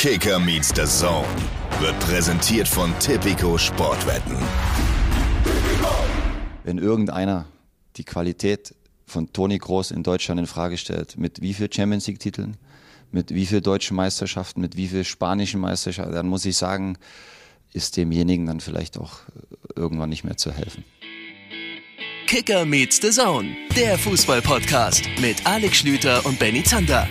Kicker meets the Zone wird präsentiert von Tipico Sportwetten. Wenn irgendeiner die Qualität von Toni Groß in Deutschland in Frage stellt, mit wie viel Champions League Titeln, mit wie viel deutschen Meisterschaften, mit wie viel spanischen Meisterschaften, dann muss ich sagen, ist demjenigen dann vielleicht auch irgendwann nicht mehr zu helfen. Kicker meets the Zone, der Fußball-Podcast mit Alex Schlüter und Benny Zander.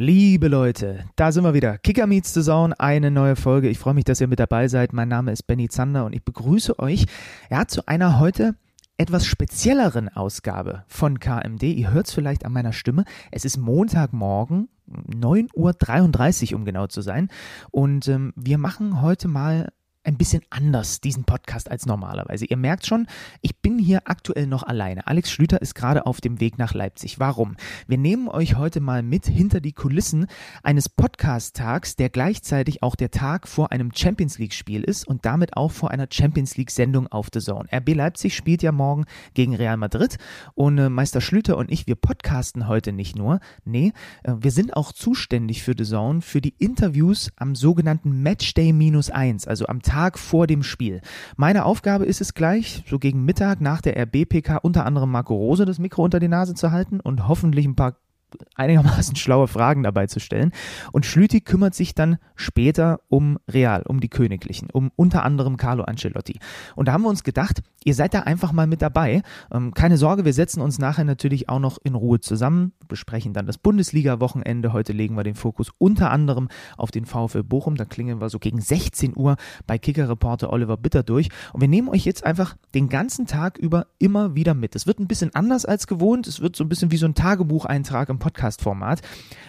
Liebe Leute, da sind wir wieder. Kicker Meets the Zone, eine neue Folge. Ich freue mich, dass ihr mit dabei seid. Mein Name ist Benny Zander und ich begrüße euch ja, zu einer heute etwas spezielleren Ausgabe von KMD. Ihr hört es vielleicht an meiner Stimme. Es ist Montagmorgen, 9.33 Uhr, um genau zu sein. Und ähm, wir machen heute mal ein bisschen anders, diesen Podcast, als normalerweise. Ihr merkt schon, ich bin hier aktuell noch alleine. Alex Schlüter ist gerade auf dem Weg nach Leipzig. Warum? Wir nehmen euch heute mal mit hinter die Kulissen eines Podcast-Tags, der gleichzeitig auch der Tag vor einem Champions League-Spiel ist und damit auch vor einer Champions League-Sendung auf The Zone. RB Leipzig spielt ja morgen gegen Real Madrid und äh, Meister Schlüter und ich, wir podcasten heute nicht nur. Nee, äh, wir sind auch zuständig für The Zone, für die Interviews am sogenannten Matchday minus eins, also am Tag Tag vor dem Spiel. Meine Aufgabe ist es gleich, so gegen Mittag nach der RB-PK unter anderem Marco Rose das Mikro unter die Nase zu halten und hoffentlich ein paar einigermaßen schlaue Fragen dabei zu stellen. Und Schlüti kümmert sich dann später um Real, um die Königlichen, um unter anderem Carlo Ancelotti. Und da haben wir uns gedacht, ihr seid da einfach mal mit dabei. Ähm, keine Sorge, wir setzen uns nachher natürlich auch noch in Ruhe zusammen, besprechen dann das Bundesliga-Wochenende. Heute legen wir den Fokus unter anderem auf den VfL Bochum. Da klingeln wir so gegen 16 Uhr bei Kicker-Reporter Oliver Bitter durch. Und wir nehmen euch jetzt einfach den ganzen Tag über immer wieder mit. Es wird ein bisschen anders als gewohnt. Es wird so ein bisschen wie so ein Tagebucheintrag im Podcast-Format.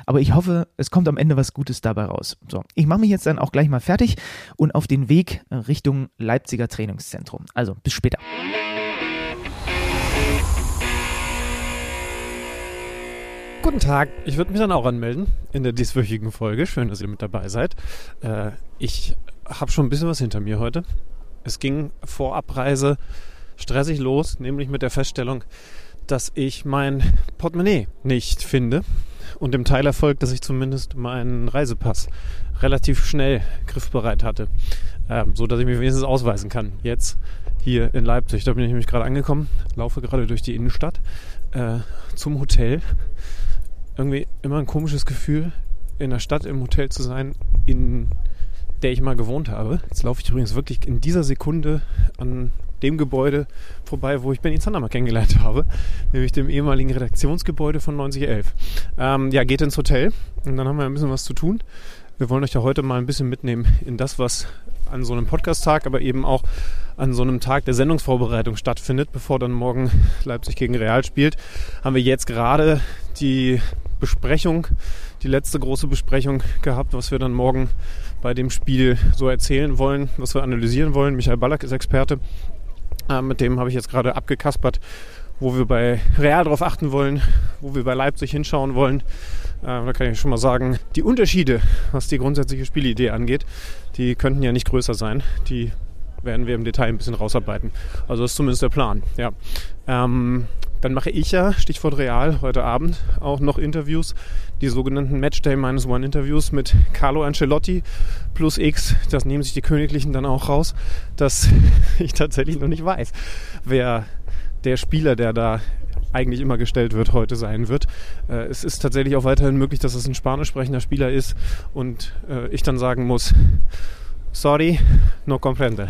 Aber ich hoffe, es kommt am Ende was Gutes dabei raus. So, ich mache mich jetzt dann auch gleich mal fertig und auf den Weg Richtung Leipziger Trainingszentrum. Also, bis später. Guten Tag, ich würde mich dann auch anmelden in der dieswöchigen Folge. Schön, dass ihr mit dabei seid. Äh, ich habe schon ein bisschen was hinter mir heute. Es ging vor Abreise stressig los, nämlich mit der Feststellung, dass ich mein Portemonnaie nicht finde und dem Teilerfolg, dass ich zumindest meinen Reisepass relativ schnell griffbereit hatte, ähm, so dass ich mich wenigstens ausweisen kann. Jetzt hier in Leipzig, da bin ich nämlich gerade angekommen, laufe gerade durch die Innenstadt äh, zum Hotel. Irgendwie immer ein komisches Gefühl, in der Stadt im Hotel zu sein, in der ich mal gewohnt habe. Jetzt laufe ich übrigens wirklich in dieser Sekunde an dem Gebäude vorbei, wo ich Benny Zander mal kennengelernt habe, nämlich dem ehemaligen Redaktionsgebäude von 9011. Ähm, ja, geht ins Hotel und dann haben wir ein bisschen was zu tun. Wir wollen euch ja heute mal ein bisschen mitnehmen in das, was an so einem Podcast-Tag, aber eben auch an so einem Tag der Sendungsvorbereitung stattfindet, bevor dann morgen Leipzig gegen Real spielt, haben wir jetzt gerade die Besprechung, die letzte große Besprechung gehabt, was wir dann morgen bei dem Spiel so erzählen wollen, was wir analysieren wollen. Michael Ballack ist Experte äh, mit dem habe ich jetzt gerade abgekaspert, wo wir bei Real drauf achten wollen, wo wir bei Leipzig hinschauen wollen. Äh, da kann ich schon mal sagen, die Unterschiede, was die grundsätzliche Spielidee angeht, die könnten ja nicht größer sein. Die werden wir im Detail ein bisschen rausarbeiten. Also das ist zumindest der Plan. Ja. Ähm, dann mache ich ja, Stichwort Real, heute Abend auch noch Interviews, die sogenannten Matchday Minus One Interviews mit Carlo Ancelotti plus X. Das nehmen sich die Königlichen dann auch raus, dass ich tatsächlich noch nicht weiß, wer der Spieler, der da eigentlich immer gestellt wird, heute sein wird. Äh, es ist tatsächlich auch weiterhin möglich, dass es ein spanisch sprechender Spieler ist und äh, ich dann sagen muss, sorry, no comprende.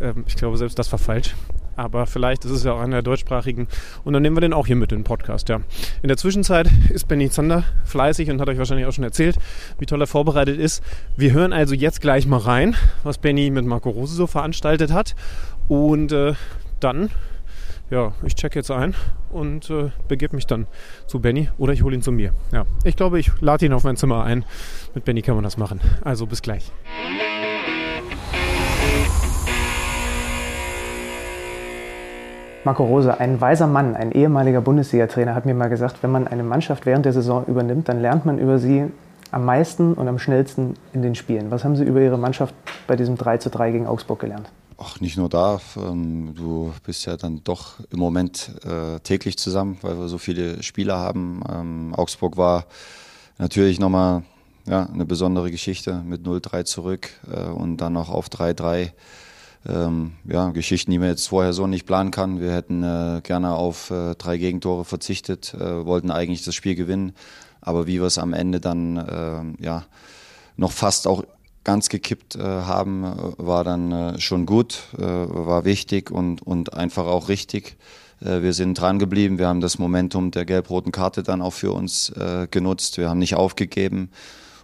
Ähm, ich glaube, selbst das war falsch aber vielleicht ist es ja auch einer der deutschsprachigen. Und dann nehmen wir den auch hier mit in den Podcast, ja. In der Zwischenzeit ist Benny Zander fleißig und hat euch wahrscheinlich auch schon erzählt, wie toll er vorbereitet ist. Wir hören also jetzt gleich mal rein, was Benny mit Marco Rose so veranstaltet hat. Und äh, dann, ja, ich check jetzt ein und äh, begebe mich dann zu Benny oder ich hole ihn zu mir. Ja, ich glaube, ich lade ihn auf mein Zimmer ein. Mit Benny kann man das machen. Also bis gleich. Marco Rose, ein weiser Mann, ein ehemaliger Bundesliga-Trainer, hat mir mal gesagt, wenn man eine Mannschaft während der Saison übernimmt, dann lernt man über sie am meisten und am schnellsten in den Spielen. Was haben Sie über Ihre Mannschaft bei diesem 3 zu 3 gegen Augsburg gelernt? Ach, nicht nur da. Ähm, du bist ja dann doch im Moment äh, täglich zusammen, weil wir so viele Spieler haben. Ähm, Augsburg war natürlich nochmal ja, eine besondere Geschichte mit 0-3 zurück äh, und dann noch auf 3-3. Ähm, ja, Geschichten, die man jetzt vorher so nicht planen kann. Wir hätten äh, gerne auf äh, drei Gegentore verzichtet, äh, wollten eigentlich das Spiel gewinnen. Aber wie wir es am Ende dann äh, ja, noch fast auch ganz gekippt äh, haben, äh, war dann äh, schon gut, war wichtig und, und einfach auch richtig. Wir sind dran geblieben, wir haben das Momentum der gelb-roten Karte dann auch für uns genutzt, wir haben nicht aufgegeben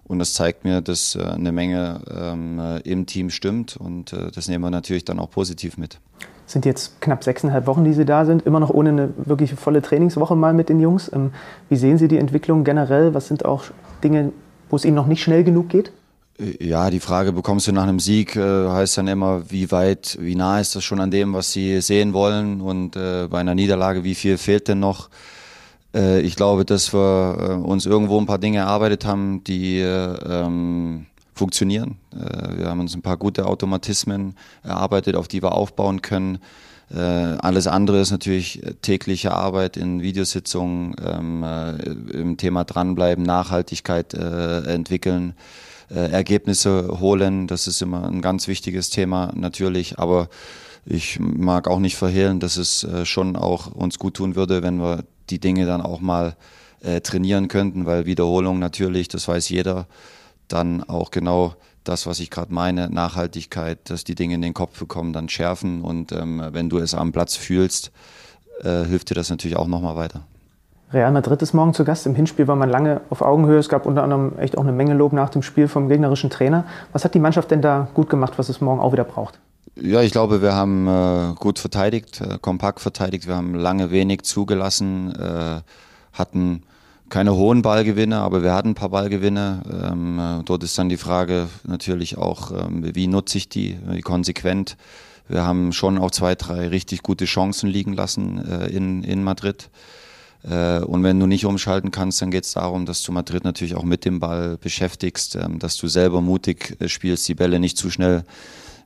und das zeigt mir, dass eine Menge ähm, im Team stimmt und das nehmen wir natürlich dann auch positiv mit. Sind jetzt knapp sechseinhalb Wochen, die Sie da sind, immer noch ohne eine wirklich volle Trainingswoche mal mit den Jungs. Ähm, wie sehen Sie die Entwicklung generell? Was sind auch Dinge, wo es Ihnen noch nicht schnell genug geht? Ja, die Frage bekommst du nach einem Sieg, äh, heißt dann immer, wie weit, wie nah ist das schon an dem, was sie sehen wollen und äh, bei einer Niederlage, wie viel fehlt denn noch? Äh, ich glaube, dass wir äh, uns irgendwo ein paar Dinge erarbeitet haben, die ähm, funktionieren. Äh, wir haben uns ein paar gute Automatismen erarbeitet, auf die wir aufbauen können. Äh, alles andere ist natürlich tägliche Arbeit in Videositzungen, ähm, im Thema dranbleiben, Nachhaltigkeit entwickeln äh, Ergebnisse holen. Das ist immer ein ganz wichtiges Thema natürlich, aber ich mag auch nicht verhehlen, dass es äh, schon auch uns gut tun würde, wenn wir die Dinge dann auch mal äh, trainieren könnten, weil Wiederholung natürlich, das weiß jeder, dann auch genau das, was ich gerade meine, Nachhaltigkeit, dass die Dinge in den Kopf bekommen, dann schärfen und ähm, wenn du es am Platz fühlst, äh, hilft dir das natürlich auch nochmal weiter. Real Madrid ist morgen zu Gast. Im Hinspiel war man lange auf Augenhöhe. Es gab unter anderem echt auch eine Menge Lob nach dem Spiel vom gegnerischen Trainer. Was hat die Mannschaft denn da gut gemacht, was es morgen auch wieder braucht? Ja, ich glaube, wir haben äh, gut verteidigt, äh, kompakt verteidigt. Wir haben lange wenig zugelassen, äh, hatten keine hohen Ballgewinne, aber wir hatten ein paar Ballgewinne. Ähm, äh, dort ist dann die Frage natürlich auch, ähm, wie nutze ich die, wie konsequent. Wir haben schon auch zwei, drei richtig gute Chancen liegen lassen äh, in, in Madrid. Äh, und wenn du nicht umschalten kannst, dann geht es darum, dass du Madrid natürlich auch mit dem Ball beschäftigst, ähm, dass du selber mutig spielst, die Bälle nicht zu schnell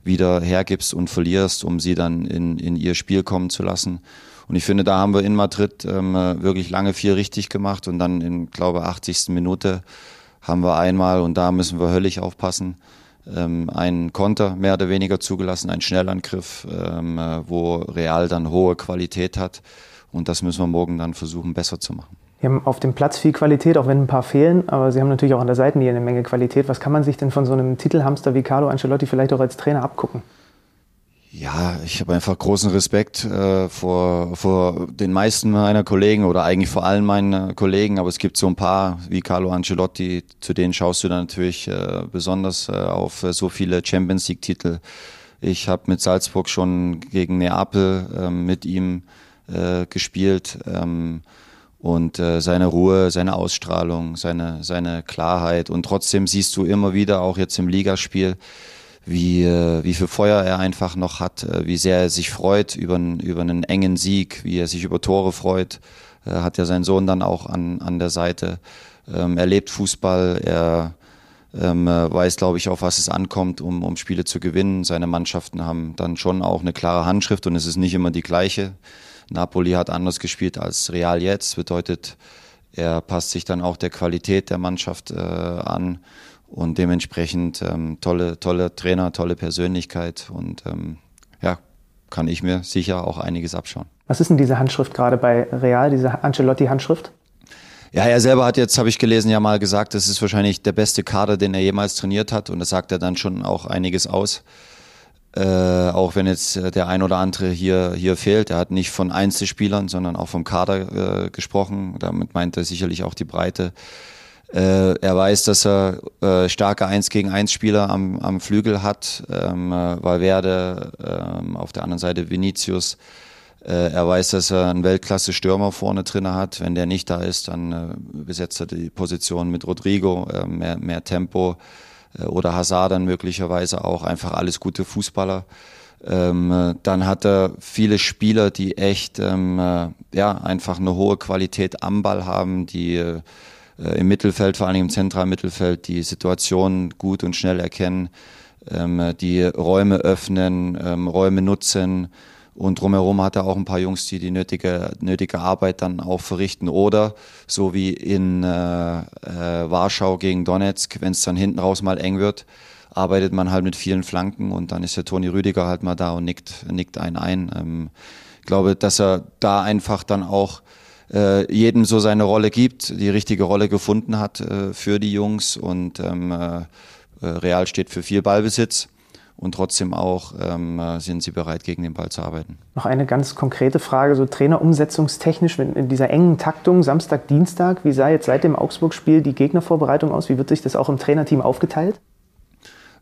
wieder hergibst und verlierst, um sie dann in, in ihr Spiel kommen zu lassen. Und ich finde, da haben wir in Madrid ähm, äh, wirklich lange viel richtig gemacht und dann in, glaube 80. Minute haben wir einmal, und da müssen wir höllisch aufpassen, ähm, einen Konter mehr oder weniger zugelassen, einen Schnellangriff, ähm, wo Real dann hohe Qualität hat und das müssen wir morgen dann versuchen, besser zu machen. Sie haben auf dem Platz viel Qualität, auch wenn ein paar fehlen, aber Sie haben natürlich auch an der Seitenlinie eine Menge Qualität. Was kann man sich denn von so einem Titelhamster wie Carlo Ancelotti vielleicht auch als Trainer abgucken? Ja, ich habe einfach großen Respekt äh, vor, vor den meisten meiner Kollegen oder eigentlich vor allen meinen Kollegen, aber es gibt so ein paar wie Carlo Ancelotti, zu denen schaust du dann natürlich äh, besonders äh, auf äh, so viele Champions League-Titel. Ich habe mit Salzburg schon gegen Neapel ähm, mit ihm äh, gespielt. Ähm, und äh, seine Ruhe, seine Ausstrahlung, seine, seine Klarheit. Und trotzdem siehst du immer wieder, auch jetzt im Ligaspiel, wie, äh, wie viel Feuer er einfach noch hat, äh, wie sehr er sich freut über, über einen engen Sieg, wie er sich über Tore freut. Äh, hat ja sein Sohn dann auch an, an der Seite. Ähm, er lebt Fußball, er ähm, äh, weiß, glaube ich, auf was es ankommt, um, um Spiele zu gewinnen. Seine Mannschaften haben dann schon auch eine klare Handschrift und es ist nicht immer die gleiche. Napoli hat anders gespielt als Real jetzt, bedeutet, er passt sich dann auch der Qualität der Mannschaft äh, an und dementsprechend ähm, tolle, tolle Trainer, tolle Persönlichkeit und ähm, ja, kann ich mir sicher auch einiges abschauen. Was ist denn diese Handschrift gerade bei Real, diese Ancelotti-Handschrift? Ja, er selber hat jetzt, habe ich gelesen, ja mal gesagt, das ist wahrscheinlich der beste Kader, den er jemals trainiert hat und das sagt er dann schon auch einiges aus. Äh, auch wenn jetzt äh, der ein oder andere hier, hier fehlt. Er hat nicht von Einzelspielern, sondern auch vom Kader äh, gesprochen. Damit meint er sicherlich auch die Breite. Äh, er weiß, dass er äh, starke 1 gegen 1 Spieler am, am Flügel hat. Ähm, äh, Valverde, ähm, auf der anderen Seite Vinicius. Er weiß, dass er einen Weltklasse-Stürmer vorne drin hat. Wenn der nicht da ist, dann besetzt er die Position mit Rodrigo, mehr, mehr Tempo. Äh, oder Hazard dann möglicherweise auch einfach alles gute Fußballer. Ähm, dann hat er viele Spieler, die echt ähm, äh, ja einfach eine hohe Qualität am Ball haben, die äh, im Mittelfeld, vor allem im zentralen Mittelfeld, die Situation gut und schnell erkennen. ähm, die Räume öffnen, ähm, Räume nutzen. Und drumherum hat er auch ein paar Jungs, die die nötige, nötige Arbeit dann auch verrichten. Oder so wie in äh, äh, Warschau gegen Donetsk, wenn es dann hinten raus mal eng wird, arbeitet man halt mit vielen Flanken und dann ist der Toni Rüdiger halt mal da und nickt, nickt einen ein. Ähm, ich glaube, dass er da einfach dann auch äh, jedem so seine Rolle gibt, die richtige Rolle gefunden hat äh, für die Jungs und ähm, äh, Real steht für viel Ballbesitz und trotzdem auch ähm, sind sie bereit, gegen den Ball zu arbeiten. Noch eine ganz konkrete Frage, so Trainerumsetzungstechnisch in dieser engen Taktung, Samstag, Dienstag, wie sah jetzt seit dem Augsburg-Spiel die Gegnervorbereitung aus? Wie wird sich das auch im Trainerteam aufgeteilt?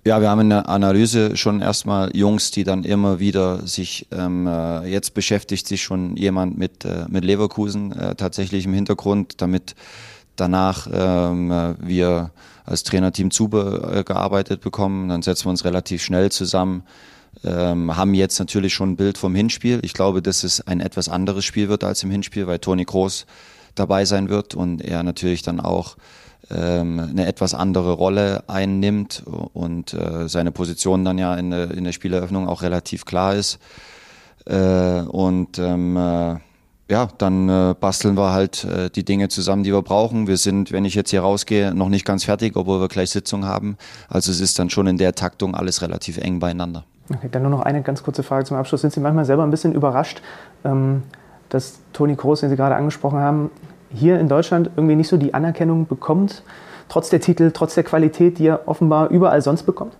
Ja, wir haben in der Analyse schon erstmal Jungs, die dann immer wieder sich, ähm, äh, jetzt beschäftigt sich schon jemand mit, äh, mit Leverkusen äh, tatsächlich im Hintergrund, damit danach ähm, äh, wir als Trainerteam zugearbeitet bekommen. Dann setzen wir uns relativ schnell zusammen, ähm, haben jetzt natürlich schon ein Bild vom Hinspiel. Ich glaube, dass es ein etwas anderes Spiel wird als im Hinspiel, weil Toni Groß dabei sein wird und er natürlich dann auch ähm, eine etwas andere Rolle einnimmt und äh, seine Position dann ja in der, in der Spieleröffnung auch relativ klar ist. Äh, und ähm, äh, ja, dann äh, basteln wir halt äh, die Dinge zusammen, die wir brauchen. Wir sind, wenn ich jetzt hier rausgehe, noch nicht ganz fertig, obwohl wir gleich Sitzung haben. Also es ist dann schon in der Taktung alles relativ eng beieinander. Okay, dann nur noch eine ganz kurze Frage zum Abschluss. Sind Sie manchmal selber ein bisschen überrascht, ähm, dass Toni Kroos, den Sie gerade angesprochen haben, hier in Deutschland irgendwie nicht so die Anerkennung bekommt, trotz der Titel, trotz der Qualität, die er offenbar überall sonst bekommt?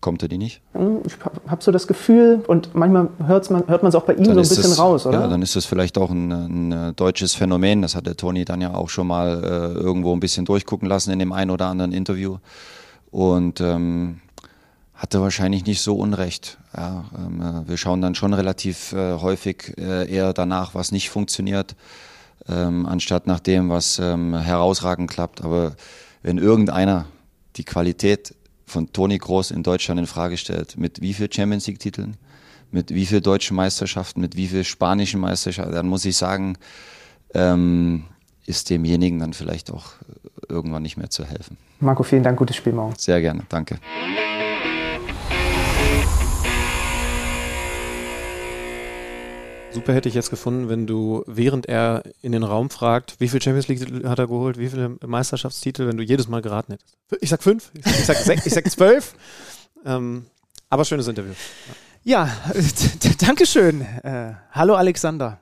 Bekommt er die nicht? Hm, ich habe so das Gefühl, und manchmal hört's man, hört man es auch bei ihm dann so ein bisschen das, raus, oder? Ja, dann ist das vielleicht auch ein, ein, deutsches Phänomen. Das hat der Toni dann ja auch schon mal äh, irgendwo ein bisschen durchgucken lassen in dem einen oder anderen Interview. Und ähm, hatte wahrscheinlich nicht so unrecht. Ja, ähm, äh, wir schauen dann schon relativ äh, häufig äh, eher danach, was nicht funktioniert ähm, anstatt nach dem, was ähm, herausragend klappt. Aber wenn irgendeiner die Qualität von Toni Groß in Deutschland in Frage stellt, mit wie viel Champions League Titeln, mit wie viel deutschen Meisterschaften, mit wie viel spanischen Meisterschaften, dann muss ich sagen, ähm, ist demjenigen dann vielleicht auch irgendwann nicht mehr zu helfen. Marco, vielen Dank, gutes Spiel morgen. Sehr gerne, danke. Super hätte ich jetzt gefunden, wenn du, während er in den Raum fragt, wie viel Champions League hat er geholt, wie viele Meisterschaftstitel, wenn du jedes Mal geraten hättest. Ich sag fünf, ich sag sechs, ich sag zwölf. Ähm, aber schönes Interview. Ja, ja Dankeschön. Äh, hallo Alexander.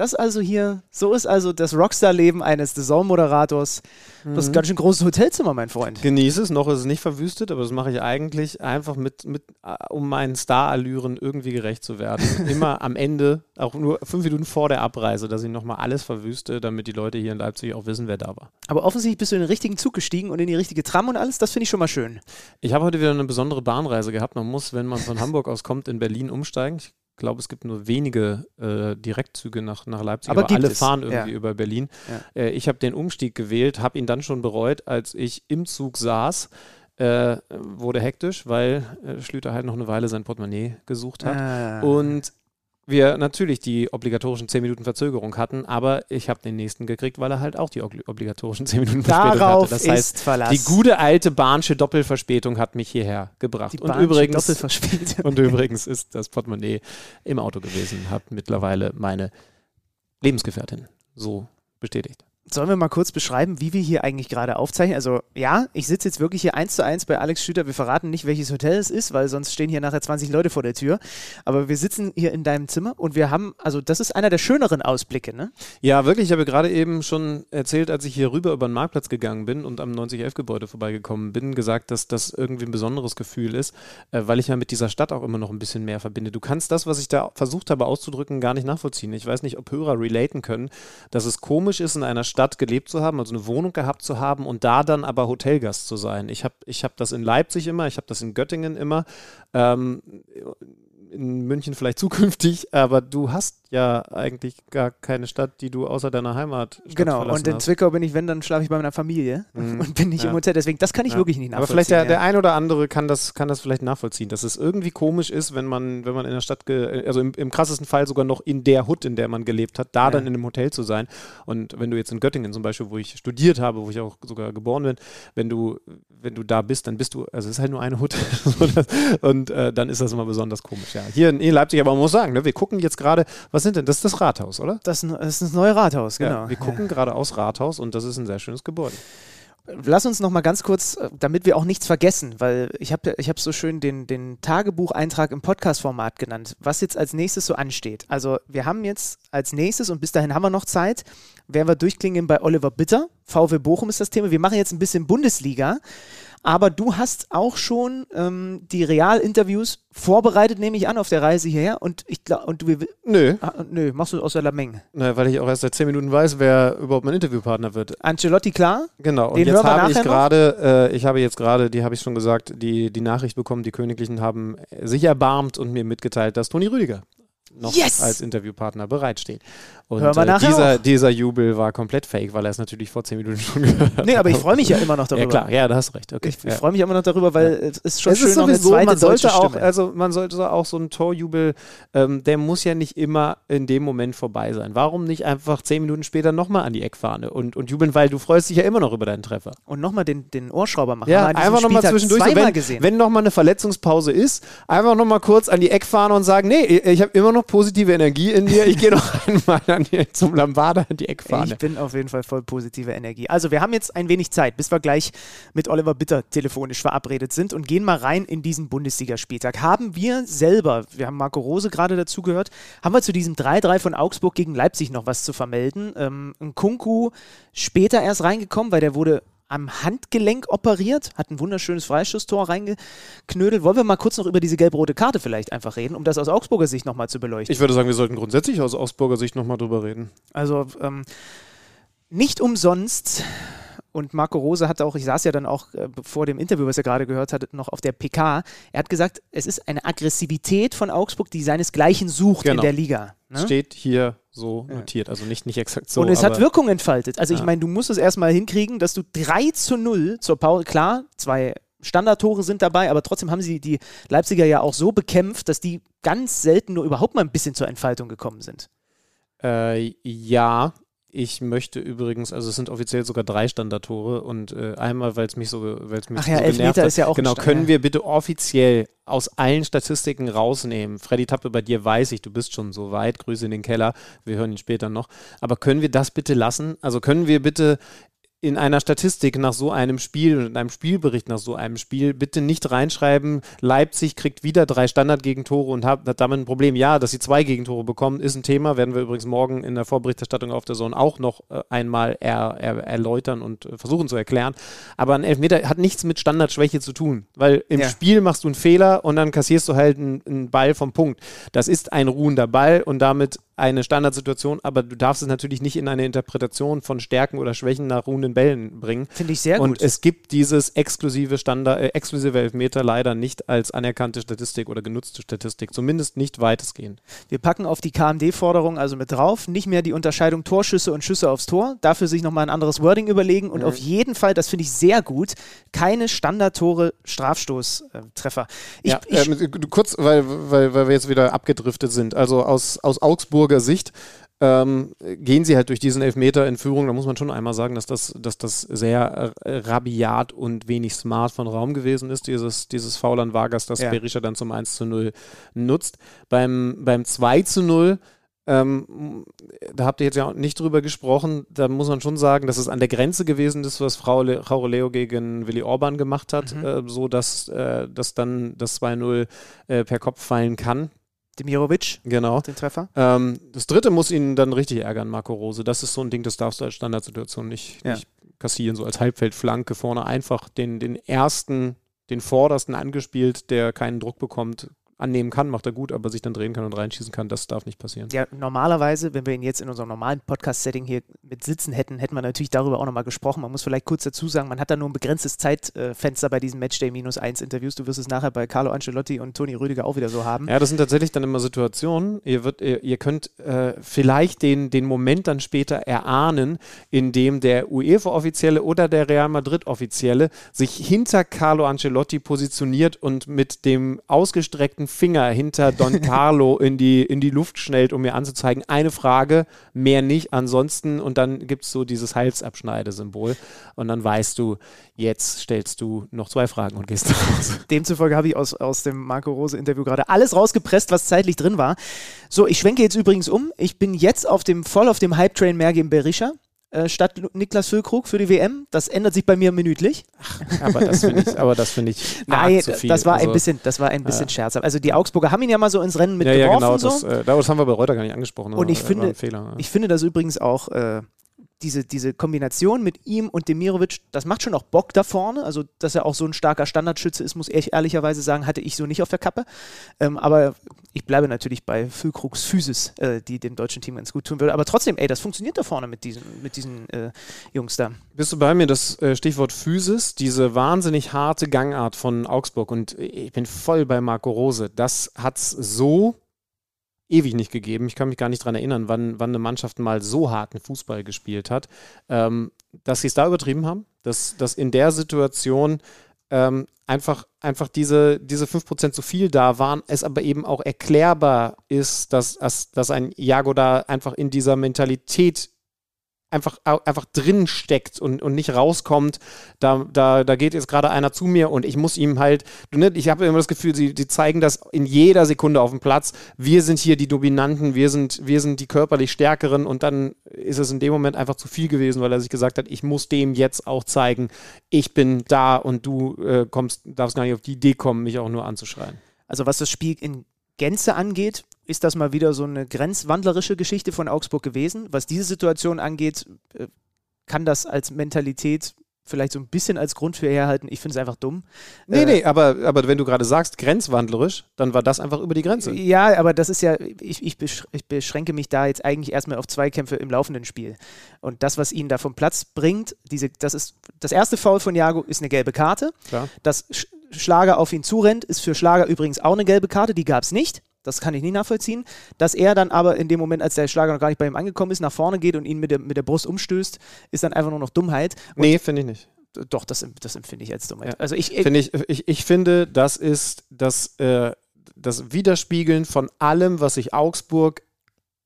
Das also hier, so ist also das Rockstar-Leben eines Saisonmoderators. Mhm. Das ist ein ganz schön großes Hotelzimmer, mein Freund. Genieße es, noch ist es nicht verwüstet, aber das mache ich eigentlich einfach mit, mit äh, um meinen Star-Allüren irgendwie gerecht zu werden. Immer am Ende, auch nur fünf Minuten vor der Abreise, dass ich nochmal alles verwüste, damit die Leute hier in Leipzig auch wissen, wer da war. Aber offensichtlich bist du in den richtigen Zug gestiegen und in die richtige Tram und alles, das finde ich schon mal schön. Ich habe heute wieder eine besondere Bahnreise gehabt. Man muss, wenn man von Hamburg aus kommt, in Berlin umsteigen. Ich glaube, es gibt nur wenige äh, Direktzüge nach, nach Leipzig, aber, aber alle es. fahren irgendwie ja. über Berlin. Ja. Äh, ich habe den Umstieg gewählt, habe ihn dann schon bereut, als ich im Zug saß. Äh, wurde hektisch, weil äh, Schlüter halt noch eine Weile sein Portemonnaie gesucht hat. Ah. Und wir natürlich die obligatorischen 10 Minuten Verzögerung hatten, aber ich habe den nächsten gekriegt, weil er halt auch die obligatorischen 10 Minuten Verspätung hatte. Das heißt, Verlass. die gute alte Bahnsche Doppelverspätung hat mich hierher gebracht. Die und übrigens, und übrigens ist das Portemonnaie im Auto gewesen, hat mittlerweile meine Lebensgefährtin so bestätigt. Sollen wir mal kurz beschreiben, wie wir hier eigentlich gerade aufzeichnen? Also ja, ich sitze jetzt wirklich hier eins zu eins bei Alex Schüter. Wir verraten nicht, welches Hotel es ist, weil sonst stehen hier nachher 20 Leute vor der Tür. Aber wir sitzen hier in deinem Zimmer und wir haben, also das ist einer der schöneren Ausblicke, ne? Ja, wirklich. Ich habe gerade eben schon erzählt, als ich hier rüber über den Marktplatz gegangen bin und am 9011-Gebäude vorbeigekommen bin, gesagt, dass das irgendwie ein besonderes Gefühl ist, äh, weil ich ja mit dieser Stadt auch immer noch ein bisschen mehr verbinde. Du kannst das, was ich da versucht habe auszudrücken, gar nicht nachvollziehen. Ich weiß nicht, ob Hörer relaten können, dass es komisch ist, in einer Stadt Stadt gelebt zu haben, also eine Wohnung gehabt zu haben und da dann aber Hotelgast zu sein. Ich habe ich hab das in Leipzig immer, ich habe das in Göttingen immer, ähm, in München vielleicht zukünftig, aber du hast ja eigentlich gar keine Stadt, die du außer deiner Heimat Genau, und in hast. Zwickau bin ich, wenn, dann schlafe ich bei meiner Familie Mhm. und bin nicht Ja. im Hotel. Deswegen, das kann ich Ja. wirklich nicht Aber nachvollziehen. vielleicht der, der ja. ein oder andere kann das, kann das vielleicht nachvollziehen, dass es irgendwie komisch ist, wenn man, wenn man in der Stadt, also im, im krassesten Fall sogar noch in der Hut, in der man gelebt hat, da dann in einem Hotel zu sein. Und wenn du jetzt in Göttingen zum Beispiel, wo ich studiert habe, wo ich auch sogar geboren bin, wenn du, wenn du da bist, dann bist du, also es ist halt nur eine Hut. Und äh, dann ist das immer besonders komisch. Ja. Hier in, in Leipzig, aber man muss sagen, ne, wir gucken jetzt gerade, was sind denn, das ist das Rathaus, oder? das, ist ein- das ist das neue Rathaus, genau. Ja, wir gucken gerade aus Rathaus und das ist ein sehr schönes Gebäude. Lass uns noch mal ganz kurz, äh, damit wir auch nichts vergessen, weil ich habe ich hab so schön den, den Tagebucheintrag im Podcast-Format genannt, was jetzt als nächstes so ansteht. Also wir haben jetzt als nächstes, und bis dahin haben wir noch Zeit, werden wir durchklingen bei Oliver Bitter. VW Bochum ist das Thema. Wir machen jetzt ein bisschen Bundesliga. Aber du hast auch schon ähm, die Real-Interviews vorbereitet, nehme ich an, auf der Reise hierher. Und ich glaube, und du, Nö, ah, nö, machst du aus der Lameng. Na, weil ich auch erst seit zehn Minuten weiß, wer überhaupt mein Interviewpartner wird. Ancelotti, klar. Genau, und Den jetzt habe ich gerade, äh, ich habe jetzt gerade, die habe ich schon gesagt, die, die Nachricht bekommen, die Königlichen haben sich erbarmt und mir mitgeteilt, dass Toni Rüdiger noch Yes! als Interviewpartner bereitsteht. Und Hören wir äh, nachher dieser, auch. dieser Jubel war komplett fake, weil er es natürlich vor zehn Minuten schon gehört hat. Nee, aber ich freue mich ja immer noch darüber. Ja klar, ja, da hast recht. Okay. Ich, ich ja. freue mich immer noch darüber, weil es ist schon es schön, ist sowieso, man sollte auch, Stimme. also man sollte auch so ein Torjubel, ähm, der muss ja nicht immer in dem Moment vorbei sein. Warum nicht einfach zehn Minuten später nochmal an die Eckfahne und, und jubeln, weil du freust dich ja immer noch über deinen Treffer. und nochmal den, den Ohrschrauber machen. Ja, einfach nochmal zwischendurch, so, wenn, gesehen. wenn nochmal eine Verletzungspause ist, einfach nochmal kurz an die Eckfahne und sagen, nee, ich habe immer noch positive Energie in mir, ich gehe noch einmal an die, zum Lambada an die Eckfahne. ich bin auf jeden Fall voll positive Energie. Also wir haben jetzt ein wenig Zeit, bis wir gleich mit Oliver Bitter telefonisch verabredet sind und gehen mal rein in diesen Bundesligaspieltag. Haben wir selber, wir haben Marco Rose gerade dazu gehört, haben wir zu diesem 3-3 von Augsburg gegen Leipzig noch was zu vermelden? Ähm, ein Kunku später erst reingekommen, weil der wurde am Handgelenk operiert, hat ein wunderschönes Freistoßtor reingeknödelt. Wollen wir mal kurz noch über diese gelb-rote Karte vielleicht einfach reden, um das aus Augsburger Sicht nochmal zu beleuchten? Ich würde sagen, wir sollten grundsätzlich aus Augsburger Sicht nochmal drüber reden. Also ähm, nicht umsonst. Und Marco Rose hat auch, ich saß ja dann auch äh, vor dem Interview, was er gerade gehört hat, noch auf der PK. Er hat gesagt, es ist eine Aggressivität von Augsburg, die seinesgleichen sucht in Genau. der Liga. Ne? Steht hier so notiert, also nicht, nicht exakt so. und es hat Wirkung entfaltet. Also ich Ja. meine, du musst es erstmal hinkriegen, dass du 3 zu 0 zur Pause, klar, zwei Standardtore sind dabei, aber trotzdem haben sie die Leipziger ja auch so bekämpft, dass die ganz selten nur überhaupt mal ein bisschen zur Entfaltung gekommen sind. Äh, ja, ich möchte übrigens, also es sind offiziell sogar drei Standardtore und äh, einmal, weil es mich so, weil es mich Ach ja, so genervt Elfmeter hat. ist ja auch Genau, können wir bitte offiziell aus allen Statistiken rausnehmen. Freddy Tappe, bei dir weiß ich, du bist schon so weit. Grüße in den Keller. Wir hören ihn später noch. Aber können wir das bitte lassen? Also können wir bitte in einer Statistik nach so einem Spiel und in einem Spielbericht nach so einem Spiel bitte nicht reinschreiben, Leipzig kriegt wieder drei Standardgegentore und hat, hat damit ein Problem. Ja, dass sie zwei Gegentore bekommen, ist ein Thema, werden wir übrigens morgen in der Vorberichterstattung auf der Zone auch noch äh, einmal er, er, erläutern und äh, versuchen zu erklären. Aber ein Elfmeter hat nichts mit Standardschwäche zu tun, weil im Ja. Spiel machst du einen Fehler und dann kassierst du halt einen, einen Ball vom Punkt. Das ist ein ruhender Ball und damit eine Standardsituation, aber du darfst es natürlich nicht in eine Interpretation von Stärken oder Schwächen nach ruhenden Bällen bringen. Finde ich sehr und gut. es gibt dieses exklusive Standard, äh, exklusive Elfmeter leider nicht als anerkannte Statistik oder genutzte Statistik, zumindest nicht weitestgehend. Wir packen auf die KMD-Forderung also mit drauf. Nicht mehr die Unterscheidung Torschüsse und Schüsse aufs Tor. Dafür sich nochmal ein anderes Wording überlegen. Und auf jeden Fall, das finde ich sehr gut, keine Standardtore Strafstoßtreffer. Ich, ja, ähm, kurz, weil, weil, weil wir jetzt wieder abgedriftet sind. Also aus, aus Augsburger Sicht ähm, gehen sie halt durch diesen Elfmeter in Führung. Da muss man schon einmal sagen, dass das, dass das sehr rabiat und wenig smart von Raum gewesen ist, dieses, dieses Foul an Vargas, das Ja. Berisha dann zum 1 zu 0 nutzt. Beim, beim 2 zu 0 ähm, da habt ihr jetzt ja auch nicht drüber gesprochen. Da muss man schon sagen, dass es an der Grenze gewesen ist, was Frau Le Leo gegen Willi Orban gemacht hat, Mhm. äh, so dass, äh, dass dann das 2-0 äh, per Kopf fallen kann. Demirovic, Genau. den Treffer. Ähm, das dritte muss ihn dann richtig ärgern, Marco Rose. Das ist so ein Ding, das darfst du als Standardsituation nicht, Ja. nicht kassieren, so als Halbfeldflanke vorne einfach den, den ersten, den vordersten angespielt, der keinen Druck bekommt, annehmen kann, macht er gut, aber sich dann drehen kann und reinschießen kann, das darf nicht passieren. Ja, normalerweise, wenn wir ihn jetzt in unserem normalen Podcast-Setting hier mit sitzen hätten, hätten wir natürlich darüber auch nochmal gesprochen. Man muss vielleicht kurz dazu sagen, man hat da nur ein begrenztes Zeitfenster bei diesen Matchday-1-Interviews. Du wirst es nachher bei Carlo Ancelotti und Toni Rüdiger auch wieder so haben. Ja, das sind tatsächlich dann immer Situationen. Ihr, wird, ihr, ihr könnt äh, vielleicht den, den Moment dann später erahnen, in dem der UEFA-Offizielle oder der Real Madrid-Offizielle sich hinter Carlo Ancelotti positioniert und mit dem ausgestreckten Finger hinter Don Carlo in die, in die Luft schnellt, um mir anzuzeigen, eine Frage, mehr nicht, ansonsten und dann gibt es so dieses Halsabschneidesymbol und dann weißt du, jetzt stellst du noch zwei Fragen und gehst raus. Demzufolge habe ich aus, aus dem Marco Rose Interview gerade alles rausgepresst, was zeitlich drin war. So, ich schwenke jetzt übrigens um. Ich bin jetzt auf dem, voll auf dem Hype-Train Mergim Berisha äh, statt Niklas Füllkrug für die WM. Das ändert sich bei mir minütlich. aber das finde ich, aber das finde ich Nein, zu viel. das war also, ein bisschen, das war ein bisschen ja. scherzhaft. Also die Augsburger haben ihn ja mal so ins Rennen mit ja, ja, genau, so. das, äh, das haben wir bei Reuter gar nicht angesprochen. Und ich finde, Fehler, ich finde das übrigens auch äh, diese, diese Kombination mit ihm und Demirovic, das macht schon auch Bock da vorne. Also, dass er auch so ein starker Standardschütze ist, muss ich ehrlicherweise sagen, hatte ich so nicht auf der Kappe. Ähm, aber ich bleibe natürlich bei Füllkrugs Physis, äh, die dem deutschen Team ganz gut tun würde. Aber trotzdem, ey, das funktioniert da vorne mit diesen, mit diesen äh, Jungs da. Bist du bei mir, das äh, Stichwort Physis, diese wahnsinnig harte Gangart von Augsburg und ich bin voll bei Marco Rose. Das hat es so ewig nicht gegeben. Ich kann mich gar nicht daran erinnern, wann, wann eine Mannschaft mal so harten Fußball gespielt hat. Ähm, dass sie es da übertrieben haben, dass, dass in der Situation ähm, einfach, einfach diese, diese 5% zu viel da waren, es aber eben auch erklärbar ist, dass, dass, dass ein Jago da einfach in dieser Mentalität einfach, einfach drin steckt und, und nicht rauskommt. Da, da, da geht jetzt gerade einer zu mir und ich muss ihm halt, ne, ich habe immer das Gefühl, sie, sie zeigen das in jeder Sekunde auf dem Platz. Wir sind hier die Dominanten, wir sind, wir sind die körperlich Stärkeren und dann ist es in dem Moment einfach zu viel gewesen, weil er sich gesagt hat, ich muss dem jetzt auch zeigen, ich bin da und du äh, kommst, darfst gar nicht auf die Idee kommen, mich auch nur anzuschreien. Also was das Spiel in Gänze angeht, ist das mal wieder so eine grenzwandlerische Geschichte von Augsburg gewesen. Was diese Situation angeht, äh, kann das als Mentalität vielleicht so ein bisschen als Grund für herhalten. Ich finde es einfach dumm. Nee, äh, nee, aber, aber wenn du gerade sagst, grenzwandlerisch, dann war das einfach über die Grenze. Ja, aber das ist ja, ich, ich, ich beschränke mich da jetzt eigentlich erstmal auf Zweikämpfe im laufenden Spiel. Und das, was ihn da vom Platz bringt, diese, das ist das erste Foul von Jago ist eine gelbe Karte. Klar. Das Schlager auf ihn zurennt, ist für Schlager übrigens auch eine gelbe Karte, die gab es nicht. Das kann ich nie nachvollziehen. Dass er dann aber in dem Moment, als der Schlager noch gar nicht bei ihm angekommen ist, nach vorne geht und ihn mit der, mit der Brust umstößt, ist dann einfach nur noch Dummheit. Und nee, finde ich nicht. Doch, das, das empfinde ich als Dummheit. Ja. Also ich, ich, ich, ich, ich finde, das ist das, äh, das Widerspiegeln von allem, was sich Augsburg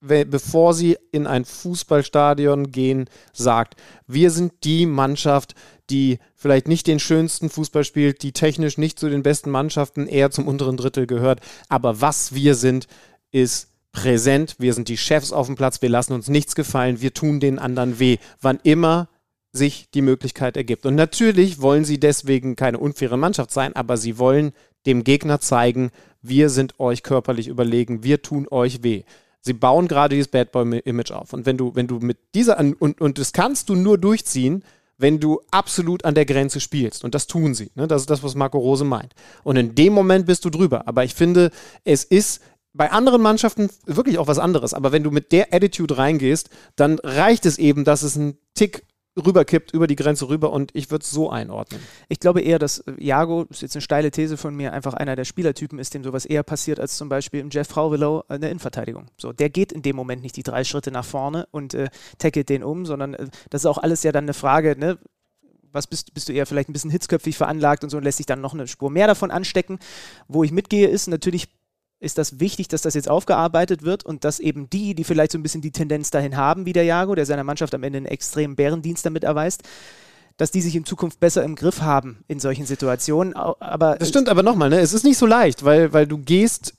bevor sie in ein Fußballstadion gehen, sagt, wir sind die Mannschaft, die vielleicht nicht den schönsten Fußball spielt, die technisch nicht zu den besten Mannschaften, eher zum unteren Drittel gehört. Aber was wir sind, ist präsent. Wir sind die Chefs auf dem Platz. Wir lassen uns nichts gefallen. Wir tun den anderen weh. Wann immer sich die Möglichkeit ergibt. Und natürlich wollen sie deswegen keine unfaire Mannschaft sein, aber sie wollen dem Gegner zeigen, wir sind euch körperlich überlegen, wir tun euch weh. Sie bauen gerade dieses Bad Boy-Image auf. Und wenn du, wenn du mit dieser, und, und das kannst du nur durchziehen, wenn du absolut an der Grenze spielst. Und das tun sie. Ne? Das ist das, was Marco Rose meint. Und in dem Moment bist du drüber. Aber ich finde, es ist bei anderen Mannschaften wirklich auch was anderes. Aber wenn du mit der Attitude reingehst, dann reicht es eben, dass es ein Tick rüberkippt, über die Grenze rüber und ich würde es so einordnen. Ich glaube eher, dass Jago, das ist jetzt eine steile These von mir, einfach einer der Spielertypen ist, dem sowas eher passiert als zum Beispiel im Jeff Frauwilow in der Innenverteidigung. So, der geht in dem Moment nicht die drei Schritte nach vorne und äh, tackelt den um, sondern äh, das ist auch alles ja dann eine Frage, ne? was bist, bist du eher vielleicht ein bisschen hitzköpfig veranlagt und so und lässt sich dann noch eine Spur mehr davon anstecken. Wo ich mitgehe, ist natürlich ist das wichtig, dass das jetzt aufgearbeitet wird und dass eben die, die vielleicht so ein bisschen die Tendenz dahin haben, wie der Jago, der seiner Mannschaft am Ende einen extremen Bärendienst damit erweist, dass die sich in Zukunft besser im Griff haben in solchen Situationen. Aber das stimmt aber nochmal, ne? es ist nicht so leicht, weil, weil du gehst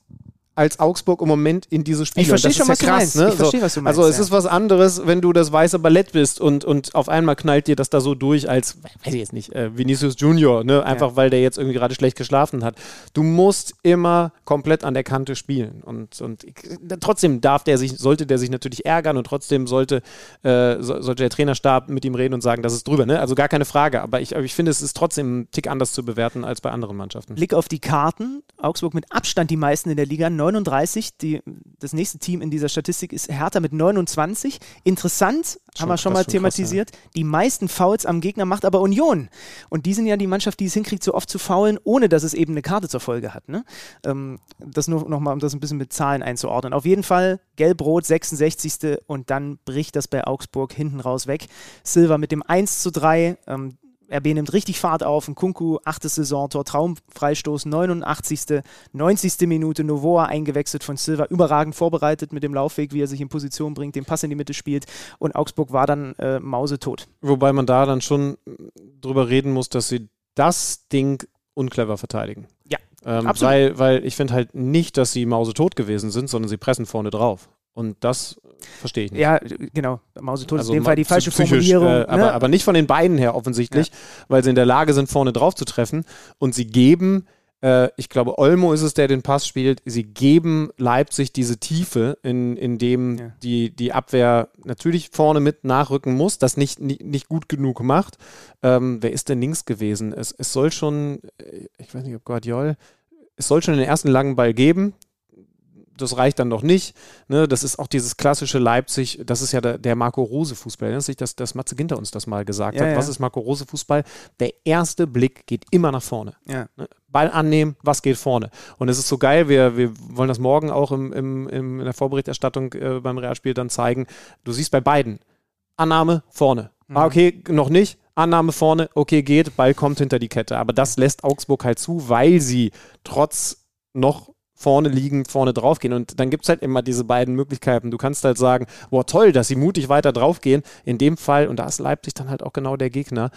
als Augsburg im Moment in dieses Spiel. Ich verstehe schon, ja was krass, du meinst. Ne? Ich verstehe, was du meinst. Also es ja. ist was anderes, wenn du das weiße Ballett bist und, und auf einmal knallt dir das da so durch als, weiß ich jetzt nicht, äh, Vinicius Junior, ne? einfach Ja. weil der jetzt irgendwie gerade schlecht geschlafen hat. Du musst immer komplett an der Kante spielen und, und ich, trotzdem darf der sich, sollte der sich natürlich ärgern und trotzdem sollte, äh, so, sollte der Trainerstab mit ihm reden und sagen, das ist drüber. Ne? Also gar keine Frage, aber ich, aber ich finde, es ist trotzdem ein Tick anders zu bewerten als bei anderen Mannschaften. Blick auf die Karten. Augsburg mit Abstand die meisten in der Liga, 39. Die, das nächste Team in dieser Statistik ist Hertha mit 29. Interessant, haben wir schon mal schon krass, thematisiert. Die meisten Fouls am Gegner macht aber Union. Und die sind ja die Mannschaft, die es hinkriegt, so oft zu faulen, ohne dass es eben eine Karte zur Folge hat. Ne? Ähm, das nur nochmal, um das ein bisschen mit Zahlen einzuordnen. Auf jeden Fall Gelb-Rot, 66. Und dann bricht das bei Augsburg hinten raus weg. Silva mit dem 1 zu 3. Ähm, RB nimmt richtig Fahrt auf. Ein Kunku, achtes Saisontor, Traumfreistoß, 89. 90. Minute, Novoa eingewechselt von Silva, überragend vorbereitet mit dem Laufweg, wie er sich in Position bringt, den Pass in die Mitte spielt und Augsburg war dann äh, mausetot. Wobei man da dann schon drüber reden muss, dass sie das Ding unclever verteidigen. Ja, Ähm, absolut. weil, weil ich finde halt nicht, dass sie mausetot gewesen sind, sondern sie pressen vorne drauf. Und das verstehe ich nicht. Ja, genau, mausetot ist in dem Fall die falsche Formulierung. Äh, aber, ne? aber nicht von den beiden her offensichtlich, weil sie in der Lage sind, vorne drauf zu treffen. Und sie geben, äh, ich glaube, Olmo ist es, der den Pass spielt, sie geben Leipzig diese Tiefe, in, in dem Ja. die, die Abwehr natürlich vorne mit nachrücken muss, das nicht, nicht, nicht gut genug macht. Ähm, wer ist denn links gewesen? Es, es soll schon, äh, ich weiß nicht, ob Guardiol, es soll schon den ersten langen Ball geben. Das reicht dann noch nicht. Ne, das ist auch dieses klassische Leipzig, das ist ja der, der Marco Rose Fußball. Erinnerst du dich, dass, dass Matze Ginter uns das mal gesagt Ja, hat? ja. Was ist Marco Rose Fußball? Der erste Blick geht immer nach vorne. ja. Ne? Ball annehmen, was geht vorne? Und es ist so geil, wir, wir wollen das morgen auch im, im, im, in der Vorberichterstattung äh, beim Realspiel dann zeigen. Du siehst bei beiden Annahme vorne. Mhm. Ah, okay, noch nicht. Annahme vorne, okay, geht, Ball kommt hinter die Kette. Aber das lässt Augsburg halt zu, weil sie trotz noch vorne liegen, vorne draufgehen. Und dann gibt es halt immer diese beiden Möglichkeiten. Du kannst halt sagen, boah, toll, dass sie mutig weiter draufgehen. In dem Fall, und da ist Leipzig dann halt auch genau der Gegner,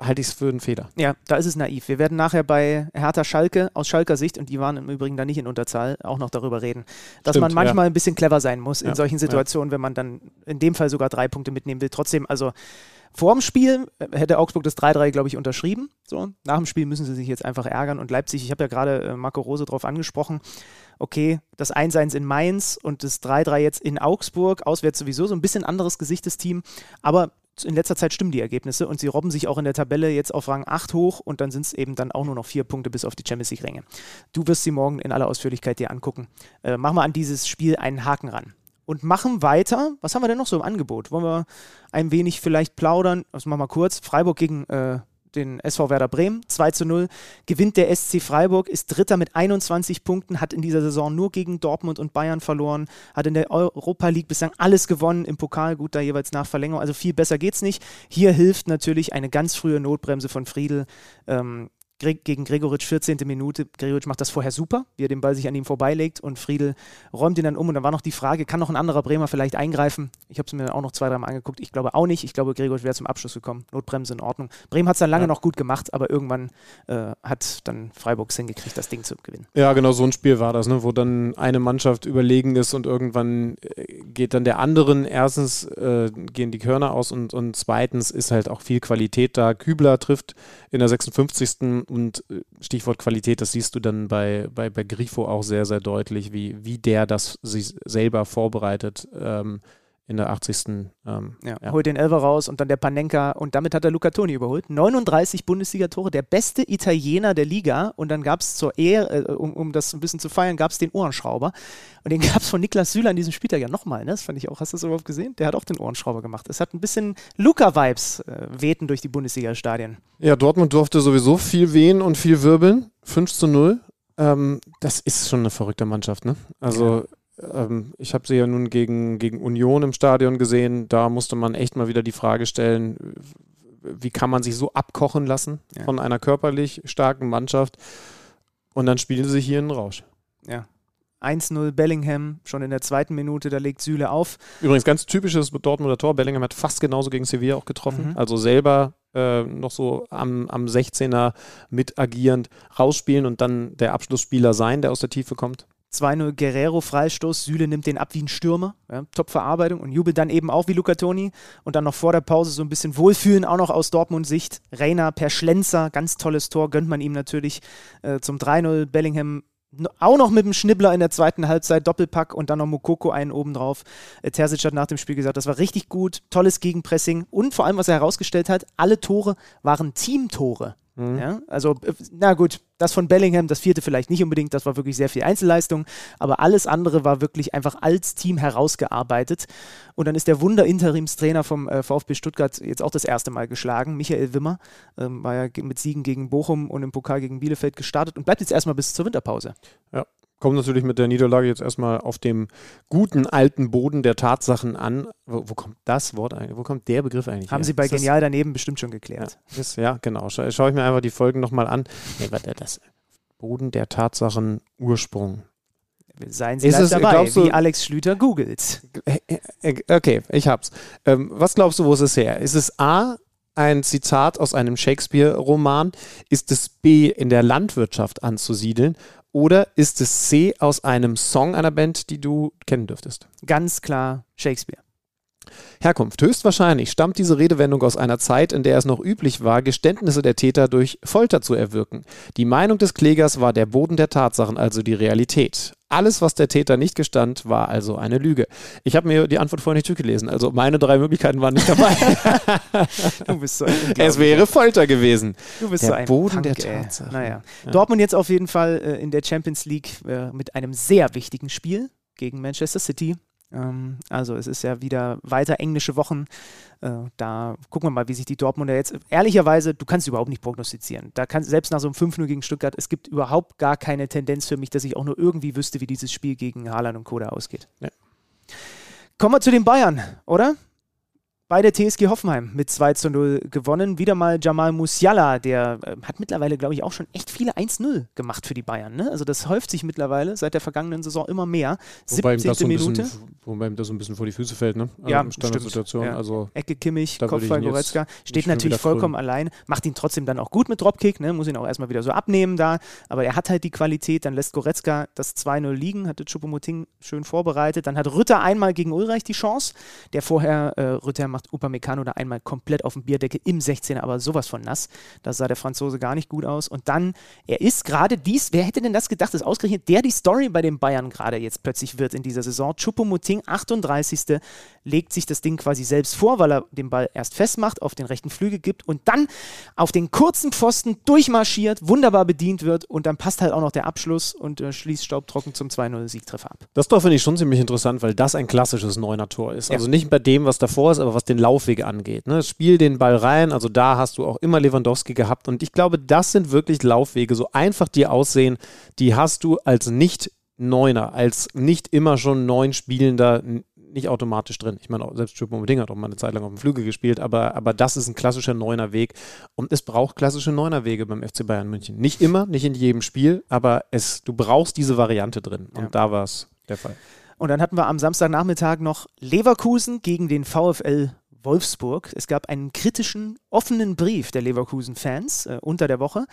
halte ich es für einen Fehler. Ja, da ist es naiv. Wir werden nachher bei Hertha Schalke aus Schalker Sicht, und die waren im Übrigen da nicht in Unterzahl, auch noch darüber reden, dass Stimmt, man manchmal ein bisschen clever sein muss in Ja, solchen Situationen, wenn man dann in dem Fall sogar drei Punkte mitnehmen will. Trotzdem, also vor dem Spiel hätte Augsburg das 3-3, glaube ich, unterschrieben. So, nach dem Spiel müssen sie sich jetzt einfach ärgern. Und Leipzig, ich habe ja gerade äh, Marco Rose drauf angesprochen, okay, das 1-1 in Mainz und das 3-3 jetzt in Augsburg, auswärts sowieso so ein bisschen anderes Gesicht des Team, aber in letzter Zeit stimmen die Ergebnisse und sie robben sich auch in der Tabelle jetzt auf Rang 8 hoch und dann sind es eben dann auch nur noch vier Punkte bis auf die Champions League-Ränge. Du wirst sie morgen in aller Ausführlichkeit dir angucken. Äh, machen wir an dieses Spiel einen Haken ran. Und machen weiter. Was haben wir denn noch so im Angebot? Wollen wir ein wenig vielleicht plaudern? Das machen wir kurz. Freiburg gegen äh, den SV Werder Bremen, 2 zu 0. Gewinnt der SC Freiburg, ist Dritter mit 21 Punkten, hat in dieser Saison nur gegen Dortmund und Bayern verloren, hat in der Europa League bislang alles gewonnen, im Pokal gut da jeweils nach Verlängerung. Also viel besser geht's nicht. Hier hilft natürlich eine ganz frühe Notbremse von Friedel. Ähm, gegen Gregoritsch 14. Minute. Gregoritsch macht das vorher super, wie er den Ball sich an ihm vorbeilegt und Friedel räumt ihn dann um. Und dann war noch die Frage, kann noch ein anderer Bremer vielleicht eingreifen? Ich habe es mir auch noch zwei, dreimal angeguckt. Ich glaube auch nicht. Ich glaube, Gregoritsch wäre zum Abschluss gekommen. Notbremse in Ordnung. Bremen hat es dann lange Ja. noch gut gemacht, aber irgendwann äh, hat dann Freiburg es hingekriegt, das Ding zu gewinnen. Ja, genau so ein Spiel war das, ne? wo dann eine Mannschaft überlegen ist und irgendwann äh, geht dann der anderen erstens äh, gehen die Körner aus und, und zweitens ist halt auch viel Qualität da. Kübler trifft in der 56. und äh, Stichwort Qualität, das siehst du dann bei, bei, bei Grifo auch sehr, sehr deutlich, wie, wie der das sich selber vorbereitet ähm, in der 80. Ähm, Ja, Ja. Holt den Elfer raus und dann der Panenka und damit hat er Luca Toni überholt. 39 Bundesliga-Tore, der beste Italiener der Liga und dann gab es zur Ehre, äh, um, um das ein bisschen zu feiern, gab es den Ohrenschrauber und den gab es von Niklas Süle an diesem Spieltag ja nochmal, ne? das fand ich auch, hast du das überhaupt gesehen? Der hat auch den Ohrenschrauber gemacht. Es hat ein bisschen Luca-Vibes äh, wehten durch die Bundesliga-Stadien. Ja, Dortmund durfte sowieso viel wehen und viel wirbeln. 5 zu 0. Ähm, das ist schon eine verrückte Mannschaft, ne? Also, ähm, ich habe sie ja nun gegen, gegen Union im Stadion gesehen. Da musste man echt mal wieder die Frage stellen, wie kann man sich so abkochen lassen Ja. von einer körperlich starken Mannschaft? Und dann spielen sie hier einen Rausch. Ja. 1-0 Bellingham, schon in der zweiten Minute, da legt Süle auf. Übrigens ganz typisches Dortmunder Tor. Bellingham hat fast genauso gegen Sevilla auch getroffen. Mhm. Also selber äh, noch so am, am 16er mit agierend rausspielen und dann der Abschlussspieler sein, der aus der Tiefe kommt. 2-0 Guerrero Freistoß, Süle nimmt den ab wie ein Stürmer, ja, Top-Verarbeitung und jubelt dann eben auch wie Luca Toni und dann noch vor der Pause so ein bisschen Wohlfühlen, auch noch aus Dortmund-Sicht. Reina per Schlenzer, ganz tolles Tor, gönnt man ihm natürlich äh, zum 3-0. Bellingham auch noch mit dem Schnibbler in der zweiten Halbzeit, Doppelpack und dann noch Mokoko einen obendrauf. Äh, Terzic hat nach dem Spiel gesagt, das war richtig gut, tolles Gegenpressing und vor allem, was er herausgestellt hat, alle Tore waren Teamtore. Mhm. Ja, also, äh, na gut, das von Bellingham, das vierte vielleicht nicht unbedingt, das war wirklich sehr viel Einzelleistung, aber alles andere war wirklich einfach als Team herausgearbeitet. Und dann ist der Wunder-Interimstrainer vom äh, VfB Stuttgart jetzt auch das erste Mal geschlagen. Michael Wimmer ähm, war ja mit Siegen gegen Bochum und im Pokal gegen Bielefeld gestartet und bleibt jetzt erstmal bis zur Winterpause. Ja, kommt natürlich mit der Niederlage jetzt erstmal auf dem guten alten Boden der Tatsachen an. Wo, wo kommt das Wort eigentlich? Wo kommt der Begriff eigentlich Haben her? Sie bei ist Genial das, daneben bestimmt schon geklärt. Ja, ist, ja genau. Scha schaue ich mir einfach die Folgen nochmal an. Nee, warte, das Boden der Tatsachen Ursprung. Seien Sie ist dabei, du, wie Alex Schlüter googelt. Äh, äh, okay, ich hab's. Ähm, was glaubst du, wo ist es her? Ist es A, ein Zitat aus einem Shakespeare-Roman? Ist es B, in der Landwirtschaft anzusiedeln? Oder ist es C aus einem Song einer Band, die du kennen dürftest? Ganz klar Shakespeare. Herkunft. Höchstwahrscheinlich stammt diese Redewendung aus einer Zeit, in der es noch üblich war, Geständnisse der Täter durch Folter zu erwirken. Die Meinung des Klägers war der Boden der Tatsachen, also die Realität. Alles, was der Täter nicht gestand, war also eine Lüge. Ich habe mir die Antwort vorher nicht durchgelesen, also meine drei Möglichkeiten waren nicht dabei. du bist so Es wäre Folter gewesen. Du bist der so ein Boden Punk, der Tatsachen. Naja. Ja. Dortmund jetzt auf jeden Fall äh, in der Champions League äh, mit einem sehr wichtigen Spiel gegen Manchester City. Ähm, also es ist ja wieder weiter englische Wochen. Äh, da gucken wir mal, wie sich die Dortmunder jetzt. Ehrlicherweise, du kannst überhaupt nicht prognostizieren. Da kann selbst nach so einem 5-0 gegen Stuttgart, es gibt überhaupt gar keine Tendenz für mich, dass ich auch nur irgendwie wüsste, wie dieses Spiel gegen Haaland und Koda ausgeht. Ja. Kommen wir zu den Bayern, oder? Bei der TSG Hoffenheim mit 2 zu 0 gewonnen. Wieder mal Jamal Musiala, der äh, hat mittlerweile, glaube ich, auch schon echt viele 1-0 gemacht für die Bayern. Ne? Also das häuft sich mittlerweile seit der vergangenen Saison immer mehr. Wobei 17. So Minute. Bisschen, wobei ihm das so ein bisschen vor die Füße fällt, ne? Ja, ähm, Standardsituation. Ja. Also, Ecke Kimmich, Kopfball Goretzka. Steht natürlich vollkommen allein, macht ihn trotzdem dann auch gut mit Dropkick, ne? muss ihn auch erstmal wieder so abnehmen da. Aber er hat halt die Qualität, dann lässt Goretzka das 2-0 liegen, hatte Chupomoting schön vorbereitet. Dann hat Rütter einmal gegen Ulreich die Chance, der vorher, äh, Rütter macht Upamecano da einmal komplett auf dem Bierdeckel im 16er, aber sowas von nass. Da sah der Franzose gar nicht gut aus. Und dann, er ist gerade dies, wer hätte denn das gedacht, dass ausgerechnet der die Story bei den Bayern gerade jetzt plötzlich wird in dieser Saison. Chupomoting, 38. legt sich das Ding quasi selbst vor, weil er den Ball erst festmacht, auf den rechten Flügel gibt und dann auf den kurzen Pfosten durchmarschiert, wunderbar bedient wird und dann passt halt auch noch der Abschluss und äh, schließt staubtrocken zum 2-0-Siegtreffer ab. Das Tor finde ich schon ziemlich interessant, weil das ein klassisches Neuner-Tor ist. Ja. Also nicht bei dem, was davor ist, aber was den Laufweg angeht. Ne? Spiel den Ball rein, also da hast du auch immer Lewandowski gehabt und ich glaube, das sind wirklich Laufwege, so einfach die aussehen, die hast du als nicht Neuner, als nicht immer schon neun Spielender nicht automatisch drin. Ich meine, selbst Choupo-Moting hat auch mal eine Zeit lang auf dem Flügel gespielt, aber, aber das ist ein klassischer neuner Weg und es braucht klassische neuner Wege beim FC Bayern München. Nicht immer, nicht in jedem Spiel, aber es, du brauchst diese Variante drin und ja. da war es der Fall. Und dann hatten wir am Samstagnachmittag noch Leverkusen gegen den VfL Wolfsburg. Es gab einen kritischen, offenen Brief der Leverkusen-Fans äh, unter der Woche.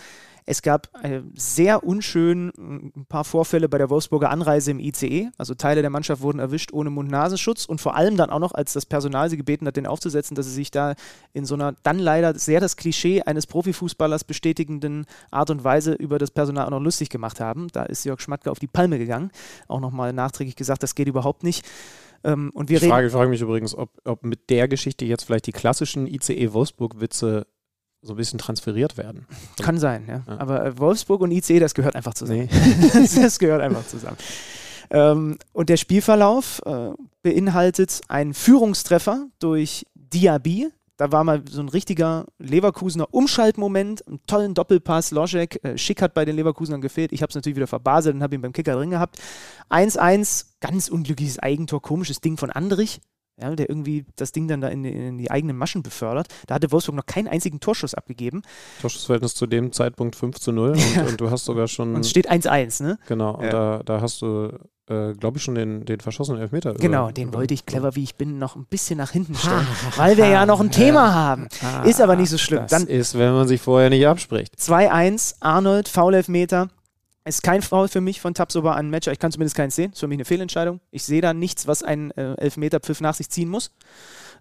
Es gab äh, sehr unschön äh, ein paar Vorfälle bei der Wolfsburger Anreise im ICE. Also Teile der Mannschaft wurden erwischt ohne Mund-Nasenschutz und vor allem dann auch noch, als das Personal sie gebeten hat, den aufzusetzen, dass sie sich da in so einer dann leider sehr das Klischee eines Profifußballers bestätigenden Art und Weise über das Personal auch noch lustig gemacht haben. Da ist Jörg Schmatke auf die Palme gegangen. Auch nochmal nachträglich gesagt, das geht überhaupt nicht. Ähm, und wir ich frage, frage mich übrigens, ob, ob mit der Geschichte jetzt vielleicht die klassischen ICE Wolfsburg-Witze so ein bisschen transferiert werden. Kann sein, ja. ja. Aber äh, Wolfsburg und ICE, das gehört einfach zusammen. Nee. das gehört einfach zusammen. Ähm, und der Spielverlauf äh, beinhaltet einen Führungstreffer durch Diaby, da war mal so ein richtiger Leverkusener Umschaltmoment, einen tollen Doppelpass. Loschek, äh, Schick hat bei den Leverkusenern gefehlt. Ich habe es natürlich wieder verbaselt und habe ihn beim Kicker drin gehabt. 1-1, ganz unglückliches Eigentor, komisches Ding von Andrich. Ja, der irgendwie das Ding dann da in, in, die eigenen Maschen befördert. Da hatte Wolfsburg noch keinen einzigen Torschuss abgegeben. Torschussverhältnis zu dem Zeitpunkt 5 zu 0 und, ja. und du hast sogar schon. Und es steht 1-1, ne? Genau, und ja. da, da hast du äh, glaube ich, schon den, den verschossenen Elfmeter. Genau, über, den über, wollte ich clever, wie ich bin, noch ein bisschen nach hinten stellen, weil wir ja noch ein Thema haben. Ist aber nicht so schlimm. Das Dann ist, wenn man sich vorher nicht abspricht. 2-1, Arnold, Foul-Elfmeter. Ist kein Foul für mich von Tabsoba an Matcher. Ich kann zumindest keinen sehen. Ist für mich eine Fehlentscheidung. Ich sehe da nichts, was ein äh, Elfmeterpfiff nach sich ziehen muss.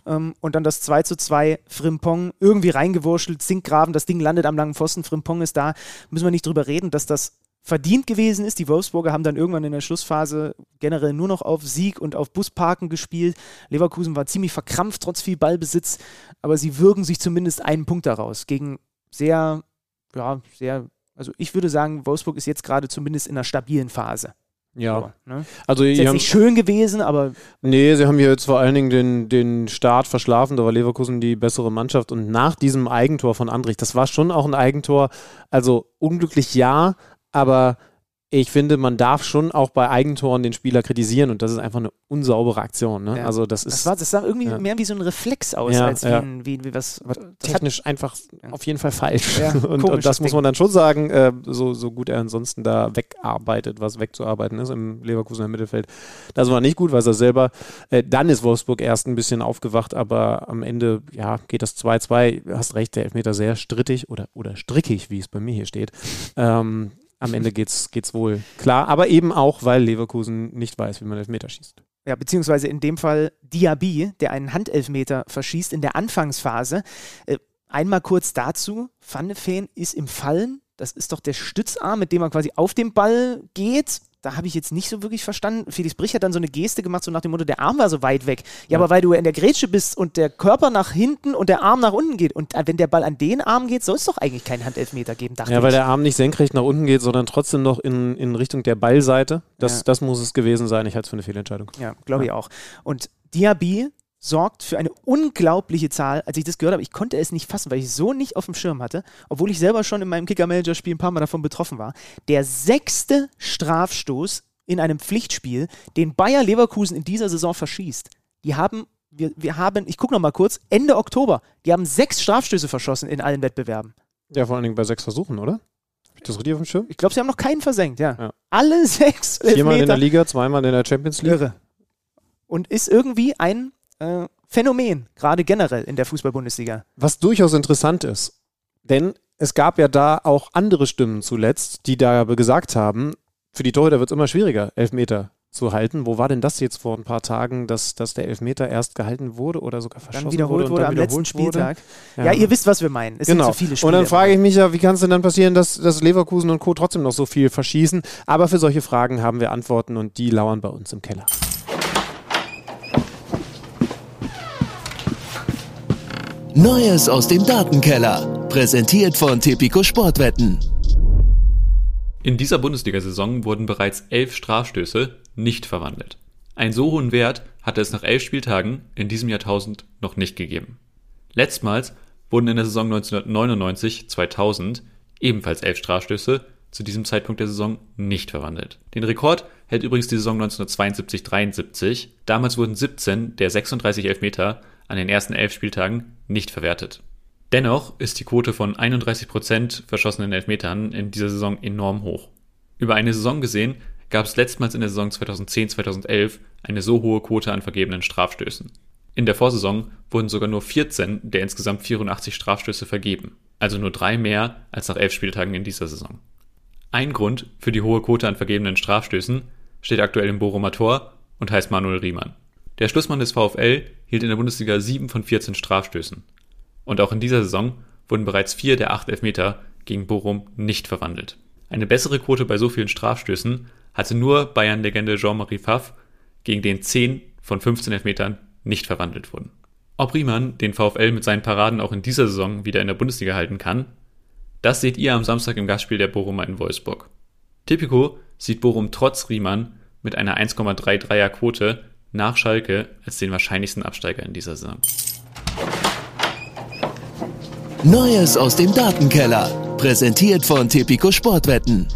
Ähm, und dann das 2 zu 2 Frimpong irgendwie reingewurschtelt, Zinkgraben, das Ding landet am langen Pfosten, Frimpong ist da. Müssen wir nicht drüber reden, dass das verdient gewesen ist. Die Wolfsburger haben dann irgendwann in der Schlussphase generell nur noch auf Sieg und auf Busparken gespielt. Leverkusen war ziemlich verkrampft, trotz viel Ballbesitz, aber sie würgen sich zumindest einen Punkt daraus gegen sehr, ja, sehr, also ich würde sagen, Wolfsburg ist jetzt gerade zumindest in einer stabilen Phase. Ja. So, ne? Also Ist jetzt haben, nicht schön gewesen, aber nee, sie haben hier jetzt vor allen Dingen den, den Start verschlafen, da war Leverkusen die bessere Mannschaft und nach diesem Eigentor von Andrich, das war schon auch ein Eigentor, also unglücklich ja, aber ich finde, man darf schon auch bei Eigentoren den Spieler kritisieren und das ist einfach eine unsaubere Aktion. Ne? Ja. Also das das, ist war, das sah irgendwie ja. mehr wie so ein Reflex aus, Ja, als wie, ein, wie, wie was. aber das hat- technisch einfach auf jeden Fall falsch. Und, und das muss Ding. man dann schon sagen, äh, so, so gut er ansonsten da wegarbeitet, was wegzuarbeiten ist im Leverkusener Mittelfeld. Das war nicht gut, weiß er selber. Äh, dann ist Wolfsburg erst ein bisschen aufgewacht, aber am Ende ja, geht das 2-2. Du Hast recht, der Elfmeter sehr strittig oder, oder strickig, wie es bei mir hier steht. Ähm, am Ende geht's, geht's wohl klar, aber eben auch, weil Leverkusen nicht weiß, wie man Elfmeter schießt. Ja, beziehungsweise in dem Fall Diaby, der einen Handelfmeter verschießt in der Anfangsphase. Äh, einmal kurz dazu: Van ist im Fallen. Das ist doch der Stützarm, mit dem er quasi auf den Ball geht. Da habe ich jetzt nicht so wirklich verstanden. Felix Brich hat dann so eine Geste gemacht, so nach dem Motto, der Arm war so weit weg. Ja, Ja. aber weil du in der Grätsche bist und der Körper nach hinten und der Arm nach unten geht. Und äh, wenn der Ball an den Arm geht, soll es doch eigentlich keinen Handelfmeter geben, dachte Ja, weil ich. der Arm nicht senkrecht nach unten geht, sondern trotzdem noch in, in Richtung der Ballseite. Das, Ja. das muss es gewesen sein. Ich halte es für eine Fehlentscheidung. Ja, glaube ich auch. Und Diaby sorgt für eine unglaubliche Zahl. Als ich das gehört habe, ich konnte es nicht fassen, weil ich so nicht auf dem Schirm hatte, obwohl ich selber schon in meinem Kicker-Manager-Spiel ein paar Mal davon betroffen war. Der sechste Strafstoß in einem Pflichtspiel, den Bayer Leverkusen in dieser Saison verschießt. Die haben, wir, wir haben, ich gucke noch mal kurz, Ende Oktober, die haben sechs Strafstöße verschossen in allen Wettbewerben. Ja, vor allen Dingen bei sechs Versuchen, oder? Das richtig auf dem Schirm? Ich glaube, sie haben noch keinen versenkt, ja. Ja. Alle sechs Viermal in der Liga, zweimal in der Champions League. Irre. Und ist irgendwie ein äh, Phänomen, gerade generell in der Fußball-Bundesliga. Was durchaus interessant ist, denn es gab ja da auch andere Stimmen zuletzt, die da gesagt haben, für die Torhüter wird es immer schwieriger, Elfmeter zu halten. Wo war denn das jetzt vor ein paar Tagen, dass, dass der Elfmeter erst gehalten wurde oder sogar verschossen Dann wiederholt wurde? wurde, dann am letzten wiederholt wurde? Spieltag. Ja. ihr wisst, was wir meinen. Es genau. sind zu viele Spiele. und dann frage ich mich ja, wie kann es denn dann passieren, dass, dass Leverkusen und Co. trotzdem noch so viel verschießen? Aber für solche Fragen haben wir Antworten und die lauern bei uns im Keller. Neues aus dem Datenkeller. Präsentiert von Tipico Sportwetten. In dieser Bundesliga-Saison wurden bereits elf Strafstöße nicht verwandelt. Einen so hohen Wert hatte es nach elf Spieltagen in diesem Jahrtausend noch nicht gegeben. Letztmals wurden in der Saison 1999-2000 ebenfalls elf Strafstöße zu diesem Zeitpunkt der Saison nicht verwandelt. Den Rekord hält übrigens die Saison 1972-73. Damals wurden 17 der 36 Elfmeter an den ersten elf Spieltagen nicht verwertet. Dennoch ist die Quote von 31% verschossenen Elfmetern in dieser Saison enorm hoch. Über eine Saison gesehen gab es letztmals in der Saison 2010-2011 eine so hohe Quote an vergebenen Strafstößen. In der Vorsaison wurden sogar nur 14 der insgesamt 84 Strafstöße vergeben, also nur drei mehr als nach elf Spieltagen in dieser Saison. Ein Grund für die hohe Quote an vergebenen Strafstößen steht aktuell im Bochumer Tor und heißt Manuel Riemann. Der Schlussmann des VfL hielt in der Bundesliga 7 von 14 Strafstößen. Und auch in dieser Saison wurden bereits vier der acht Elfmeter gegen Bochum nicht verwandelt. Eine bessere Quote bei so vielen Strafstößen hatte nur Bayern-Legende Jean-Marie Pfaff, gegen den 10 von 15 Elfmetern nicht verwandelt wurden. Ob Riemann den VfL mit seinen Paraden auch in dieser Saison wieder in der Bundesliga halten kann, das seht ihr am Samstag im Gastspiel der Bochumer in Wolfsburg. Tipico sieht Bochum trotz Riemann mit einer 1,33er Quote nach Schalke als den wahrscheinlichsten Absteiger in dieser Saison. Neues aus dem Datenkeller. Präsentiert von Tipico Sportwetten.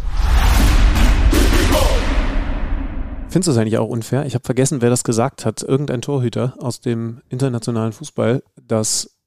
Findest du es eigentlich auch unfair? Ich habe vergessen, wer das gesagt hat. Irgendein Torhüter aus dem internationalen Fußball, dass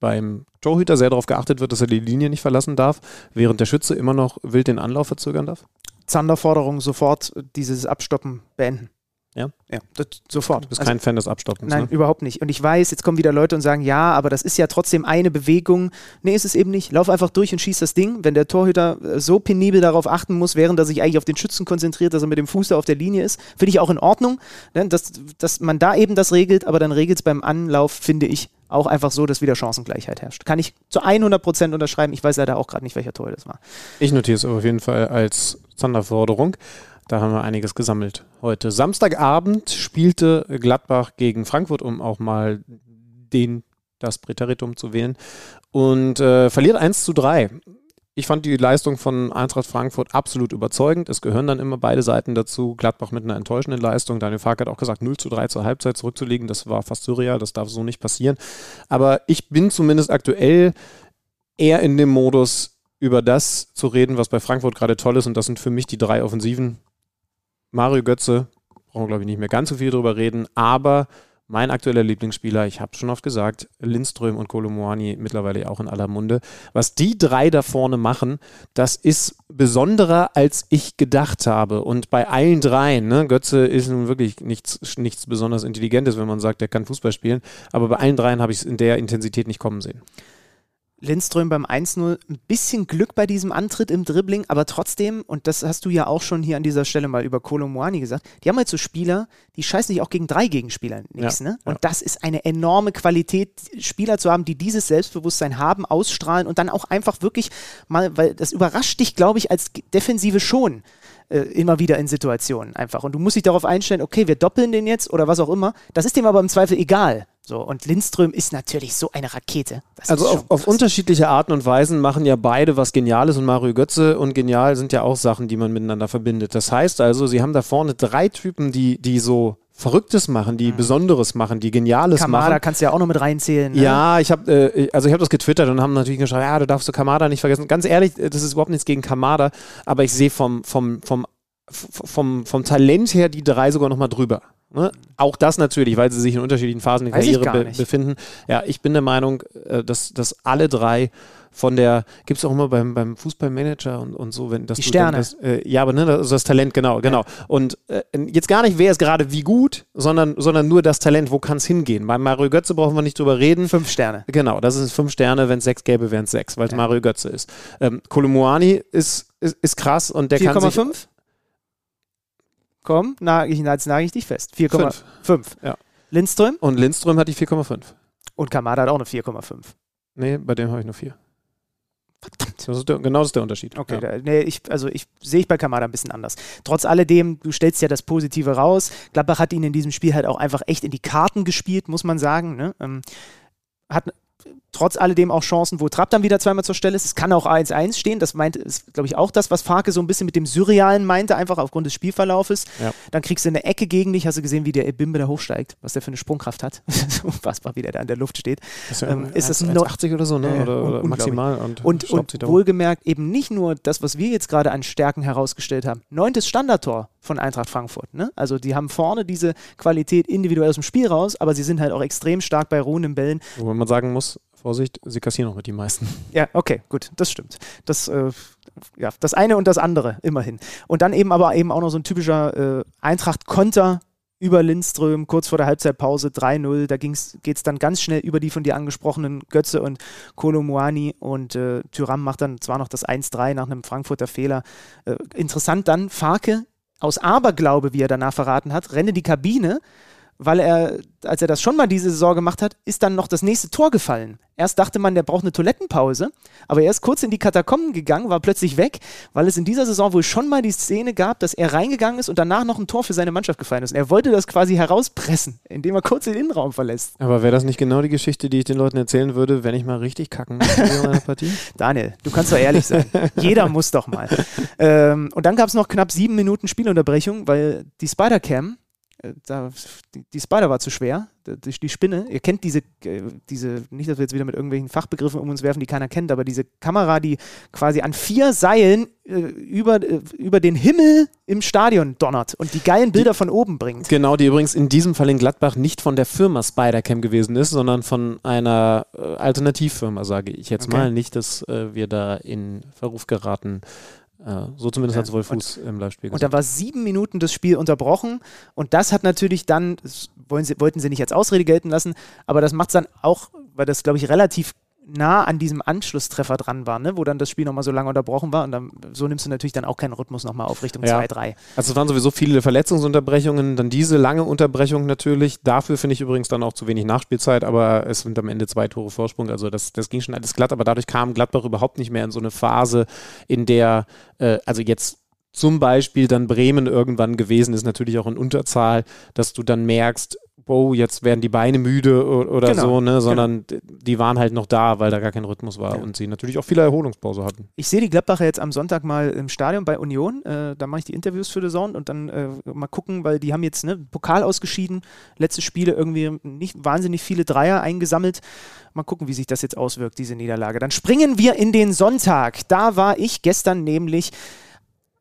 beim Torhüter sehr darauf geachtet wird, dass er die Linie nicht verlassen darf, während der Schütze immer noch wild den Anlauf verzögern darf? Zanderforderung sofort dieses Abstoppen beenden. Ja? Ja, das, sofort. Du bist Also- kein Fan des Abstoppens, Nein, ne? überhaupt nicht. Und ich weiß, jetzt kommen wieder Leute und sagen, ja, aber das ist ja trotzdem eine Bewegung. Nee, ist es eben nicht. Lauf einfach durch und schieß das Ding. Wenn der Torhüter äh, so penibel darauf achten muss, während er sich eigentlich auf den Schützen konzentriert, dass er mit dem Fuß da auf der Linie ist, finde ich auch in Ordnung, ne, dass, dass man da eben das regelt, aber dann regelt es beim Anlauf, finde ich, auch einfach so, dass wieder Chancengleichheit herrscht. Kann ich zu 100% unterschreiben. Ich weiß leider auch gerade nicht, welcher Torhüter das war. Ich notiere es auf jeden Fall als Zanderforderung. Da haben wir einiges gesammelt heute. Samstagabend spielte Gladbach gegen Frankfurt, um auch mal den, das Präteritum zu wählen. Und äh, verliert 1 zu 3. Ich fand die Leistung von Eintracht Frankfurt absolut überzeugend. Es gehören dann immer beide Seiten dazu. Gladbach mit einer enttäuschenden Leistung. Daniel Fark hat auch gesagt, 0 zu 3 zur Halbzeit zurückzulegen. Das war fast surreal. Das darf so nicht passieren. Aber ich bin zumindest aktuell eher in dem Modus, über das zu reden, was bei Frankfurt gerade toll ist. Und das sind für mich die drei Offensiven. Mario Götze, brauchen wir glaube ich nicht mehr ganz so viel drüber reden, aber mein aktueller Lieblingsspieler, ich habe schon oft gesagt, Lindström und Kolomoani mittlerweile auch in aller Munde. Was die drei da vorne machen, das ist besonderer, als ich gedacht habe. Und bei allen dreien, ne, Götze ist nun wirklich nichts, nichts besonders Intelligentes, wenn man sagt, der kann Fußball spielen. Aber bei allen dreien habe ich es in der Intensität nicht kommen sehen. Lindström beim 1-0 ein bisschen Glück bei diesem Antritt im Dribbling, aber trotzdem, und das hast du ja auch schon hier an dieser Stelle mal über Kolomoani gesagt, die haben halt so Spieler, die scheißen sich auch gegen drei Gegenspieler nichts, Ja, ne? Und ja. das ist eine enorme Qualität, Spieler zu haben, die dieses Selbstbewusstsein haben, ausstrahlen und dann auch einfach wirklich mal, weil das überrascht dich, glaube ich, als Defensive schon äh, immer wieder in Situationen einfach. Und du musst dich darauf einstellen, okay, wir doppeln den jetzt oder was auch immer. Das ist dem aber im Zweifel egal. So, und Lindström ist natürlich so eine Rakete. Das Also auf, auf unterschiedliche Arten und Weisen machen ja beide was Geniales und Mario Götze und genial sind ja auch Sachen, die man miteinander verbindet. Das heißt also, sie haben da vorne drei Typen, die, die so Verrücktes machen, die Besonderes machen, die Geniales Kamada machen. kannst du ja auch noch mit reinzählen. Ne? Ja, ich habe äh, also ich habe das getwittert und haben natürlich geschrieben, ja, du darfst du Kamada nicht vergessen. Ganz ehrlich, das ist überhaupt nichts gegen Kamada, aber ich sehe vom vom vom vom vom Talent her die drei sogar noch mal drüber. Ne? Auch das natürlich, weil sie sich in unterschiedlichen Phasen der Weiß Karriere be befinden. Ja, ich bin der Meinung, äh, dass, dass alle drei von der, gibt es auch immer beim, beim Fußballmanager und, und so, wenn das Die Sterne. Das, äh, ja, aber ne, das, das Talent, genau, genau. Und äh, jetzt gar nicht, wer ist gerade wie gut, sondern, sondern nur das Talent, wo kann es hingehen. Bei Mario Götze brauchen wir nicht drüber reden. Fünf Sterne. Genau, das ist fünf Sterne, wenn es sechs gäbe, wären es sechs, weil es Mario Götze ist. Ähm, Kolomoani ist, ist, ist krass und der kann sich 4,5? Komm, nag ich, jetzt nage ich dich fest. 4,5. Ja. Lindström und Lindström hat die 4,5. und Kamada hat auch eine 4,5. Nee, bei dem habe ich nur vier. Verdammt. Das ist der, genau das ist der Unterschied. Okay, ja. da, nee, ich, also ich sehe ich bei Kamada ein bisschen anders. Trotz alledem, du stellst ja das Positive raus. Gladbach hat ihn in diesem Spiel halt auch einfach echt in die Karten gespielt, muss man sagen. Ne? Ähm, hat trotz alledem auch Chancen, wo Trapp dann wieder zweimal zur Stelle ist. Es kann auch 1-1 stehen. Das meint, ist, glaube ich, auch das, was Farke so ein bisschen mit dem Surrealen meinte, einfach aufgrund des Spielverlaufes. Ja. Dann kriegst du eine Ecke gegen dich. Hast du gesehen, wie der Ebimbe da hochsteigt? Was der für eine Sprungkraft hat? Unfassbar, wie der da in der Luft steht. Ist, ja, Ähm, ist das 80 oder so, ne? Ja, oder, maximal. Und, Und, und wohlgemerkt eben nicht nur das, was wir jetzt gerade an Stärken herausgestellt haben. Neuntes Standardtor von Eintracht Frankfurt. Ne? Also die haben vorne diese Qualität individuell aus dem Spiel raus, aber sie sind halt auch extrem stark bei ruhenden Bällen. Wo man sagen muss, Vorsicht, sie kassieren auch mit die meisten. Ja, okay, gut, das stimmt. Das, äh, ja, das eine und das andere, immerhin. Und dann eben aber eben auch noch so ein typischer äh, Eintracht-Konter über Lindström, kurz vor der Halbzeitpause 3-0. Da geht es dann ganz schnell über die von dir angesprochenen Götze und Kolomuani und äh, Tyram macht dann zwar noch das 1-3 nach einem Frankfurter Fehler. Äh, interessant dann, Farke aus Aberglaube, wie er danach verraten hat, renne die Kabine, weil er, als er das schon mal diese Saison gemacht hat, ist dann noch das nächste Tor gefallen. Erst dachte man, der braucht eine Toilettenpause, aber er ist kurz in die Katakomben gegangen, war plötzlich weg, weil es in dieser Saison wohl schon mal die Szene gab, dass er reingegangen ist und danach noch ein Tor für seine Mannschaft gefallen ist. Und er wollte das quasi herauspressen, indem er kurz den Innenraum verlässt. Aber wäre das nicht genau die Geschichte, die ich den Leuten erzählen würde, wenn ich mal richtig kacken möchte in einer Partie? Daniel, du kannst doch ehrlich sein. Jeder muss doch mal. Ähm, und dann gab es noch knapp sieben Minuten Spielunterbrechung, weil die Spider-Cam, da, die, die Spider war zu schwer, die, die Spinne, ihr kennt diese, äh, diese, nicht, dass wir jetzt wieder mit irgendwelchen Fachbegriffen um uns werfen, die keiner kennt, aber diese Kamera, die quasi an vier Seilen äh, über, äh, über den Himmel im Stadion donnert und die geilen Bilder von oben bringt. Genau, die übrigens in diesem Fall in Gladbach nicht von der Firma Spidercam gewesen ist, sondern von einer äh, Alternativfirma, sage ich jetzt Okay. mal. Nicht, dass äh, wir da in Verruf geraten, Äh, so zumindest Ja, hat es wohl Fuß im Live-Spiel Und dann war sieben Minuten das Spiel unterbrochen. Und das hat natürlich dann, das wollen sie, wollten sie nicht als Ausrede gelten lassen, aber das macht es dann auch, weil das, glaube ich, relativ nah an diesem Anschlusstreffer dran war, ne? wo dann das Spiel nochmal so lange unterbrochen war. Und dann, so nimmst du natürlich dann auch keinen Rhythmus nochmal auf Richtung Ja. 2-3. Also es waren sowieso viele Verletzungsunterbrechungen, dann diese lange Unterbrechung natürlich. Dafür finde ich übrigens dann auch zu wenig Nachspielzeit, aber es sind am Ende zwei Tore Vorsprung. Also das, das ging schon alles glatt, aber dadurch kam Gladbach überhaupt nicht mehr in so eine Phase, in der, äh, also jetzt zum Beispiel dann Bremen irgendwann gewesen ist, natürlich auch in Unterzahl, dass du dann merkst, wow, jetzt werden die Beine müde oder Genau, so, ne? sondern d- die waren halt noch da, weil da gar kein Rhythmus war Ja. und sie natürlich auch viele Erholungspause hatten. Ich sehe die Gladbacher jetzt am Sonntag mal im Stadion bei Union. Äh, da mache ich die Interviews für The Zone und dann äh, mal gucken, weil die haben jetzt ne, Pokal ausgeschieden, letzte Spiele irgendwie nicht wahnsinnig viele Dreier eingesammelt. Mal gucken, wie sich das jetzt auswirkt, diese Niederlage. Dann springen wir in den Sonntag. Da war ich gestern nämlich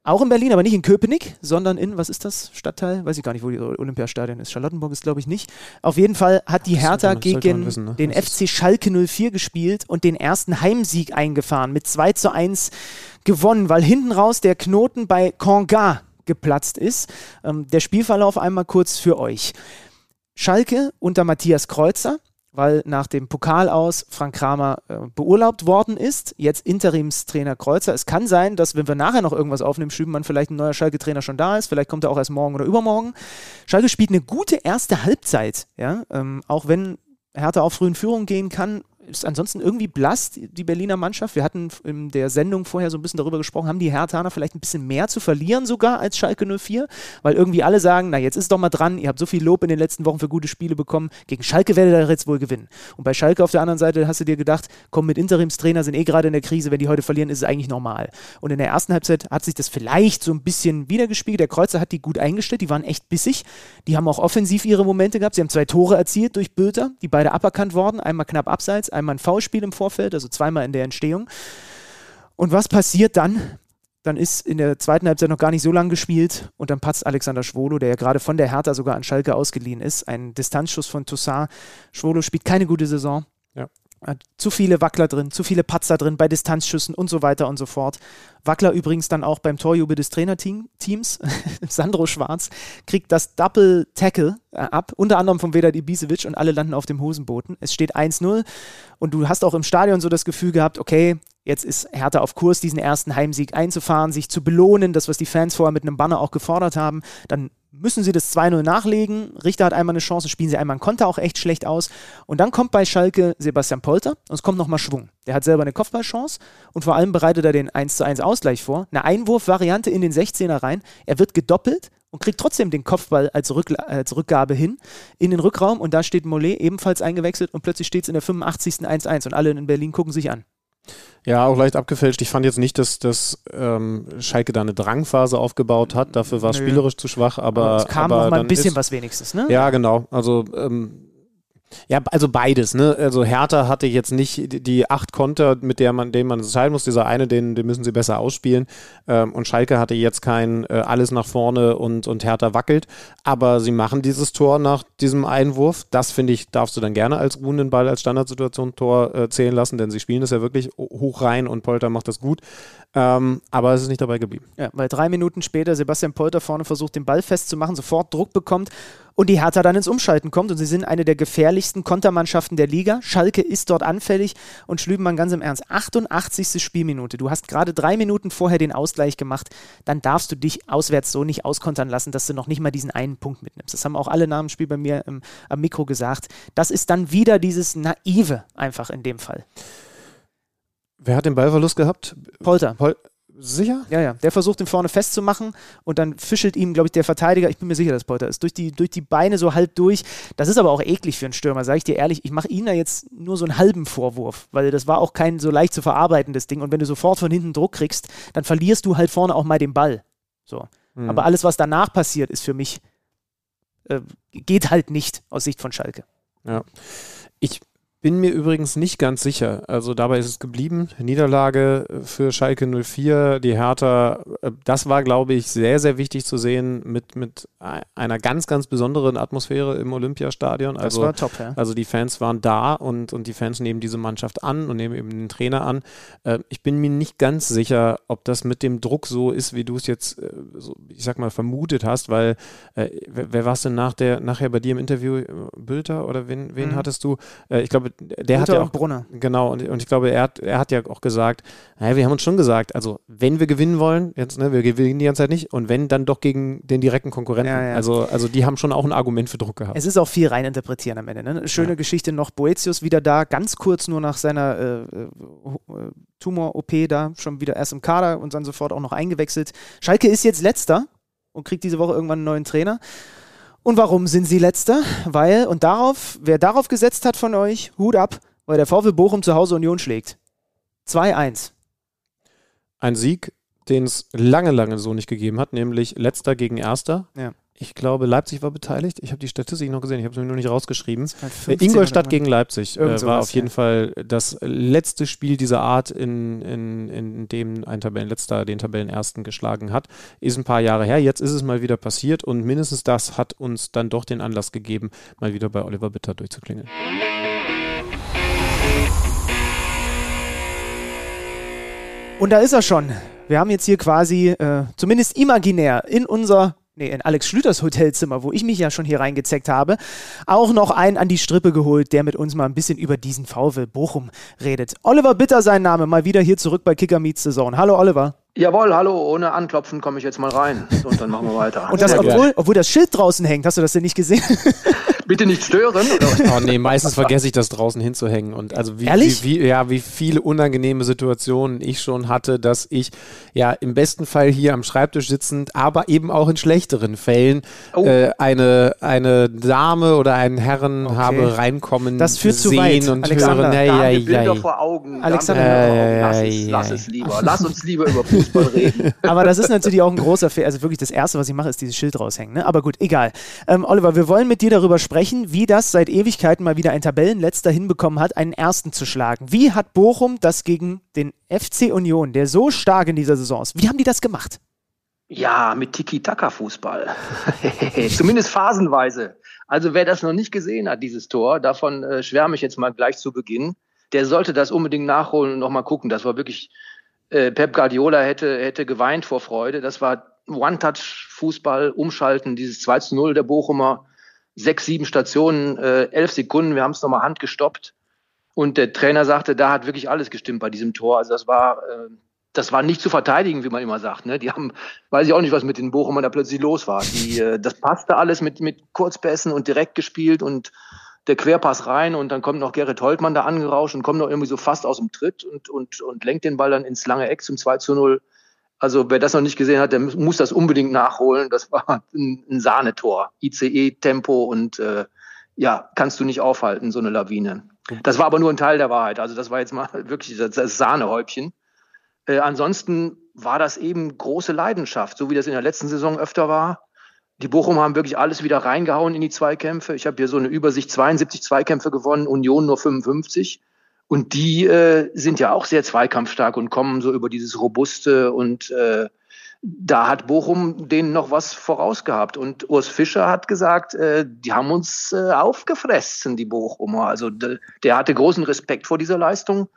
auch in Berlin, aber nicht in Köpenick, sondern in, was ist das, Stadtteil? Weiß ich gar nicht, wo die Olympiastadion ist. Charlottenburg ist, glaube ich, nicht. Auf jeden Fall hat die Hertha man gegen wissen, ne? den Das FC Schalke 04 gespielt und den ersten Heimsieg eingefahren mit 2 zu 1 gewonnen, weil hinten raus der Knoten bei Konga geplatzt ist. Ähm, der Spielverlauf einmal kurz für euch. Schalke unter Matthias Kreuzer, weil nach dem Pokal aus Frank Kramer äh, beurlaubt worden ist. Jetzt Interimstrainer Kreuzer. Es kann sein, dass, wenn wir nachher noch irgendwas aufnehmen, Schübenmann vielleicht ein neuer Schalke-Trainer schon da ist. Vielleicht kommt er auch erst morgen oder übermorgen. Schalke spielt eine gute erste Halbzeit. Ja? Ähm, auch wenn Hertha auf frühen Führung gehen kann, ist ansonsten irgendwie blass, die Berliner Mannschaft. Wir hatten in der Sendung vorher so ein bisschen darüber gesprochen, haben die Herthaner vielleicht ein bisschen mehr zu verlieren sogar als Schalke 04, weil irgendwie alle sagen, na jetzt ist doch mal dran, ihr habt so viel Lob in den letzten Wochen für gute Spiele bekommen, gegen Schalke werdet ihr jetzt wohl gewinnen. Und bei Schalke auf der anderen Seite hast du dir gedacht, komm mit Interimstrainer, sind eh gerade in der Krise, wenn die heute verlieren, ist es eigentlich normal. Und in der ersten Halbzeit hat sich das vielleicht so ein bisschen wiedergespiegelt. Der Kreuzer hat die gut eingestellt, die waren echt bissig, die haben auch offensiv ihre Momente gehabt, sie haben zwei Tore erzielt durch Bülter, die beide aberkannt worden, einmal knapp abseits, einmal ein Foulspiel im Vorfeld, also zweimal in der Entstehung. Und was passiert dann? Dann ist in der zweiten Halbzeit noch gar nicht so lang gespielt und dann patzt Alexander Schwolo, der ja gerade von der Hertha sogar an Schalke ausgeliehen ist. Ein Distanzschuss von Toussaint. Schwolo spielt keine gute Saison. Zu viele Wackler drin, zu viele Patzer drin bei Distanzschüssen und so weiter und so fort. Wackler übrigens dann auch beim Torjubel des Trainerteams, Sandro Schwarz, kriegt das Double Tackle äh, ab, unter anderem von Vedat Ibisevic und alle landen auf dem Hosenboden. Es steht 1-0 und du hast auch im Stadion so das Gefühl gehabt, okay, jetzt ist Hertha auf Kurs, diesen ersten Heimsieg einzufahren, sich zu belohnen, das, was die Fans vorher mit einem Banner auch gefordert haben. Dann müssen sie das 2-0 nachlegen. Richter hat einmal eine Chance, spielen sie einmal einen Konter auch echt schlecht aus. Und dann kommt bei Schalke Sebastian Polter und es kommt nochmal Schwung. Der hat selber eine Kopfballchance und vor allem bereitet er den 1-1 Ausgleich vor. Eine Einwurfvariante in den 16er rein. Er wird gedoppelt und kriegt trotzdem den Kopfball als, Rückla als Rückgabe hin in den Rückraum und da steht Mollet ebenfalls eingewechselt und plötzlich steht es in der 85. 1-1 und alle in Berlin gucken sich an. Ja, auch leicht abgefälscht. Ich fand jetzt nicht, dass, dass ähm, Schalke da eine Drangphase aufgebaut hat. Dafür war es spielerisch zu schwach, aber. es kam aber noch mal ein bisschen ist, was wenigstens, ne? Ja, genau. Also, ähm, ja, also beides, ne? Also Hertha hatte jetzt nicht die- acht Konter, mit der man, denen man entscheiden muss. Dieser eine, den, den müssen sie besser ausspielen. Ähm, und Schalke hatte jetzt kein äh, alles nach vorne und, und Hertha wackelt. Aber sie machen dieses Tor nach diesem Einwurf. Das finde ich, darfst du dann gerne als ruhenden Ball, als Standardsituation Tor äh, zählen lassen, denn sie spielen das ja wirklich hoch rein und Polter macht das gut. Ähm, aber es ist nicht dabei geblieben. Ja, weil drei Minuten später Sebastian Polter vorne versucht, den Ball festzumachen, sofort Druck bekommt und die Hertha dann ins Umschalten kommt und sie sind eine der gefährlichsten Kontermannschaften der Liga. Schalke ist dort anfällig und Schlübenmann ganz im Ernst. 88. Spielminute. Du hast gerade drei Minuten vorher den Ausgleich gemacht. Dann darfst du dich auswärts so nicht auskontern lassen, dass du noch nicht mal diesen einen Punkt mitnimmst. Das haben auch alle nach dem Spiel bei mir im, am Mikro gesagt. Das ist dann wieder dieses Naive einfach in dem Fall. Wer hat den Ballverlust gehabt? Polter. Pol Sicher? Ja, ja. Der versucht ihn vorne festzumachen und dann fischelt ihm, glaube ich, der Verteidiger, ich bin mir sicher, dass Polter ist, durch die, durch die Beine so halb durch. Das ist aber auch eklig für einen Stürmer, sage ich dir ehrlich. Ich mache ihm da jetzt nur so einen halben Vorwurf, weil das war auch kein so leicht zu verarbeitendes Ding. Und wenn du sofort von hinten Druck kriegst, dann verlierst du halt vorne auch mal den Ball. So. Mhm. Aber alles, was danach passiert, ist für mich, äh, geht halt nicht aus Sicht von Schalke. Ja. Ich bin mir übrigens nicht ganz sicher. Also dabei ist es geblieben. Niederlage für Schalke 04, die Hertha. Äh, das war, glaube ich, sehr, sehr wichtig zu sehen mit, mit einer ganz, ganz besonderen Atmosphäre im Olympiastadion. Also, das war top, ja. Also die Fans waren da und, und die Fans nehmen diese Mannschaft an und nehmen eben den Trainer an. Äh, ich bin mir nicht ganz sicher, ob das mit dem Druck so ist, wie du es jetzt, äh, ich sag mal, vermutet hast, weil wer, wer war es denn nach der, nachher bei dir im Interview? Bülter oder wen, wen mhm. hattest du? ich glaube, der hat ja auch Brunner. Genau, und, und ich glaube, er hat, er hat ja auch gesagt, naja, wir haben uns schon gesagt, also wenn wir gewinnen wollen, jetzt, ne, wir gewinnen die ganze Zeit nicht, und wenn, dann doch gegen den direkten Konkurrenten. Ja, ja. Also, also die haben schon auch ein Argument für Druck gehabt. Es ist auch viel reininterpretieren am Ende. Ne? Schöne ja. Geschichte noch, Boetius wieder da, ganz kurz nur nach seiner äh, äh Tumor-OP da, schon wieder erst im Kader und dann sofort auch noch eingewechselt. Schalke ist jetzt letzter und kriegt diese Woche irgendwann einen neuen Trainer. Und warum sind sie letzter? Weil, und darauf, wer darauf gesetzt hat von euch, Hut ab, weil der VfL Bochum zu Hause Union schlägt. 2-1. Ein Sieg, den es lange, lange so nicht gegeben hat, nämlich letzter gegen erster. Ja. Ich glaube, Leipzig war beteiligt. Ich habe die Statistik noch gesehen, ich habe es mir nur nicht rausgeschrieben. Halt Ingolstadt gegen Leipzig äh, war auf jeden ja. Fall das letzte Spiel dieser Art, in, in, in dem ein Tabellenletzter den Tabellenersten geschlagen hat. Ist ein paar Jahre her. Jetzt ist es mal wieder passiert und mindestens das hat uns dann doch den Anlass gegeben, mal wieder bei Oliver Bitter durchzuklingeln. Und da ist er schon. Wir haben jetzt hier quasi, äh, zumindest imaginär, in unser nee, in Alex Schlüters Hotelzimmer, wo ich mich ja schon hier reingezeckt habe, auch noch einen an die Strippe geholt, der mit uns mal ein bisschen über diesen VW Bochum redet. Oliver Bitter sein Name, mal wieder hier zurück bei Kicker Meets Saison. Hallo Oliver. Jawohl, hallo, ohne Anklopfen komme ich jetzt mal rein. und dann machen wir weiter. Und das, obwohl, obwohl das Schild draußen hängt, hast du das denn nicht gesehen? Bitte nicht stören. Oh nee, meistens vergesse ich das draußen hinzuhängen. Und also wie, Ehrlich? Wie, wie, ja, wie viele unangenehme Situationen ich schon hatte, dass ich ja im besten Fall hier am Schreibtisch sitzend, aber eben auch in schlechteren Fällen oh. äh, eine, eine Dame oder einen Herren okay. habe reinkommen das führt sehen zu weit. und Alexander, hören. Haben wir Bilder vor Augen. Alexander, äh, lass, es, lass es lieber. Lass uns lieber über Fußball reden. Aber das ist natürlich auch ein großer Fehler. Also wirklich das Erste, was ich mache, ist dieses Schild raushängen. Ne? Aber gut, egal. Ähm, Oliver, wir wollen mit dir darüber sprechen, wie das seit Ewigkeiten mal wieder ein Tabellenletzter hinbekommen hat, einen Ersten zu schlagen. Wie hat Bochum das gegen den FC Union, der so stark in dieser Saison ist, wie haben die das gemacht? Ja, mit Tiki-Taka-Fußball. Zumindest phasenweise. Also wer das noch nicht gesehen hat, dieses Tor, davon äh, schwärme ich jetzt mal gleich zu Beginn, der sollte das unbedingt nachholen und nochmal gucken. Das war wirklich äh, Pep Guardiola hätte, hätte geweint vor Freude. Das war One-Touch-Fußball, Umschalten, dieses 2 zu 0 der Bochumer, sechs, sieben Stationen, äh, elf Sekunden, wir haben es nochmal handgestoppt. Und der Trainer sagte, da hat wirklich alles gestimmt bei diesem Tor. Also das war, äh, das war nicht zu verteidigen, wie man immer sagt. Ne? Die haben, weiß ich auch nicht, was mit den Bochumern da plötzlich los war. Die, äh, das passte alles mit, mit Kurzpässen und direkt gespielt und der Querpass rein und dann kommt noch Gerrit Holtmann da angerauscht und kommt noch irgendwie so fast aus dem Tritt und, und, und lenkt den Ball dann ins lange Eck zum 2 zu 0. Also wer das noch nicht gesehen hat, der muss das unbedingt nachholen. Das war ein, ein Sahnetor. ICE-Tempo und äh, ja, kannst du nicht aufhalten, so eine Lawine. Das war aber nur ein Teil der Wahrheit. Also das war jetzt mal wirklich das, das Sahnehäubchen. Äh, ansonsten war das eben große Leidenschaft, so wie das in der letzten Saison öfter war. Die Bochum haben wirklich alles wieder reingehauen in die Zweikämpfe. Ich habe hier so eine Übersicht 72 Zweikämpfe gewonnen, Union nur 55. Und die äh, sind ja auch sehr zweikampfstark und kommen so über dieses Robuste und äh, da hat Bochum denen noch was vorausgehabt. Und Urs Fischer hat gesagt, äh, die haben uns äh, aufgefressen, die Bochumer. Also de, der hatte großen Respekt vor dieser Leistung,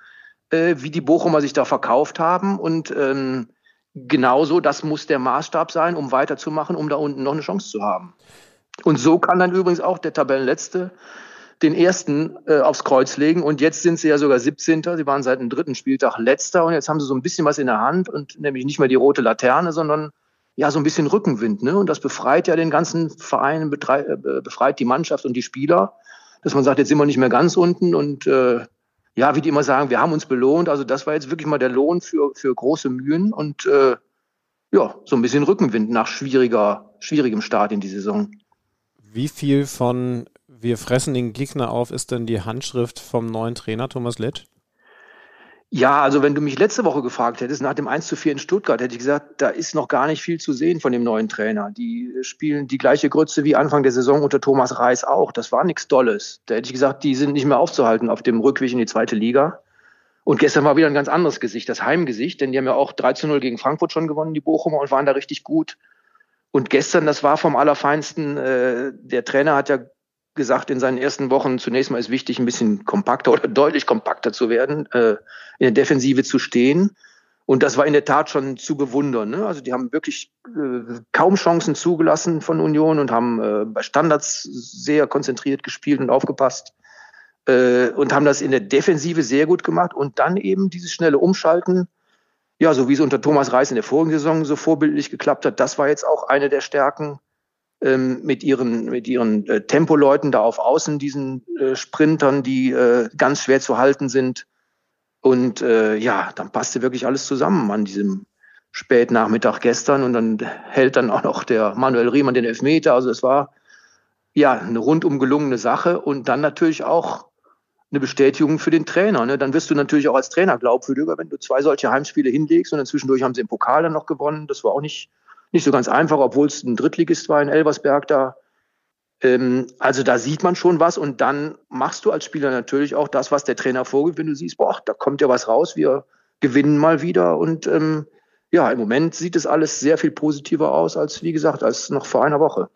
äh, wie die Bochumer sich da verkauft haben. Und ähm, genauso, das muss der Maßstab sein, um weiterzumachen, um da unten noch eine Chance zu haben. Und so kann dann übrigens auch der Tabellenletzte den ersten äh, aufs Kreuz legen. Und jetzt sind sie ja sogar 17. Sie waren seit dem dritten Spieltag letzter und jetzt haben sie so ein bisschen was in der Hand und nämlich nicht mehr die rote Laterne, sondern ja so ein bisschen Rückenwind. Ne? Und das befreit ja den ganzen Verein, äh, befreit die Mannschaft und die Spieler, dass man sagt, jetzt sind wir nicht mehr ganz unten und äh, ja, wie die immer sagen, wir haben uns belohnt. Also das war jetzt wirklich mal der Lohn für, für große Mühen und äh, ja, so ein bisschen Rückenwind nach schwieriger, schwierigem Start in die Saison. Wie viel von wir fressen den Gegner auf ist denn die Handschrift vom neuen Trainer Thomas Letsch? Ja, also wenn du mich letzte Woche gefragt hättest, nach dem 1 zu 4 in Stuttgart, hätte ich gesagt, da ist noch gar nicht viel zu sehen von dem neuen Trainer. Die spielen die gleiche Grütze wie Anfang der Saison unter Thomas Reis auch. Das war nichts Dolles. Da hätte ich gesagt, die sind nicht mehr aufzuhalten auf dem Rückweg in die zweite Liga. Und gestern war wieder ein ganz anderes Gesicht, das Heimgesicht, denn die haben ja auch 3 zu 0 gegen Frankfurt schon gewonnen, die Bochumer, und waren da richtig gut. Und gestern, das war vom Allerfeinsten. Äh, der Trainer hat ja gesagt, in seinen ersten Wochen zunächst mal ist wichtig, ein bisschen kompakter oder deutlich kompakter zu werden, äh, in der Defensive zu stehen. Und das war in der Tat schon zu bewundern. Ne? Also die haben wirklich äh, kaum Chancen zugelassen von Union und haben äh, bei Standards sehr konzentriert gespielt und aufgepasst äh, und haben das in der Defensive sehr gut gemacht und dann eben dieses schnelle Umschalten, ja, so wie es unter Thomas Reis in der vorigen Saison so vorbildlich geklappt hat, das war jetzt auch eine der Stärken ähm, mit ihren, mit ihren äh, Tempoleuten da auf Außen, diesen äh, Sprintern, die äh, ganz schwer zu halten sind. Und äh, ja, dann passte wirklich alles zusammen an diesem Spätnachmittag gestern und dann hält dann auch noch der Manuel Riemann den Elfmeter. Also es war ja eine rundum gelungene Sache und dann natürlich auch eine Bestätigung für den Trainer. Ne? Dann wirst du natürlich auch als Trainer glaubwürdiger, wenn du zwei solche Heimspiele hinlegst und dann zwischendurch haben sie im Pokal dann noch gewonnen. Das war auch nicht nicht so ganz einfach, obwohl es ein Drittligist war in Elversberg da. Ähm, also da sieht man schon was und dann machst du als Spieler natürlich auch das, was der Trainer vorgibt, wenn du siehst, boah, da kommt ja was raus, wir gewinnen mal wieder und ähm, ja, im Moment sieht es alles sehr viel positiver aus als, wie gesagt, als noch vor einer Woche.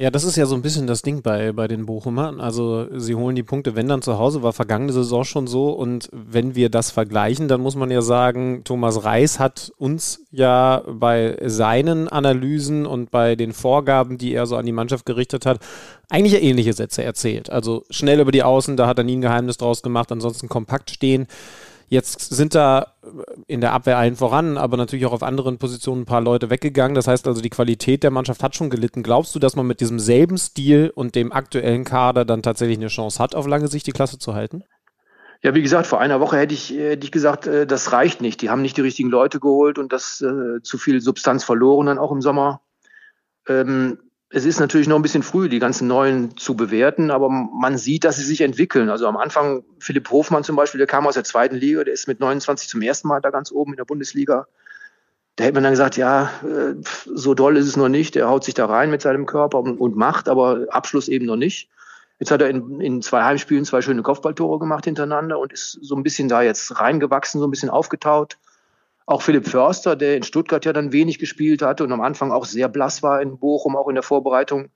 Ja, das ist ja so ein bisschen das Ding bei, bei den Bochumern. Also sie holen die Punkte, wenn dann zu Hause, war vergangene Saison schon so. Und wenn wir das vergleichen, dann muss man ja sagen, Thomas Reis hat uns ja bei seinen Analysen und bei den Vorgaben, die er so an die Mannschaft gerichtet hat, eigentlich ähnliche Sätze erzählt. Also schnell über die Außen, da hat er nie ein Geheimnis draus gemacht, ansonsten kompakt stehen. Jetzt sind da in der Abwehr allen voran, aber natürlich auch auf anderen Positionen ein paar Leute weggegangen. Das heißt also, die Qualität der Mannschaft hat schon gelitten. Glaubst du, dass man mit diesem selben Stil und dem aktuellen Kader dann tatsächlich eine Chance hat, auf lange Sicht die Klasse zu halten? Ja, wie gesagt, vor einer Woche hätte ich, hätte ich gesagt, äh, das reicht nicht. Die haben nicht die richtigen Leute geholt und das äh, zu viel Substanz verloren dann auch im Sommer. Ähm, es ist natürlich noch ein bisschen früh, die ganzen neuen zu bewerten, aber man sieht, dass sie sich entwickeln. Also am Anfang Philipp Hofmann zum Beispiel, der kam aus der zweiten Liga, der ist mit 29 zum ersten Mal da ganz oben in der Bundesliga. Da hätte man dann gesagt, ja, äh, so doll ist es noch nicht. Der haut sich da rein mit seinem Körper und, macht, aber Abschluss eben noch nicht. Jetzt hat er in, in zwei Heimspielen zwei schöne Kopfballtore gemacht hintereinander und ist so ein bisschen da jetzt reingewachsen, so ein bisschen aufgetaut. Auch Philipp Förster, der in Stuttgart ja dann wenig gespielt hatte und am Anfang auch sehr blass war in Bochum, auch in der Vorbereitung,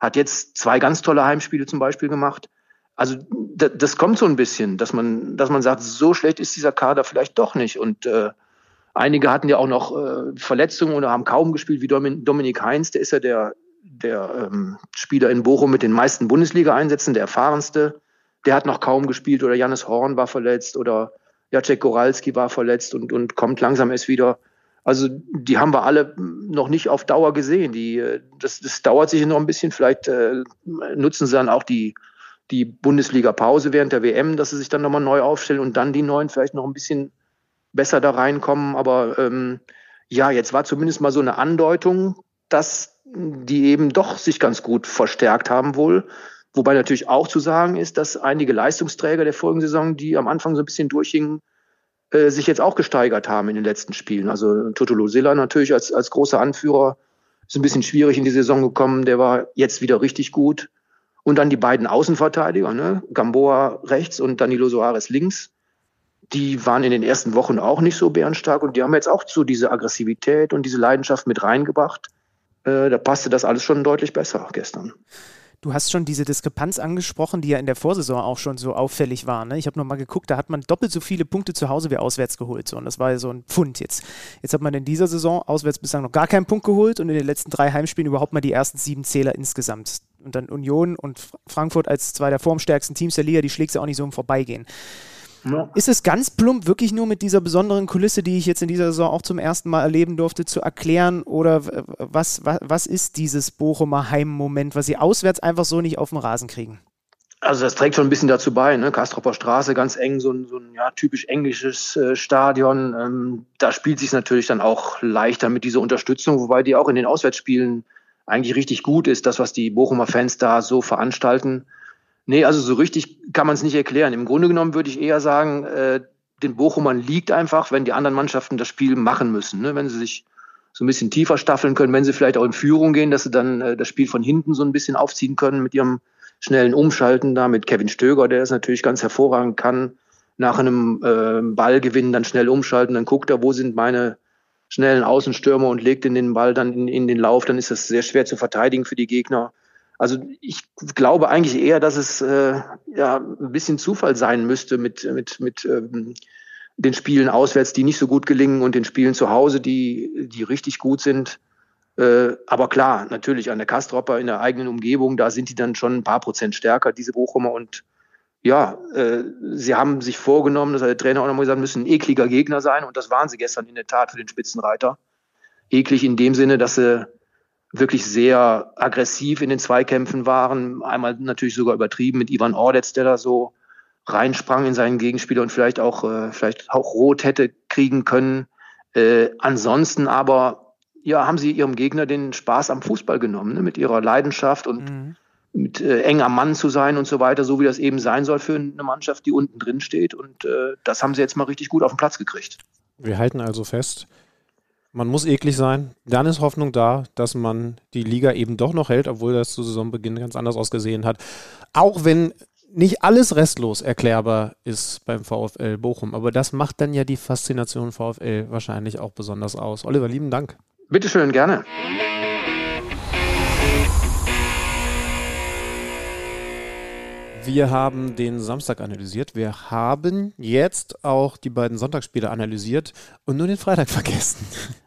hat jetzt zwei ganz tolle Heimspiele zum Beispiel gemacht. Also das kommt so ein bisschen, dass man, dass man sagt, so schlecht ist dieser Kader vielleicht doch nicht. Und äh, einige hatten ja auch noch äh, Verletzungen oder haben kaum gespielt, wie Dominik Heinz, der ist ja der, der ähm, Spieler in Bochum mit den meisten Bundesliga-Einsätzen, der erfahrenste. Der hat noch kaum gespielt oder Jannis Horn war verletzt oder Jacek Goralski war verletzt und, und kommt langsam erst wieder. Also die haben wir alle noch nicht auf Dauer gesehen. Die, äh, das, das dauert sich noch ein bisschen. Vielleicht äh, nutzen sie dann auch die, die Bundesliga-Pause während der WM, dass sie sich dann nochmal neu aufstellen und dann die neuen vielleicht noch ein bisschen besser da reinkommen. Aber ähm, ja, jetzt war zumindest mal so eine Andeutung, dass die eben doch sich ganz gut verstärkt haben wohl. Wobei natürlich auch zu sagen ist, dass einige Leistungsträger der vorigen Saison, die am Anfang so ein bisschen durchhingen, äh, sich jetzt auch gesteigert haben in den letzten Spielen. Also Totolo Silla natürlich als, als großer Anführer ist ein bisschen schwierig in die Saison gekommen. Der war jetzt wieder richtig gut. Und dann die beiden Außenverteidiger, ne? Gamboa rechts und Danilo Soares links. Die waren in den ersten Wochen auch nicht so bärenstark und die haben jetzt auch so diese Aggressivität und diese Leidenschaft mit reingebracht. Äh, da passte das alles schon deutlich besser gestern. Du hast schon diese Diskrepanz angesprochen, die ja in der Vorsaison auch schon so auffällig war. Ne? Ich habe nochmal geguckt, da hat man doppelt so viele Punkte zu Hause wie auswärts geholt. So. Und das war ja so ein Pfund jetzt. Jetzt hat man in dieser Saison auswärts bislang noch gar keinen Punkt geholt und in den letzten drei Heimspielen überhaupt mal die ersten sieben Zähler insgesamt. Und dann Union und Frankfurt als zwei der formstärksten Teams der Liga, die schlägt ja auch nicht so im Vorbeigehen. Ja. Ist es ganz plump wirklich nur mit dieser besonderen Kulisse, die ich jetzt in dieser Saison auch zum ersten Mal erleben durfte, zu erklären? Oder was, was, was ist dieses Bochumer Heimmoment, was sie auswärts einfach so nicht auf den Rasen kriegen? Also das trägt schon ein bisschen dazu bei. Ne? Kastropper Straße, ganz eng, so ein, so ein ja, typisch englisches äh, Stadion. Ähm, da spielt sich natürlich dann auch leichter mit dieser Unterstützung, wobei die auch in den Auswärtsspielen eigentlich richtig gut ist, das, was die Bochumer Fans da so veranstalten. Nee, also so richtig kann man es nicht erklären. Im Grunde genommen würde ich eher sagen, äh, den Bochumern liegt einfach, wenn die anderen Mannschaften das Spiel machen müssen. Ne? Wenn sie sich so ein bisschen tiefer staffeln können, wenn sie vielleicht auch in Führung gehen, dass sie dann äh, das Spiel von hinten so ein bisschen aufziehen können mit ihrem schnellen Umschalten da, mit Kevin Stöger, der es natürlich ganz hervorragend kann, nach einem äh, Ballgewinn dann schnell umschalten, dann guckt er, wo sind meine schnellen Außenstürmer und legt in den Ball dann in, in den Lauf, dann ist das sehr schwer zu verteidigen für die Gegner. Also ich glaube eigentlich eher, dass es äh, ja ein bisschen Zufall sein müsste mit mit mit ähm, den Spielen auswärts, die nicht so gut gelingen und den Spielen zu Hause, die die richtig gut sind. Äh, aber klar, natürlich an der Kastropper in der eigenen Umgebung, da sind die dann schon ein paar Prozent stärker, diese Bochumer. Und ja, äh, sie haben sich vorgenommen, das hat der Trainer auch nochmal gesagt, müssen ein ekliger Gegner sein. Und das waren sie gestern in der Tat für den Spitzenreiter. Eklig in dem Sinne, dass sie wirklich sehr aggressiv in den Zweikämpfen waren. Einmal natürlich sogar übertrieben mit Ivan Ordetz, der da so reinsprang in seinen Gegenspieler und vielleicht auch, äh, vielleicht auch rot hätte kriegen können. Äh, ansonsten aber, ja, haben sie ihrem Gegner den Spaß am Fußball genommen, ne? mit ihrer Leidenschaft und mhm. mit äh, eng am Mann zu sein und so weiter, so wie das eben sein soll für eine Mannschaft, die unten drin steht. Und äh, das haben sie jetzt mal richtig gut auf den Platz gekriegt. Wir halten also fest, man muss eklig sein. Dann ist Hoffnung da, dass man die Liga eben doch noch hält, obwohl das zu Saisonbeginn ganz anders ausgesehen hat. Auch wenn nicht alles restlos erklärbar ist beim VfL Bochum. Aber das macht dann ja die Faszination VfL wahrscheinlich auch besonders aus. Oliver, lieben Dank. Bitteschön, gerne. Wir haben den Samstag analysiert. Wir haben jetzt auch die beiden Sonntagsspiele analysiert und nur den Freitag vergessen.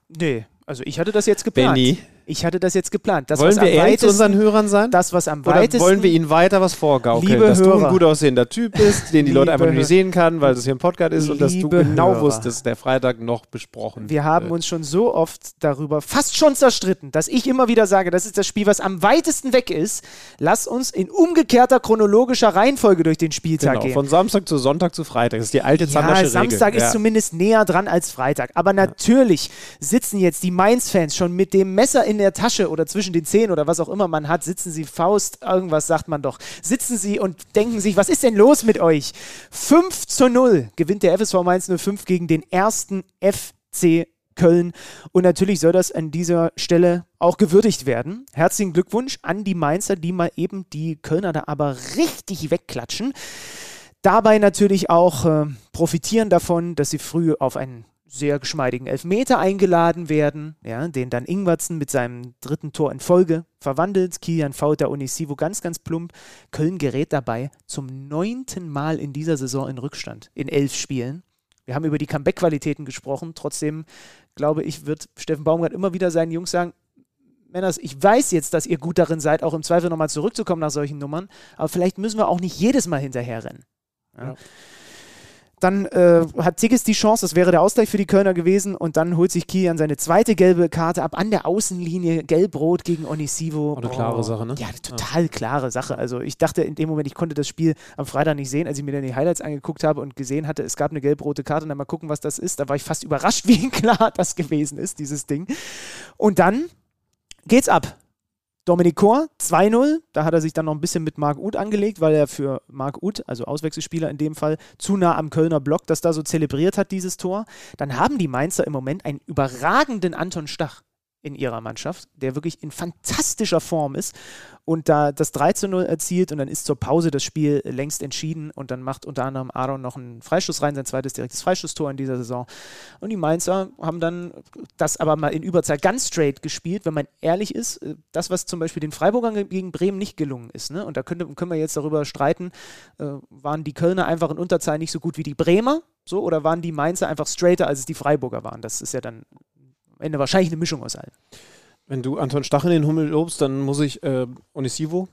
Nee, also ich hatte das jetzt geplant. Benny. Ich hatte das jetzt geplant. Das, wollen wir ehrlich zu unseren Hörern sein? Das, was am Oder weitesten... wollen wir ihnen weiter was vorgaukeln? Liebe dass Hörer. du ein gut aussehender Typ bist, den die Leute einfach nur nicht sehen kann, weil das hier ein Podcast ist und dass du genau Hörer. wusstest, der Freitag noch besprochen Wir haben wird. uns schon so oft darüber fast schon zerstritten, dass ich immer wieder sage, das ist das Spiel, was am weitesten weg ist. Lass uns in umgekehrter chronologischer Reihenfolge durch den Spieltag Genau, gehen. von Samstag zu Sonntag zu Freitag. Das ist die alte Ja, Zandersche Samstag Regel. ist zumindest näher dran als Freitag. Aber natürlich sitzen jetzt die Mainz-Fans schon mit dem Messer in der Tasche oder zwischen den Zähnen oder was auch immer man hat, sitzen sie Faust, irgendwas sagt man doch, sitzen sie und denken sich, was ist denn los mit euch? 5 zu 0 gewinnt der FSV Mainz 05 gegen den ersten FC Köln. Und natürlich soll das an dieser Stelle auch gewürdigt werden. Herzlichen Glückwunsch an die Mainzer, die mal eben die Kölner da aber richtig wegklatschen. Dabei natürlich auch äh, profitieren davon, dass sie früh auf einen sehr geschmeidigen Elfmeter eingeladen werden, ja, den dann Ingwertsen mit seinem dritten Tor in Folge verwandelt. Kilian Fauter Unisivo ganz, ganz plump. Köln gerät dabei zum neunten Mal in dieser Saison in Rückstand, in elf Spielen. Wir haben über die Comeback-Qualitäten gesprochen. Trotzdem, glaube ich, wird Steffen Baumgart immer wieder seinen Jungs sagen, Männers, ich weiß jetzt, dass ihr gut darin seid, auch im Zweifel nochmal zurückzukommen nach solchen Nummern, aber vielleicht müssen wir auch nicht jedes Mal hinterherrennen. Ja. Ja. Dann äh, hat Tigges die Chance, das wäre der Ausgleich für die Kölner gewesen und dann holt sich Kilian seine zweite gelbe Karte ab an der Außenlinie, gelb-rot gegen Onisivo. Eine klare Sache, ne? Ja, eine total klare Sache. Also ich dachte in dem Moment, ich konnte das Spiel am Freitag nicht sehen, als ich mir dann die Highlights angeguckt habe und gesehen hatte, es gab eine gelb-rote Karte und dann mal gucken, was das ist. Da war ich fast überrascht, wie klar das gewesen ist, dieses Ding. Und dann geht's ab. Dominik Kor, 2-0. Da hat er sich dann noch ein bisschen mit Marc Uth angelegt, weil er für Marc Uth, also Auswechselspieler in dem Fall, zu nah am Kölner Block das da so zelebriert hat, dieses Tor. Dann haben die Mainzer im Moment einen überragenden Anton Stach in ihrer Mannschaft, der wirklich in fantastischer Form ist und da das 3 zu 0 erzielt und dann ist zur Pause das Spiel längst entschieden und dann macht unter anderem Aaron noch einen Freistoß rein, sein zweites direktes Freistoßtor in dieser Saison. Und die Mainzer haben dann das aber mal in Überzahl ganz straight gespielt, wenn man ehrlich ist. äh, Das, was zum Beispiel den Freiburgern gegen Bremen nicht gelungen ist, ne? und da könnte, können wir jetzt darüber streiten, äh, waren die Kölner einfach in Unterzahl nicht so gut wie die Bremer, so, oder waren die Mainzer einfach straighter, als es die Freiburger waren? Das ist ja dann am Ende wahrscheinlich eine Mischung aus allem. Wenn du Anton Stach in den Hummel lobst, dann muss ich äh, Onisivo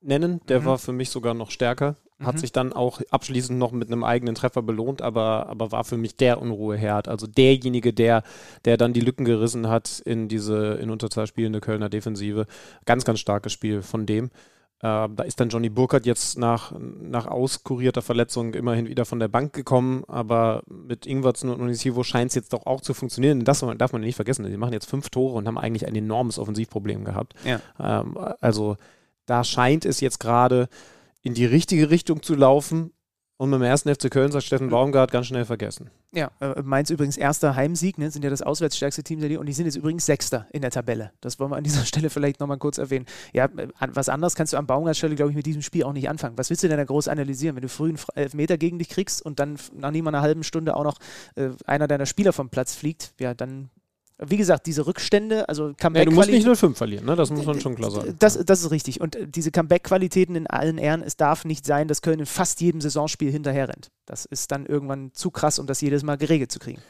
nennen. Der Mhm. war für mich sogar noch stärker. Hat Mhm. sich dann auch abschließend noch mit einem eigenen Treffer belohnt, aber, aber war für mich der Unruheherd. Also derjenige, der, der dann die Lücken gerissen hat in diese in Unterzahl spielende Kölner Defensive. Ganz, ganz starkes Spiel von dem. Äh, da ist dann Johnny Burkhardt jetzt nach, nach auskurierter Verletzung immerhin wieder von der Bank gekommen, aber mit Ingwertsen und Unisivo scheint es jetzt doch auch zu funktionieren. Das darf man nicht vergessen. Die machen jetzt fünf Tore und haben eigentlich ein enormes Offensivproblem gehabt. Ja. Ähm, also da scheint es jetzt gerade in die richtige Richtung zu laufen. Und dem ersten FC Köln sagt Steffen Baumgart ganz schnell vergessen. Ja, äh, Mainz übrigens erster Heimsieg, ne, sind ja das auswärtsstärkste Team der Liga und die sind jetzt übrigens Sechster in der Tabelle. Das wollen wir an dieser Stelle vielleicht nochmal kurz erwähnen. Ja, äh, was anderes kannst du am Baumgartstelle, glaube ich, mit diesem Spiel auch nicht anfangen. Was willst du denn da groß analysieren, wenn du früh einen Elfmeter gegen dich kriegst und dann nach nicht mal einer halben Stunde auch noch äh, einer deiner Spieler vom Platz fliegt? Ja, dann wie gesagt, diese Rückstände, also comeback ja, Du musst nicht 0-5 verlieren, ne? das muss man schon klar sagen. Das, das ist richtig. Und äh, diese Comeback-Qualitäten in allen Ehren, es darf nicht sein, dass Köln in fast jedem Saisonspiel hinterher rennt. Das ist dann irgendwann zu krass, um das jedes Mal geregelt zu kriegen.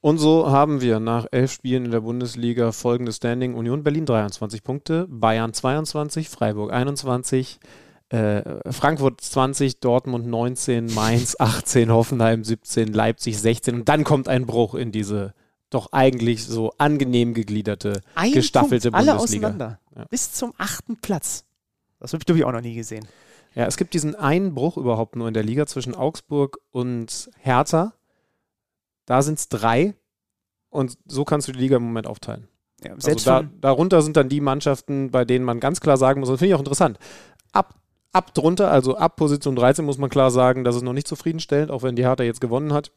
Und so haben wir nach elf Spielen in der Bundesliga folgendes Standing: Union Berlin 23 Punkte, Bayern 22, Freiburg 21, äh, Frankfurt 20, Dortmund 19, Mainz 18, Hoffenheim 17, Leipzig 16. Und dann kommt ein Bruch in diese doch eigentlich so angenehm gegliederte, Ein gestaffelte Punkt, alle Bundesliga. auseinander. Ja. Bis zum achten Platz. Das habe ich auch noch nie gesehen. Ja, es gibt diesen Einbruch überhaupt nur in der Liga zwischen Augsburg und Hertha. Da sind es drei. Und so kannst du die Liga im Moment aufteilen. Ja, also da, darunter sind dann die Mannschaften, bei denen man ganz klar sagen muss, das finde ich auch interessant. Ab, ab drunter, also ab Position 13, muss man klar sagen, das ist noch nicht zufriedenstellend, auch wenn die Hertha jetzt gewonnen hat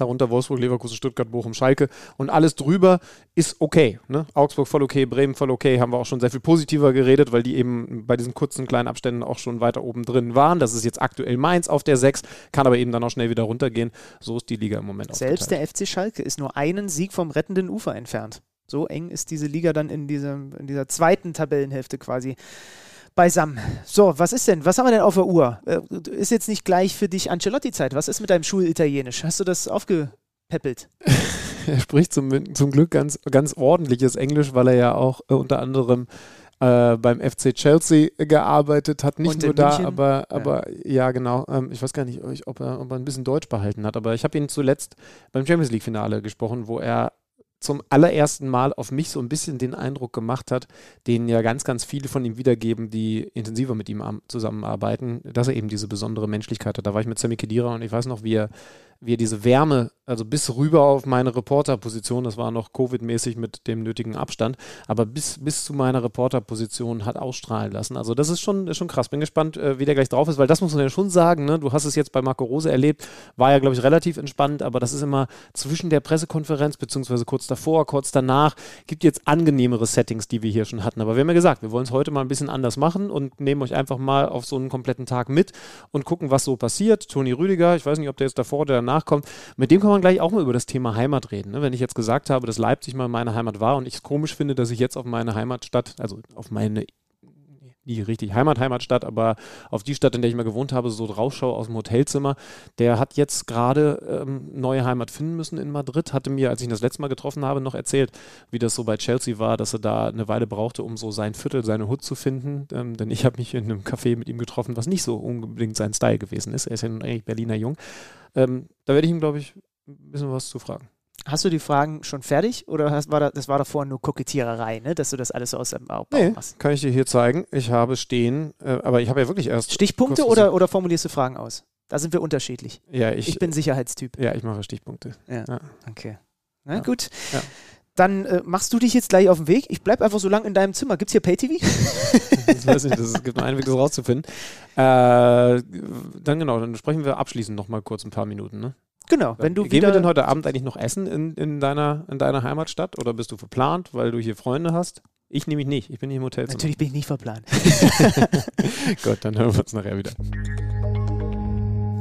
darunter Wolfsburg, Leverkusen, Stuttgart, Bochum, Schalke und alles drüber ist okay. Ne? Augsburg voll okay, Bremen voll okay, haben wir auch schon sehr viel positiver geredet, weil die eben bei diesen kurzen kleinen Abständen auch schon weiter oben drin waren. Das ist jetzt aktuell Mainz auf der 6, kann aber eben dann auch schnell wieder runtergehen. So ist die Liga im Moment Selbst der FC Schalke ist nur einen Sieg vom rettenden Ufer entfernt. So eng ist diese Liga dann in, diesem, in dieser zweiten Tabellenhälfte quasi beisammen. So, was ist denn? Was haben wir denn auf der Uhr? Äh, ist jetzt nicht gleich für dich Ancelotti-Zeit. Was ist mit deinem Schulitalienisch? Hast du das aufgepäppelt? er spricht zum, zum Glück ganz, ganz ordentliches Englisch, weil er ja auch äh, unter anderem äh, beim FC Chelsea gearbeitet hat. Nicht nur da, aber, aber ja, ja genau. Ähm, ich weiß gar nicht, ob er, ob er ein bisschen Deutsch behalten hat, aber ich habe ihn zuletzt beim Champions League-Finale gesprochen, wo er zum allerersten Mal auf mich so ein bisschen den Eindruck gemacht hat, den ja ganz, ganz viele von ihm wiedergeben, die intensiver mit ihm zusammenarbeiten, dass er eben diese besondere Menschlichkeit hat. Da war ich mit Sammy Kedira und ich weiß noch, wie er wie er diese Wärme, also bis rüber auf meine Reporterposition, das war noch Covid-mäßig mit dem nötigen Abstand, aber bis, bis zu meiner Reporterposition hat ausstrahlen lassen. Also das ist schon, ist schon krass. Bin gespannt, äh, wie der gleich drauf ist, weil das muss man ja schon sagen, ne? du hast es jetzt bei Marco Rose erlebt, war ja, glaube ich, relativ entspannt, aber das ist immer zwischen der Pressekonferenz, beziehungsweise kurz davor, kurz danach, gibt jetzt angenehmere Settings, die wir hier schon hatten. Aber wir haben ja gesagt, wir wollen es heute mal ein bisschen anders machen und nehmen euch einfach mal auf so einen kompletten Tag mit und gucken, was so passiert. Toni Rüdiger, ich weiß nicht, ob der jetzt davor oder danach nachkommt, mit dem kann man gleich auch mal über das Thema Heimat reden. Ne? Wenn ich jetzt gesagt habe, dass Leipzig mal meine Heimat war und ich es komisch finde, dass ich jetzt auf meine Heimatstadt, also auf meine nie richtig Heimat, Heimatstadt, aber auf die Stadt, in der ich mal gewohnt habe, so rausschaue aus dem Hotelzimmer. Der hat jetzt gerade ähm, neue Heimat finden müssen in Madrid. Hatte mir, als ich ihn das letzte Mal getroffen habe, noch erzählt, wie das so bei Chelsea war, dass er da eine Weile brauchte, um so sein Viertel, seine Hut zu finden. Ähm, denn ich habe mich in einem Café mit ihm getroffen, was nicht so unbedingt sein Style gewesen ist. Er ist ja nun eigentlich Berliner Jung. Ähm, da werde ich ihm, glaube ich, ein bisschen was zu fragen. Hast du die Fragen schon fertig oder hast, war das, das war davor nur Kokettiererei, ne? dass du das alles so aus dem Bauch nee, machst? kann ich dir hier zeigen. Ich habe stehen, äh, aber ich habe ja wirklich erst... Stichpunkte oder, oder formulierst du Fragen aus? Da sind wir unterschiedlich. Ja, ich, ich bin Sicherheitstyp. Ja, ich mache Stichpunkte. Ja, ja. okay. Na ja. gut. Ja. Dann äh, machst du dich jetzt gleich auf den Weg. Ich bleibe einfach so lange in deinem Zimmer. Gibt es hier Pay-TV? das weiß ich nicht. Es gibt nur einen Weg, das rauszufinden. Äh, dann genau, dann sprechen wir abschließend noch mal kurz ein paar Minuten. Ne? Genau, wenn du Gehen wir denn heute Abend eigentlich noch essen in, in, deiner, in deiner Heimatstadt oder bist du verplant, weil du hier Freunde hast? Ich nehme mich nicht, ich bin hier im Hotel. Natürlich bin ich nicht verplant. Gut, dann hören wir uns nachher wieder.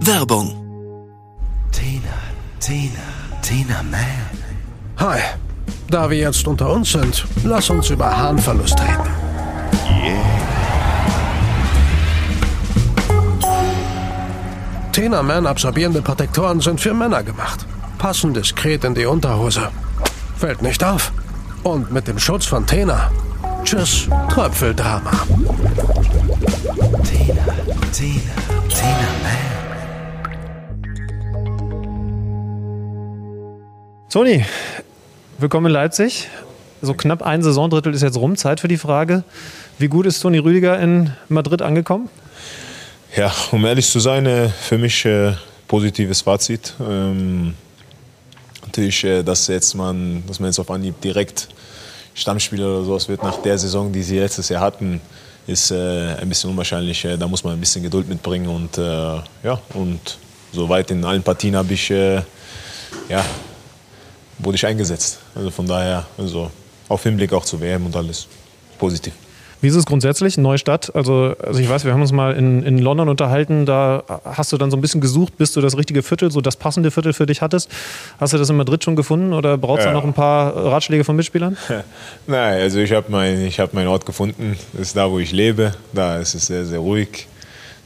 Werbung. Tina, Tina, Tina Man. Hi, da wir jetzt unter uns sind, lass uns über Harnverlust reden. Tena Man absorbierende Protektoren sind für Männer gemacht. Passen diskret in die Unterhose. Fällt nicht auf. Und mit dem Schutz von Tena. Tschüss, Tröpfeldrama. Tena, Tena, Tena Man. Toni, willkommen in Leipzig. So knapp ein Saisondrittel ist jetzt rum. Zeit für die Frage, wie gut ist Toni Rüdiger in Madrid angekommen? Ja, um ehrlich zu sein, äh, für mich äh, positives Fazit. Ähm, natürlich, äh, dass, jetzt man, dass man jetzt auf Anhieb direkt Stammspieler oder sowas wird nach der Saison, die sie letztes Jahr hatten, ist ein bisschen unwahrscheinlich. Da muss man ein bisschen Geduld mitbringen und ja, und soweit in allen Partien habe ich, ja, wurde ich eingesetzt. Also von daher, also auf Hinblick auch zu WM und alles positiv. Wie ist es grundsätzlich? Neue Stadt? Also, also ich weiß, wir haben uns mal in, in London unterhalten, da hast du dann so ein bisschen gesucht, bis du das richtige Viertel, so das passende Viertel für dich hattest. Hast du das in Madrid schon gefunden oder brauchst ja. du noch ein paar Ratschläge von Mitspielern? Nein, also ich habe mein, hab meinen Ort gefunden. Das ist da, wo ich lebe. Da ist es sehr, sehr ruhig,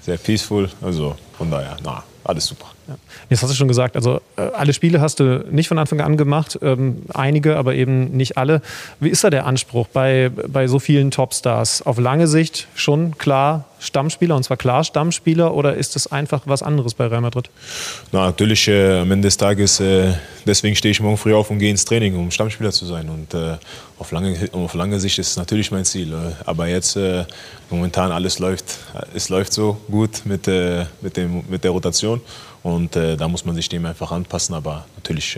sehr peaceful. Also von daher, na, alles super. Jetzt hast du schon gesagt, also äh, alle Spiele hast du nicht von Anfang an gemacht, ähm, einige, aber eben nicht alle. Wie ist da der Anspruch bei, bei so vielen Topstars? Auf lange Sicht schon klar Stammspieler und zwar klar Stammspieler oder ist das einfach was anderes bei Real Madrid? Na, natürlich äh, am Ende des Tages, äh, deswegen stehe ich morgen früh auf und gehe ins Training, um Stammspieler zu sein. Und äh, auf, lange, auf lange Sicht ist es natürlich mein Ziel. Äh, aber jetzt äh, momentan alles läuft, es läuft so gut mit, mit, dem, mit der Rotation und da muss man sich dem einfach anpassen. Aber natürlich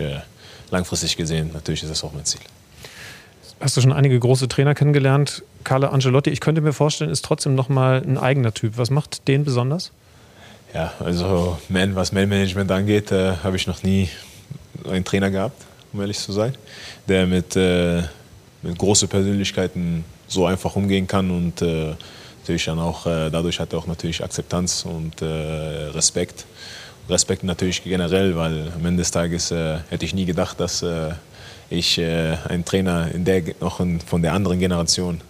langfristig gesehen, natürlich ist das auch mein Ziel hast du schon einige große Trainer kennengelernt. Carlo Angelotti, ich könnte mir vorstellen, ist trotzdem nochmal ein eigener Typ. Was macht den besonders? Ja, also Man, was Man-Management angeht, äh, habe ich noch nie einen Trainer gehabt, um ehrlich zu sein, der mit, äh, mit großen Persönlichkeiten so einfach umgehen kann und äh, natürlich dann auch, äh, dadurch hat er auch natürlich Akzeptanz und äh, Respekt. Respekt natürlich generell, weil am Ende des Tages äh, hätte ich nie gedacht, dass ich äh, ein Trainer in der, noch in, von der anderen Generation,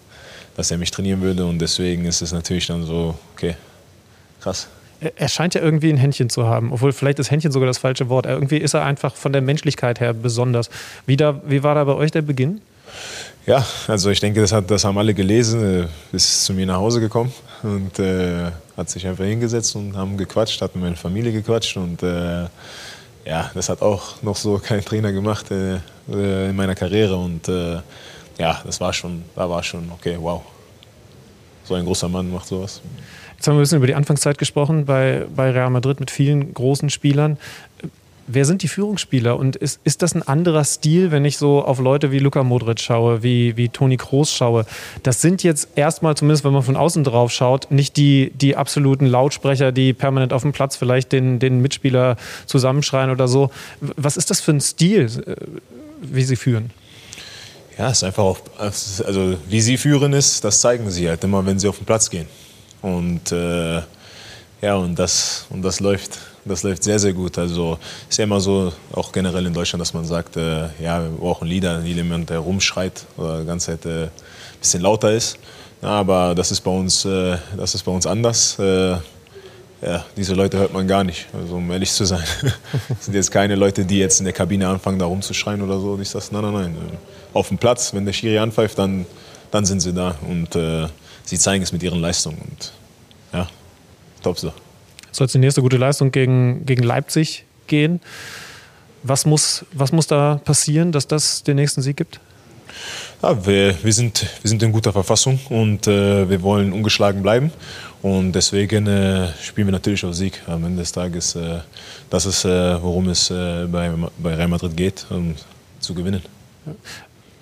dass er mich trainieren würde. Und deswegen ist es natürlich dann so, okay, krass. Er scheint ja irgendwie ein Händchen zu haben, obwohl vielleicht ist Händchen sogar das falsche Wort. Irgendwie ist er einfach von der Menschlichkeit her besonders. Wie, da, wie war da bei euch der Beginn? Ja, also ich denke, das, hat, das haben alle gelesen, äh, ist zu mir nach Hause gekommen und äh, hat sich einfach hingesetzt und haben gequatscht, hat mit meiner Familie gequatscht und äh, ja, das hat auch noch so kein Trainer gemacht. Äh, äh, in meiner Karriere. Und äh, ja, das war schon, da war schon, okay, wow. So ein großer Mann macht sowas. Jetzt haben wir ein bisschen über die Anfangszeit gesprochen bei, bei Real Madrid mit vielen großen Spielern. Wer sind die Führungsspieler und ist, ist das ein anderer Stil, wenn ich so auf Leute wie Luka Modric schaue, wie, wie Toni Kroos schaue? Das sind jetzt erstmal, zumindest wenn man von außen drauf schaut, nicht die, die absoluten Lautsprecher, die permanent auf dem Platz vielleicht den, den Mitspieler zusammenschreien oder so. Was ist das für ein Stil? wie sie führen? Ja, es ist einfach auch, also wie sie führen ist, das zeigen sie halt immer, wenn sie auf den Platz gehen. Und äh, ja, und das, und das läuft, das läuft sehr, sehr gut. Also ist ja immer so, auch generell in Deutschland, dass man sagt, äh, ja, wir brauchen Lieder, jemand, der rumschreit oder die ganze Zeit äh, ein bisschen lauter ist. Ja, aber das ist bei uns, äh, das ist bei uns anders. Äh, ja, diese Leute hört man gar nicht, also um ehrlich zu sein. Das sind jetzt keine Leute, die jetzt in der Kabine anfangen, da rumzuschreien oder so. Ich sage, nein, nein, nein. Auf dem Platz, wenn der Schiri anpfeift, dann, dann sind sie da und äh, sie zeigen es mit ihren Leistungen. Und ja, top so. Soll es die nächste gute Leistung gegen, gegen Leipzig gehen? Was muss, was muss da passieren, dass das den nächsten Sieg gibt? Ja, wir, wir, sind, wir sind in guter Verfassung und äh, wir wollen ungeschlagen bleiben. Und deswegen äh, spielen wir natürlich auf Sieg am Ende des Tages. Äh, das ist, äh, worum es äh, bei, bei Real Madrid geht, um zu gewinnen.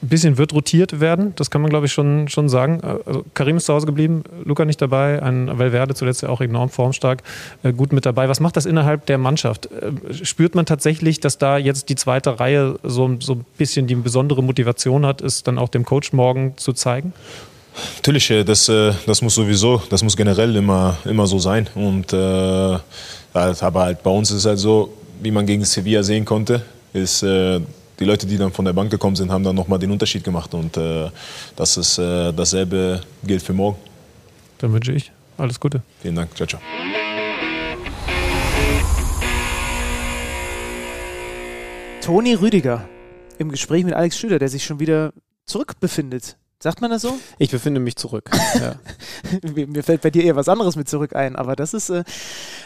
Ein bisschen wird rotiert werden, das kann man glaube ich schon, schon sagen. Also Karim ist zu Hause geblieben, Luca nicht dabei, ein Valverde zuletzt ja auch enorm formstark, äh, gut mit dabei. Was macht das innerhalb der Mannschaft? Äh, spürt man tatsächlich, dass da jetzt die zweite Reihe so, so ein bisschen die besondere Motivation hat, es dann auch dem Coach morgen zu zeigen? Natürlich, äh, das, äh, das muss sowieso, das muss generell immer, immer so sein. Und, äh, aber halt bei uns ist es halt so, wie man gegen Sevilla sehen konnte, ist äh, die Leute, die dann von der Bank gekommen sind, haben dann nochmal den Unterschied gemacht. Und äh, das ist, äh, dasselbe gilt für morgen. Dann wünsche ich alles Gute. Vielen Dank. Ciao, ciao. Toni Rüdiger im Gespräch mit Alex Schüler, der sich schon wieder zurückbefindet Sagt man das so? Ich befinde mich zurück. Ja. mir, fällt bei dir eher was anderes mit zurück ein, aber das ist. Äh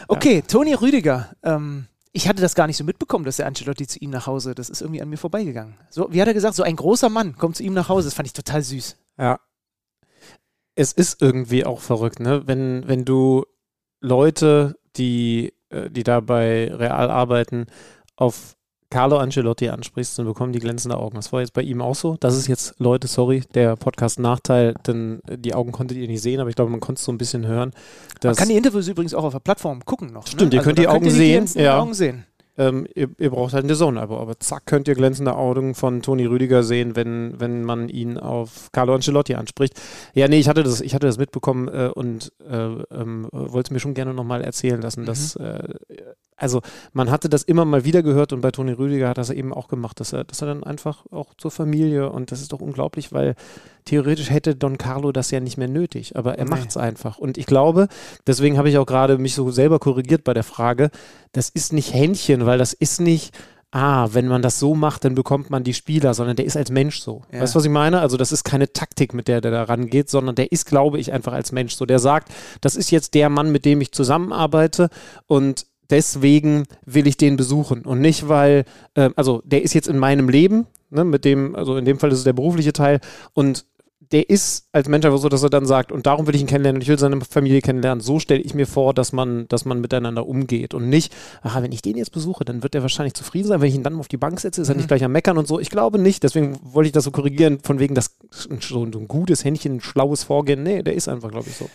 okay, ja. Toni Rüdiger. Ähm, ich hatte das gar nicht so mitbekommen, dass der Ancelotti zu ihm nach Hause, das ist irgendwie an mir vorbeigegangen. So, wie hat er gesagt, so ein großer Mann kommt zu ihm nach Hause, das fand ich total süß. Ja. Es ist irgendwie auch verrückt, ne? Wenn, wenn du Leute, die, äh, die da bei Real arbeiten, auf Carlo Ancelotti ansprichst, dann bekommen die glänzende Augen. Das war jetzt bei ihm auch so. Das ist jetzt, Leute, sorry, der Podcast-Nachteil, denn die Augen konntet ihr nicht sehen, aber ich glaube, man konnte es so ein bisschen hören. Man kann die Interviews übrigens auch auf der Plattform gucken noch. Stimmt, ne? ihr könnt da die Augen ihr sehen. glänzenden Ja. Augen sehen. Ähm, ihr, ihr braucht halt eine Zone-Abo, aber zack, könnt ihr glänzende Augen von Toni Rüdiger sehen, wenn, wenn man ihn auf Carlo Ancelotti anspricht. Ja, nee, ich hatte das, ich hatte das mitbekommen äh, und äh, ähm, wollte es mir schon gerne nochmal erzählen lassen, dass äh, also man hatte das immer mal wieder gehört und bei Toni Rüdiger hat das eben auch gemacht, dass er, dass er dann einfach auch zur Familie und das ist doch unglaublich, weil theoretisch hätte Don Carlo das ja nicht mehr nötig, aber er Nee. macht es einfach. Und ich glaube, deswegen habe ich auch gerade mich so selber korrigiert bei der Frage, das ist nicht Händchen, weil das ist nicht, ah, wenn man das so macht, dann bekommt man die Spieler, sondern der ist als Mensch so. Ja. Weißt du, was ich meine? Also das ist keine Taktik, mit der der da rangeht, sondern der ist, glaube ich, einfach als Mensch so. Der sagt, das ist jetzt der Mann, mit dem ich zusammenarbeite und deswegen will ich den besuchen und nicht, weil, äh, also der ist jetzt in meinem Leben, ne, mit dem, also in dem Fall ist es der berufliche Teil und der ist als Mensch einfach so, dass er dann sagt, und darum will ich ihn kennenlernen und ich will seine Familie kennenlernen. So stelle ich mir vor, dass man, dass man miteinander umgeht und nicht, aha, wenn ich den jetzt besuche, dann wird er wahrscheinlich zufrieden sein. Wenn ich ihn dann auf die Bank setze, ist er nicht gleich am Meckern und so. Ich glaube nicht, deswegen wollte ich das so korrigieren, von wegen das so ein gutes Händchen, ein schlaues Vorgehen. Nee, der ist einfach, glaube ich, so.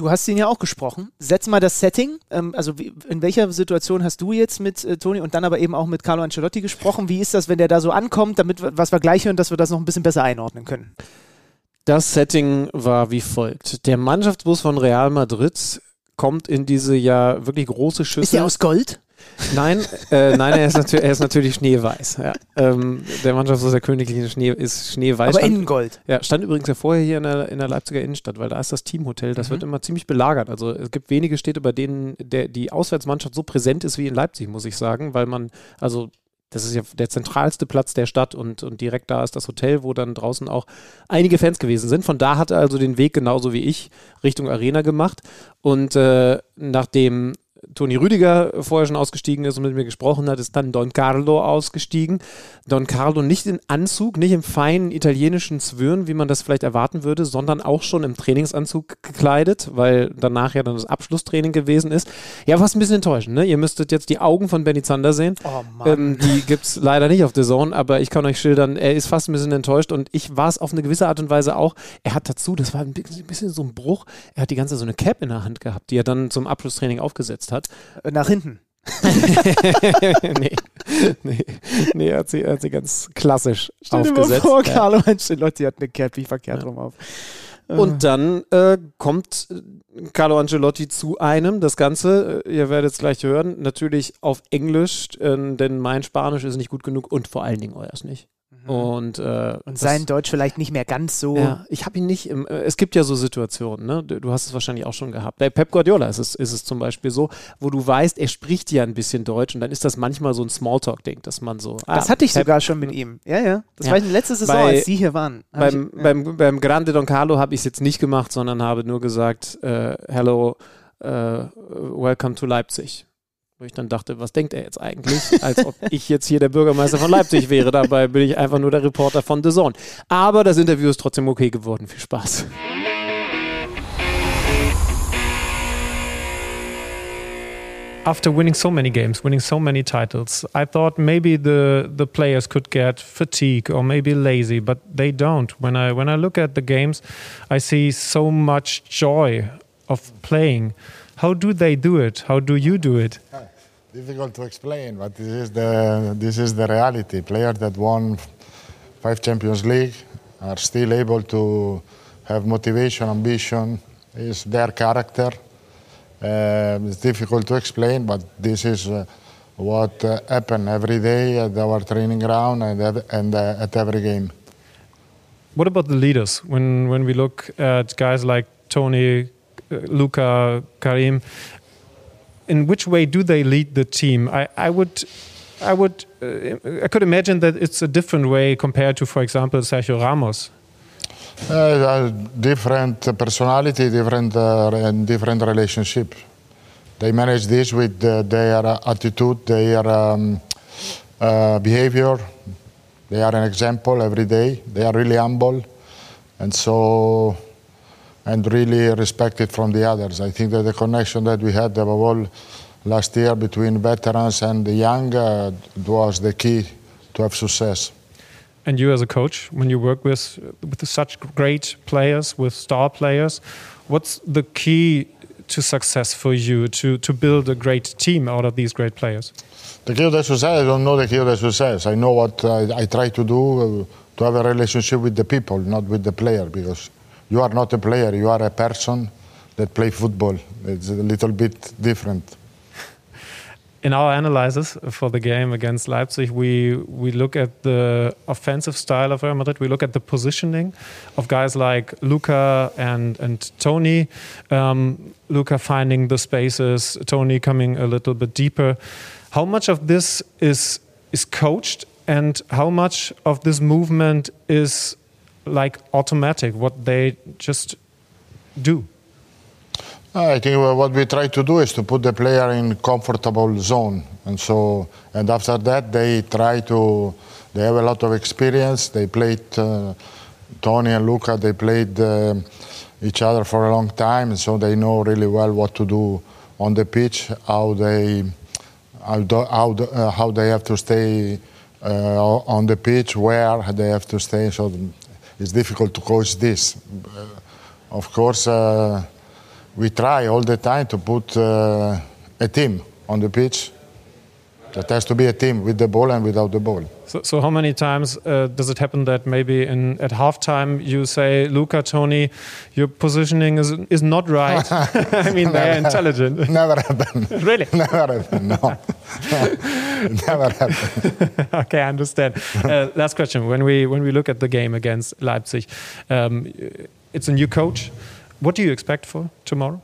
Du hast ihn ja auch gesprochen. Setz mal das Setting. Ähm, also wie, in welcher Situation hast du jetzt mit äh, Toni und dann aber eben auch mit Carlo Ancelotti gesprochen? Wie ist das, wenn der da so ankommt, damit wir- was wir gleich hören, dass wir das noch ein bisschen besser einordnen können? Das Setting war wie folgt. Der Mannschaftsbus von Real Madrid kommt in diese ja wirklich große Schüssel. Ist der aus Gold? Nein, äh, nein, er ist, natür er ist natürlich schneeweiß. Ja. Ähm, der Mannschaftsbus der königlichen Schnee ist schneeweiß. Aber Stand- in Gold. Ja, stand übrigens ja vorher hier in der, in der Leipziger Innenstadt, weil da ist das Teamhotel. Das Mhm. wird immer ziemlich belagert. Also es gibt wenige Städte, bei denen der, die Auswärtsmannschaft so präsent ist wie in Leipzig, muss ich sagen, weil man, also das ist ja der zentralste Platz der Stadt und, und direkt da ist das Hotel, wo dann draußen auch einige Fans gewesen sind. Von da hat er also den Weg genauso wie ich Richtung Arena gemacht. Und äh, nachdem Toni Rüdiger vorher schon ausgestiegen ist und mit mir gesprochen hat, ist dann Don Carlo ausgestiegen. Don Carlo nicht in Anzug, nicht im feinen italienischen Zwirn, wie man das vielleicht erwarten würde, sondern auch schon im Trainingsanzug gekleidet, weil danach ja dann das Abschlusstraining gewesen ist. Ja, fast ein bisschen enttäuschend, ne? Ihr müsstet jetzt die Augen von Benny Zander sehen. Oh Ähm, die gibt es leider nicht auf The Zone, aber ich kann euch schildern, er ist fast ein bisschen enttäuscht und ich war es auf eine gewisse Art und Weise auch. Er hat dazu, das war ein bisschen, ein bisschen so ein Bruch, er hat die ganze so eine Cap in der Hand gehabt, die er dann zum Abschlusstraining aufgesetzt hat. Äh, Nach hinten. nee, nee, nee, er hat sie, er hat sie ganz klassisch Stell dir mal aufgesetzt. vor, Ja. Carlo Ancelotti hat eine Cappy verkehrt rum auf. Und dann äh, kommt äh, Carlo Ancelotti zu einem. Das Ganze, äh, ihr werdet es gleich hören, natürlich auf Englisch, äh, denn mein Spanisch ist nicht gut genug und vor allen Dingen euers nicht. Und, äh, Und das- sein Deutsch vielleicht nicht mehr ganz so. Ja, ich habe ihn nicht im, äh, es gibt ja so Situationen, ne? Du, du hast es wahrscheinlich auch schon gehabt. Bei Pep Guardiola ist es, ist es zum Beispiel so, wo du weißt, er spricht ja ein bisschen Deutsch und dann ist das manchmal so ein Smalltalk-Ding, dass man so. Das ah, hatte ich Pep- sogar schon mit ihm. Ja, ja. Das Ja. war die letzte Saison, Bei- als die hier waren. Beim, ich, ja. beim, beim Grande Don Carlo habe ich es jetzt nicht gemacht, sondern habe nur gesagt, äh, hello, äh, welcome to Leipzig. Wo ich dann dachte, was denkt er jetzt eigentlich? Als ob ich jetzt hier der Bürgermeister von Leipzig wäre. Dabei bin ich einfach nur der Reporter von The Zone. Aber das Interview ist trotzdem okay geworden. Viel Spaß. after winning so many games, winning so many titles, I thought maybe the the players could get fatigue or maybe lazy, but they don't. When I when I look at the games, I see so much joy of playing. How do they do it? How do you do it? Difficult to explain, but this is the this is the reality. Players that won five Champions League are still able to have motivation, ambition. Is their character. Um, it's difficult to explain, but this is uh, what uh, happen every day at our training ground and and uh, at every game. What about the leaders? When when we look at guys like Tony, uh, Luca, Karim, in which way do they lead the team? I, I would, I would, uh, I could imagine that it's a different way compared to, for example, Sergio Ramos. Uh, uh, different personality, different uh, and different relationship. They manage this with uh, their attitude, their um, uh, behavior. They are an example every day. They are really humble, and so and really respected from the others. I think that the connection that we had above all last year between veterans and the young uh, was the key to have success. And you, as a coach, when you work with with such great players, with star players, what's the key to success for you to to build a great team out of these great players? The key to the success, I don't know the key to the success. I know what I, I try to do uh, to have a relationship with the people, not with the player, because you are not a player, you are a person that play football. It's a little bit different. In our analysis for the game against Leipzig, we we look at the offensive style of Real Madrid. We look at the positioning of guys like Luca and and Tony. Um, Luca finding the spaces, Tony coming a little bit deeper. How much of this is is coached, and how much of this movement is like automatic? What they just do. I think what we try to do is to put the player in comfortable zone, and so and after that they try to. They have a lot of experience. They played uh, Tony and Luca. They played uh, each other for a long time, and so they know really well what to do on the pitch, how they how do, how, uh, how they have to stay uh, on the pitch, where they have to stay. So it's difficult to coach this. Uh, of course, uh, we try all the time to put uh, a team on the pitch. That has to be a team with the ball and without the ball. So, so how many times uh, does it happen that maybe in at halftime you say, Luca, Tony, your positioning is is not right? I mean, they're intelligent. Never happened. really? Never happened. No. Never happened. okay, I understand. Uh, last question: When we when we look at the game against Leipzig, um, it's a new coach. What do you expect for tomorrow?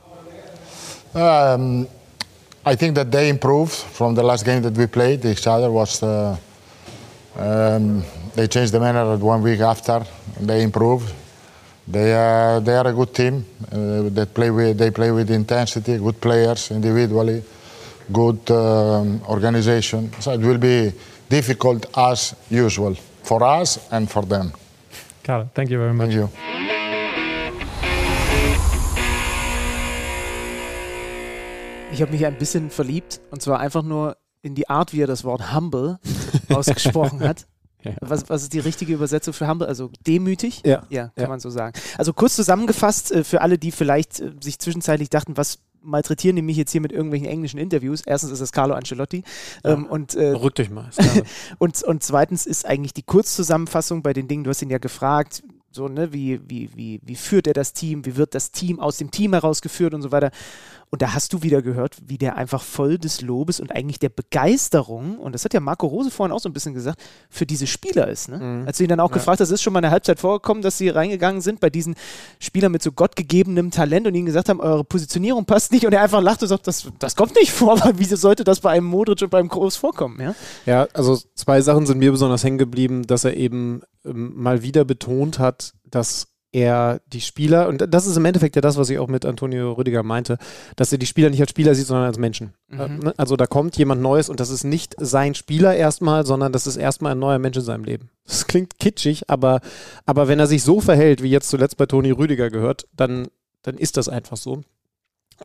Um, I think that they improved from the last game that we played. Each other was uh, um, they changed the manner one week after. They improved. They are they are a good team. Uh, that play with they play with intensity. Good players individually, good um, organization. So it will be difficult as usual for us and for them. Carlo, thank you very much. Thank you. Ich habe mich ein bisschen verliebt und zwar einfach nur in die Art, wie er das Wort humble ausgesprochen hat. Ja. Was, was ist die richtige Übersetzung für humble? Also demütig? Ja. Ja, kann Ja. man so sagen. Also kurz zusammengefasst, äh, für alle, die vielleicht äh, sich zwischenzeitlich dachten, was malträtieren die mich jetzt hier mit irgendwelchen englischen Interviews? Erstens ist es Carlo Ancelotti ähm, und äh, Rück dich mal. und, und zweitens ist eigentlich die Kurzzusammenfassung bei den Dingen, du hast ihn ja gefragt, so, ne, wie, wie, wie, wie führt er das Team, wie wird das Team aus dem Team herausgeführt und so weiter. Und da hast du wieder gehört, wie der einfach voll des Lobes und eigentlich der Begeisterung, und das hat ja Marco Rose vorhin auch so ein bisschen gesagt, für diese Spieler ist. Ne? Mhm. Als du ihn dann auch Ja. gefragt hast, ist schon mal eine Halbzeit vorgekommen, dass sie reingegangen sind bei diesen Spielern mit so gottgegebenem Talent und ihnen gesagt haben, eure Positionierung passt nicht und er einfach lacht und sagt, das, das kommt nicht vor, aber wieso sollte das bei einem Modric und beim Groß vorkommen? Ja? Ja, also zwei Sachen sind mir besonders hängen geblieben, dass er eben ähm, mal wieder betont hat, dass er die Spieler, und das ist im Endeffekt ja das, was ich auch mit Antonio Rüdiger meinte, dass er die Spieler nicht als Spieler sieht, sondern als Menschen. Mhm. Äh, ne? Also da kommt jemand Neues und das ist nicht sein Spieler erstmal, sondern das ist erstmal ein neuer Mensch in seinem Leben. Das klingt kitschig, aber, aber wenn er sich so verhält, wie jetzt zuletzt bei Toni Rüdiger gehört, dann, dann ist das einfach so. Und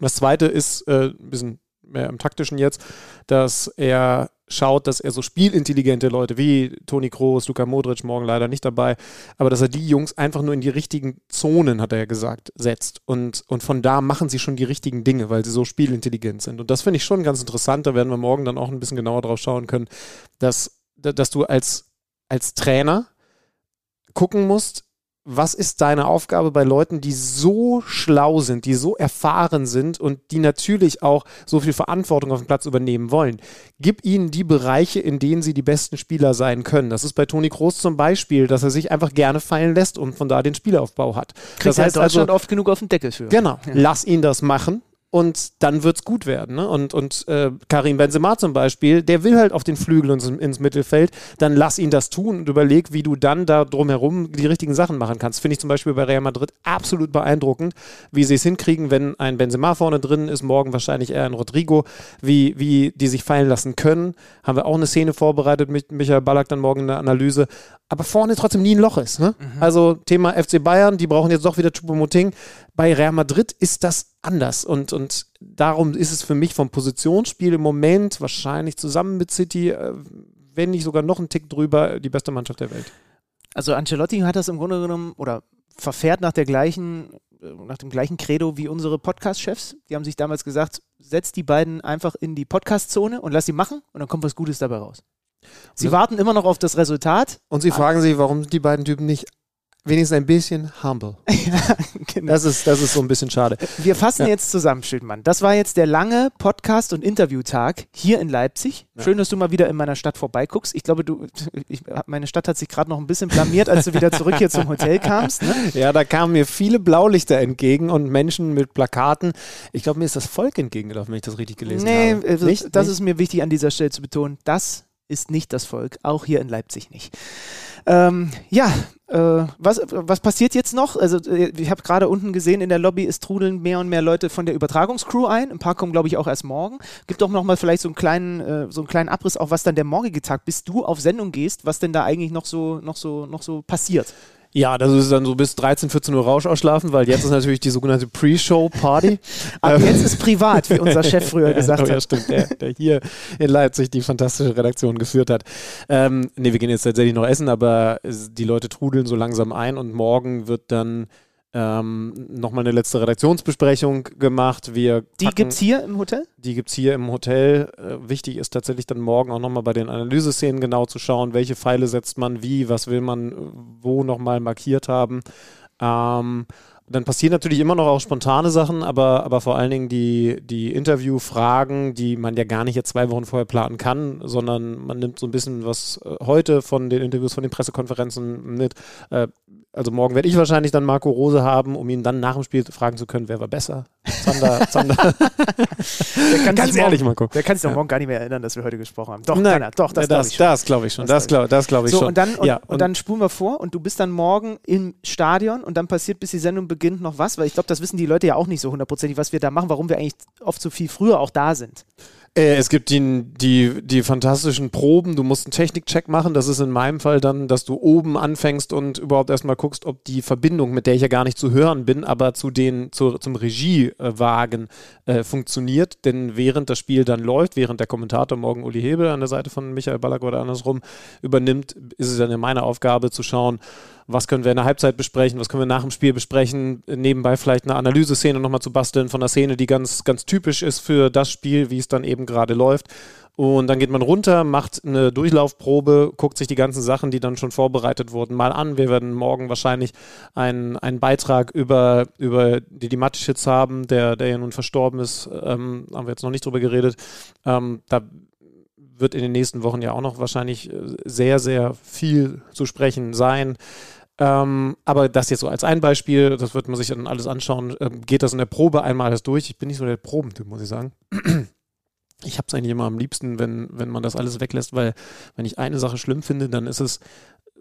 das zweite ist äh, ein bisschen mehr im taktischen jetzt, dass er schaut, dass er so spielintelligente Leute wie Toni Kroos, Luka Modric morgen leider nicht dabei, aber dass er die Jungs einfach nur in die richtigen Zonen, hat er ja gesagt, setzt. Und, und von da machen sie schon die richtigen Dinge, weil sie so spielintelligent sind. Und das finde ich schon ganz interessant. Da werden wir morgen dann auch ein bisschen genauer drauf schauen können, dass, dass du als, als Trainer gucken musst, was ist deine Aufgabe bei Leuten, die so schlau sind, die so erfahren sind und die natürlich auch so viel Verantwortung auf dem Platz übernehmen wollen? Gib ihnen die Bereiche, in denen sie die besten Spieler sein können. Das ist bei Toni Kroos zum Beispiel, dass er sich einfach gerne fallen lässt und von da den Spielaufbau hat. Kriegt das heißt Deutschland also, oft genug auf den Deckel für. Genau, Ja. lass ihn das machen. Und dann wird es gut werden. Ne? Und, und äh, Karim Benzema zum Beispiel, der will halt auf den Flügel ins, ins Mittelfeld. Dann lass ihn das tun und überleg, wie du dann da drumherum die richtigen Sachen machen kannst. Finde ich zum Beispiel bei Real Madrid absolut beeindruckend, wie sie es hinkriegen, wenn ein Benzema vorne drin ist, morgen wahrscheinlich eher ein Rodrigo, wie, wie die sich fallen lassen können. Haben wir auch eine Szene vorbereitet mit Michael Ballack dann morgen in der Analyse. Aber vorne trotzdem nie ein Loch ist. Ne? Also Thema FC Bayern, die brauchen jetzt doch wieder Choupo-Moting. Bei Real Madrid ist das anders und, und darum ist es für mich vom Positionsspiel im Moment wahrscheinlich zusammen mit City, äh, wenn nicht sogar noch ein Tick drüber, die beste Mannschaft der Welt. Also Ancelotti hat das im Grunde genommen oder verfährt nach der gleichen, äh, nach dem gleichen Credo wie unsere Podcast-Chefs. Die haben sich damals gesagt, setz die beiden einfach in die Podcast-Zone und lass sie machen und dann kommt was Gutes dabei raus. Sie warten immer noch auf das Resultat. Und sie fragen sich, warum die beiden Typen nicht wenigstens ein bisschen humble. Das, ist, das ist so ein bisschen schade. Wir fassen Ja. jetzt zusammen, Schildmann. Das war jetzt der lange Podcast- und Interviewtag hier in Leipzig. Ja. Schön, dass du mal wieder in meiner Stadt vorbeiguckst. Ich glaube, du, ich, meine Stadt hat sich gerade noch ein bisschen blamiert, als du wieder zurück hier zum Hotel kamst. Ne? Ja, da kamen mir viele Blaulichter entgegen und Menschen mit Plakaten. Ich glaube, mir ist das Volk entgegengelaufen, wenn ich das richtig gelesen nee, habe. äh, Nicht? das Nicht? ist mir wichtig an dieser Stelle zu betonen. Das ist nicht das Volk, auch hier in Leipzig nicht. Ähm, ja, äh, was, was passiert jetzt noch? Also, äh, ich habe gerade unten gesehen, in der Lobby, es trudeln mehr und mehr Leute von der Übertragungscrew ein. Ein paar kommen, glaube ich, auch erst morgen. Gibt doch noch mal vielleicht so einen kleinen, äh, so einen kleinen Abriss, auch was dann der morgige Tag, bis du auf Sendung gehst, was denn da eigentlich noch so, noch so, noch so passiert. Ja, das ist dann so bis 13, 14 Uhr Rausch ausschlafen, weil jetzt ist natürlich die sogenannte Pre-Show-Party. Ab Ähm, jetzt ist privat, wie unser Chef früher gesagt oh, Ja, hat. stimmt, der, der hier in Leipzig die fantastische Redaktion geführt hat. Ähm, ne, wir gehen jetzt tatsächlich noch essen, aber die Leute trudeln so langsam ein und morgen wird dann ähm, nochmal eine letzte Redaktionsbesprechung gemacht. Wir Die packen- gibt's hier im Hotel? Die gibt es hier im Hotel. Äh, wichtig ist tatsächlich dann morgen auch nochmal bei den Analyseszenen genau zu schauen, welche Pfeile setzt man wie, was will man äh, wo nochmal markiert haben. Ähm, dann passieren natürlich immer noch auch spontane Sachen, aber, aber vor allen Dingen die, die Interviewfragen, die man ja gar nicht jetzt zwei Wochen vorher planen kann, sondern man nimmt so ein bisschen was äh, heute von den Interviews, von den Pressekonferenzen mit. Äh, also morgen werde ich wahrscheinlich dann Marco Rose haben, um ihn dann nach dem Spiel fragen zu können, wer war besser. Zander, Zander. Ganz ehrlich, morgen, Marco. Der kann sich doch morgen gar nicht mehr erinnern, dass wir heute gesprochen haben. Doch, Nein, kann er. Doch, das, glaub das, ich schon. das glaube ich schon. Das, glaub glaube das glaub ich so, schon. Und dann, und, ja, und, dann spulen wir vor und du bist dann morgen im Stadion und dann passiert, bis die Sendung beginnt, noch was, weil ich glaube, das wissen die Leute ja auch nicht so hundertprozentig, was wir da machen, warum wir eigentlich oft so viel früher auch da sind. Äh, es gibt die, die, die fantastischen Proben. Du musst einen Technikcheck machen. Das ist in meinem Fall dann, dass du oben anfängst und überhaupt erstmal guckst, ob die Verbindung, mit der ich ja gar nicht zu hören bin, aber zu den, zu, zum Regiewagen äh, funktioniert. Denn während das Spiel dann läuft, während der Kommentator morgen Uli Hebel an der Seite von Michael Ballack oder andersrum übernimmt, ist es dann meine Aufgabe zu schauen, was können wir in der Halbzeit besprechen, was können wir nach dem Spiel besprechen, nebenbei vielleicht eine Analyseszene nochmal zu basteln von einer Szene, die ganz, ganz typisch ist für das Spiel, wie es dann eben gerade läuft. Und dann geht man runter, macht eine Durchlaufprobe, guckt sich die ganzen Sachen, die dann schon vorbereitet wurden, mal an. Wir werden morgen wahrscheinlich einen, einen Beitrag über, über Didi Mateschitz haben, der, der ja nun verstorben ist. Ähm, haben wir jetzt noch nicht drüber geredet. Ähm, da wird in den nächsten Wochen ja auch noch wahrscheinlich äh, sehr, sehr viel zu sprechen sein. Ähm, aber das jetzt so als ein Beispiel, das wird man sich dann alles anschauen. Ähm, geht das in der Probe einmal alles durch? Ich bin nicht so der Probentyp, muss ich sagen. Ich habe es eigentlich immer am liebsten, wenn, wenn man das alles weglässt, weil wenn ich eine Sache schlimm finde, dann ist es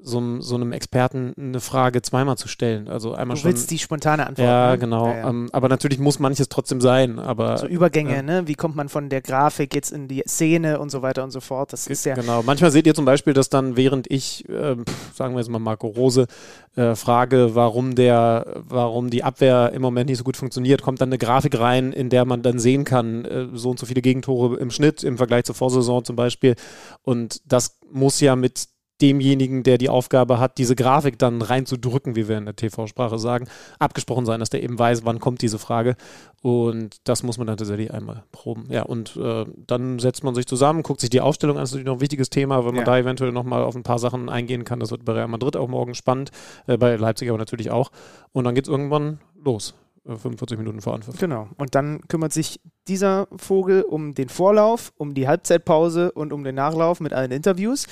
so, einem- so einem Experten eine Frage zweimal zu stellen. Also einmal Du schon. willst die spontane Antwort. Ja, ne? genau. Ja, ja. Ähm, aber natürlich muss manches trotzdem sein. Aber so Übergänge, ja. ne? Wie kommt man von der Grafik jetzt in die Szene und so weiter und so fort. Das ist ja. Genau. Manchmal seht ihr zum Beispiel, dass dann, während ich, pf, sagen wir jetzt mal Marco Rose, äh, frage, warum der, warum die Abwehr im Moment nicht so gut funktioniert, kommt dann eine Grafik rein, in der man dann sehen kann, äh, so und so viele Gegentore im Schnitt im Vergleich zur Vorsaison zum Beispiel. Und das muss ja mit demjenigen, der die Aufgabe hat, diese Grafik dann reinzudrücken, wie wir in der TV-Sprache sagen, abgesprochen sein, dass der eben weiß, wann kommt diese Frage. Und das muss man dann tatsächlich einmal proben. Ja, und äh, dann setzt man sich zusammen, guckt sich die Aufstellung an, das ist natürlich noch ein wichtiges Thema, wenn man Ja. da eventuell nochmal auf ein paar Sachen eingehen kann. Das wird bei Real Madrid auch morgen spannend, äh, bei Leipzig aber natürlich auch. Und dann geht es irgendwann los. äh, 45 Minuten vor Anpfiff. Genau. Und dann kümmert sich dieser Vogel um den Vorlauf, um die Halbzeitpause und um den Nachlauf mit allen Interviews.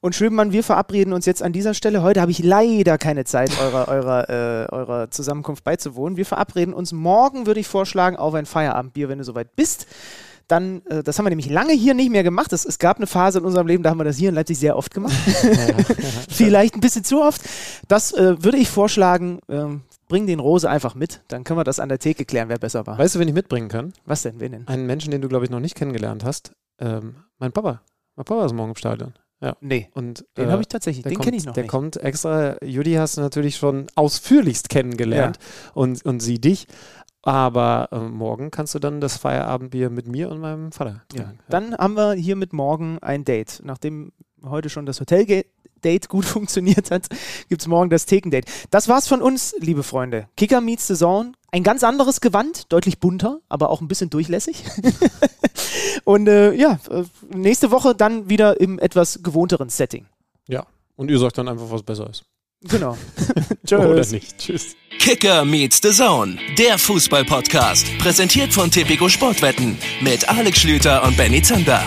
Und Schönemann, wir verabreden uns jetzt an dieser Stelle. Heute habe ich leider keine Zeit, eurer, eurer, äh, eurer Zusammenkunft beizuwohnen. Wir verabreden uns morgen, würde ich vorschlagen, auf ein Feierabendbier, wenn du soweit bist. Dann, äh, das haben wir nämlich lange hier nicht mehr gemacht. Es, es gab eine Phase in unserem Leben, da haben wir das hier in Leipzig sehr oft gemacht. Vielleicht ein bisschen zu oft. Das äh, würde ich vorschlagen, ähm, bring den Rose einfach mit. Dann können wir das an der Theke klären, wer besser war. Weißt du, wen ich mitbringen kann? Was denn? Wen denn? Einen Menschen, den du, glaube ich, noch nicht kennengelernt hast. Ähm, mein Papa. Mein Papa ist morgen im Stadion. Ja. Nee, und den äh, habe ich tatsächlich, den kenne ich noch Der nicht. kommt extra, Judy hast du natürlich schon ausführlichst kennengelernt und, und sie dich. Aber äh, morgen kannst du dann das Feierabendbier mit mir und meinem Vater Ja. trinken. Dann haben wir hier mit morgen ein Date. Nachdem heute schon das Hotel-Date gut funktioniert hat, gibt es morgen das Thekendate. Das war's von uns, liebe Freunde. Kicker meets the Zone. Ein ganz anderes Gewand, deutlich bunter, aber auch ein bisschen durchlässig. Und äh, ja, äh, nächste Woche dann wieder im etwas gewohnteren Setting. Ja. Und ihr sagt dann einfach, was besser ist. Genau. Oder Tschüss. nicht. Tschüss. Kicker meets the Zone, der Fußball-Podcast. Präsentiert von Tipico Sportwetten mit Alex Schlüter und Benny Zander.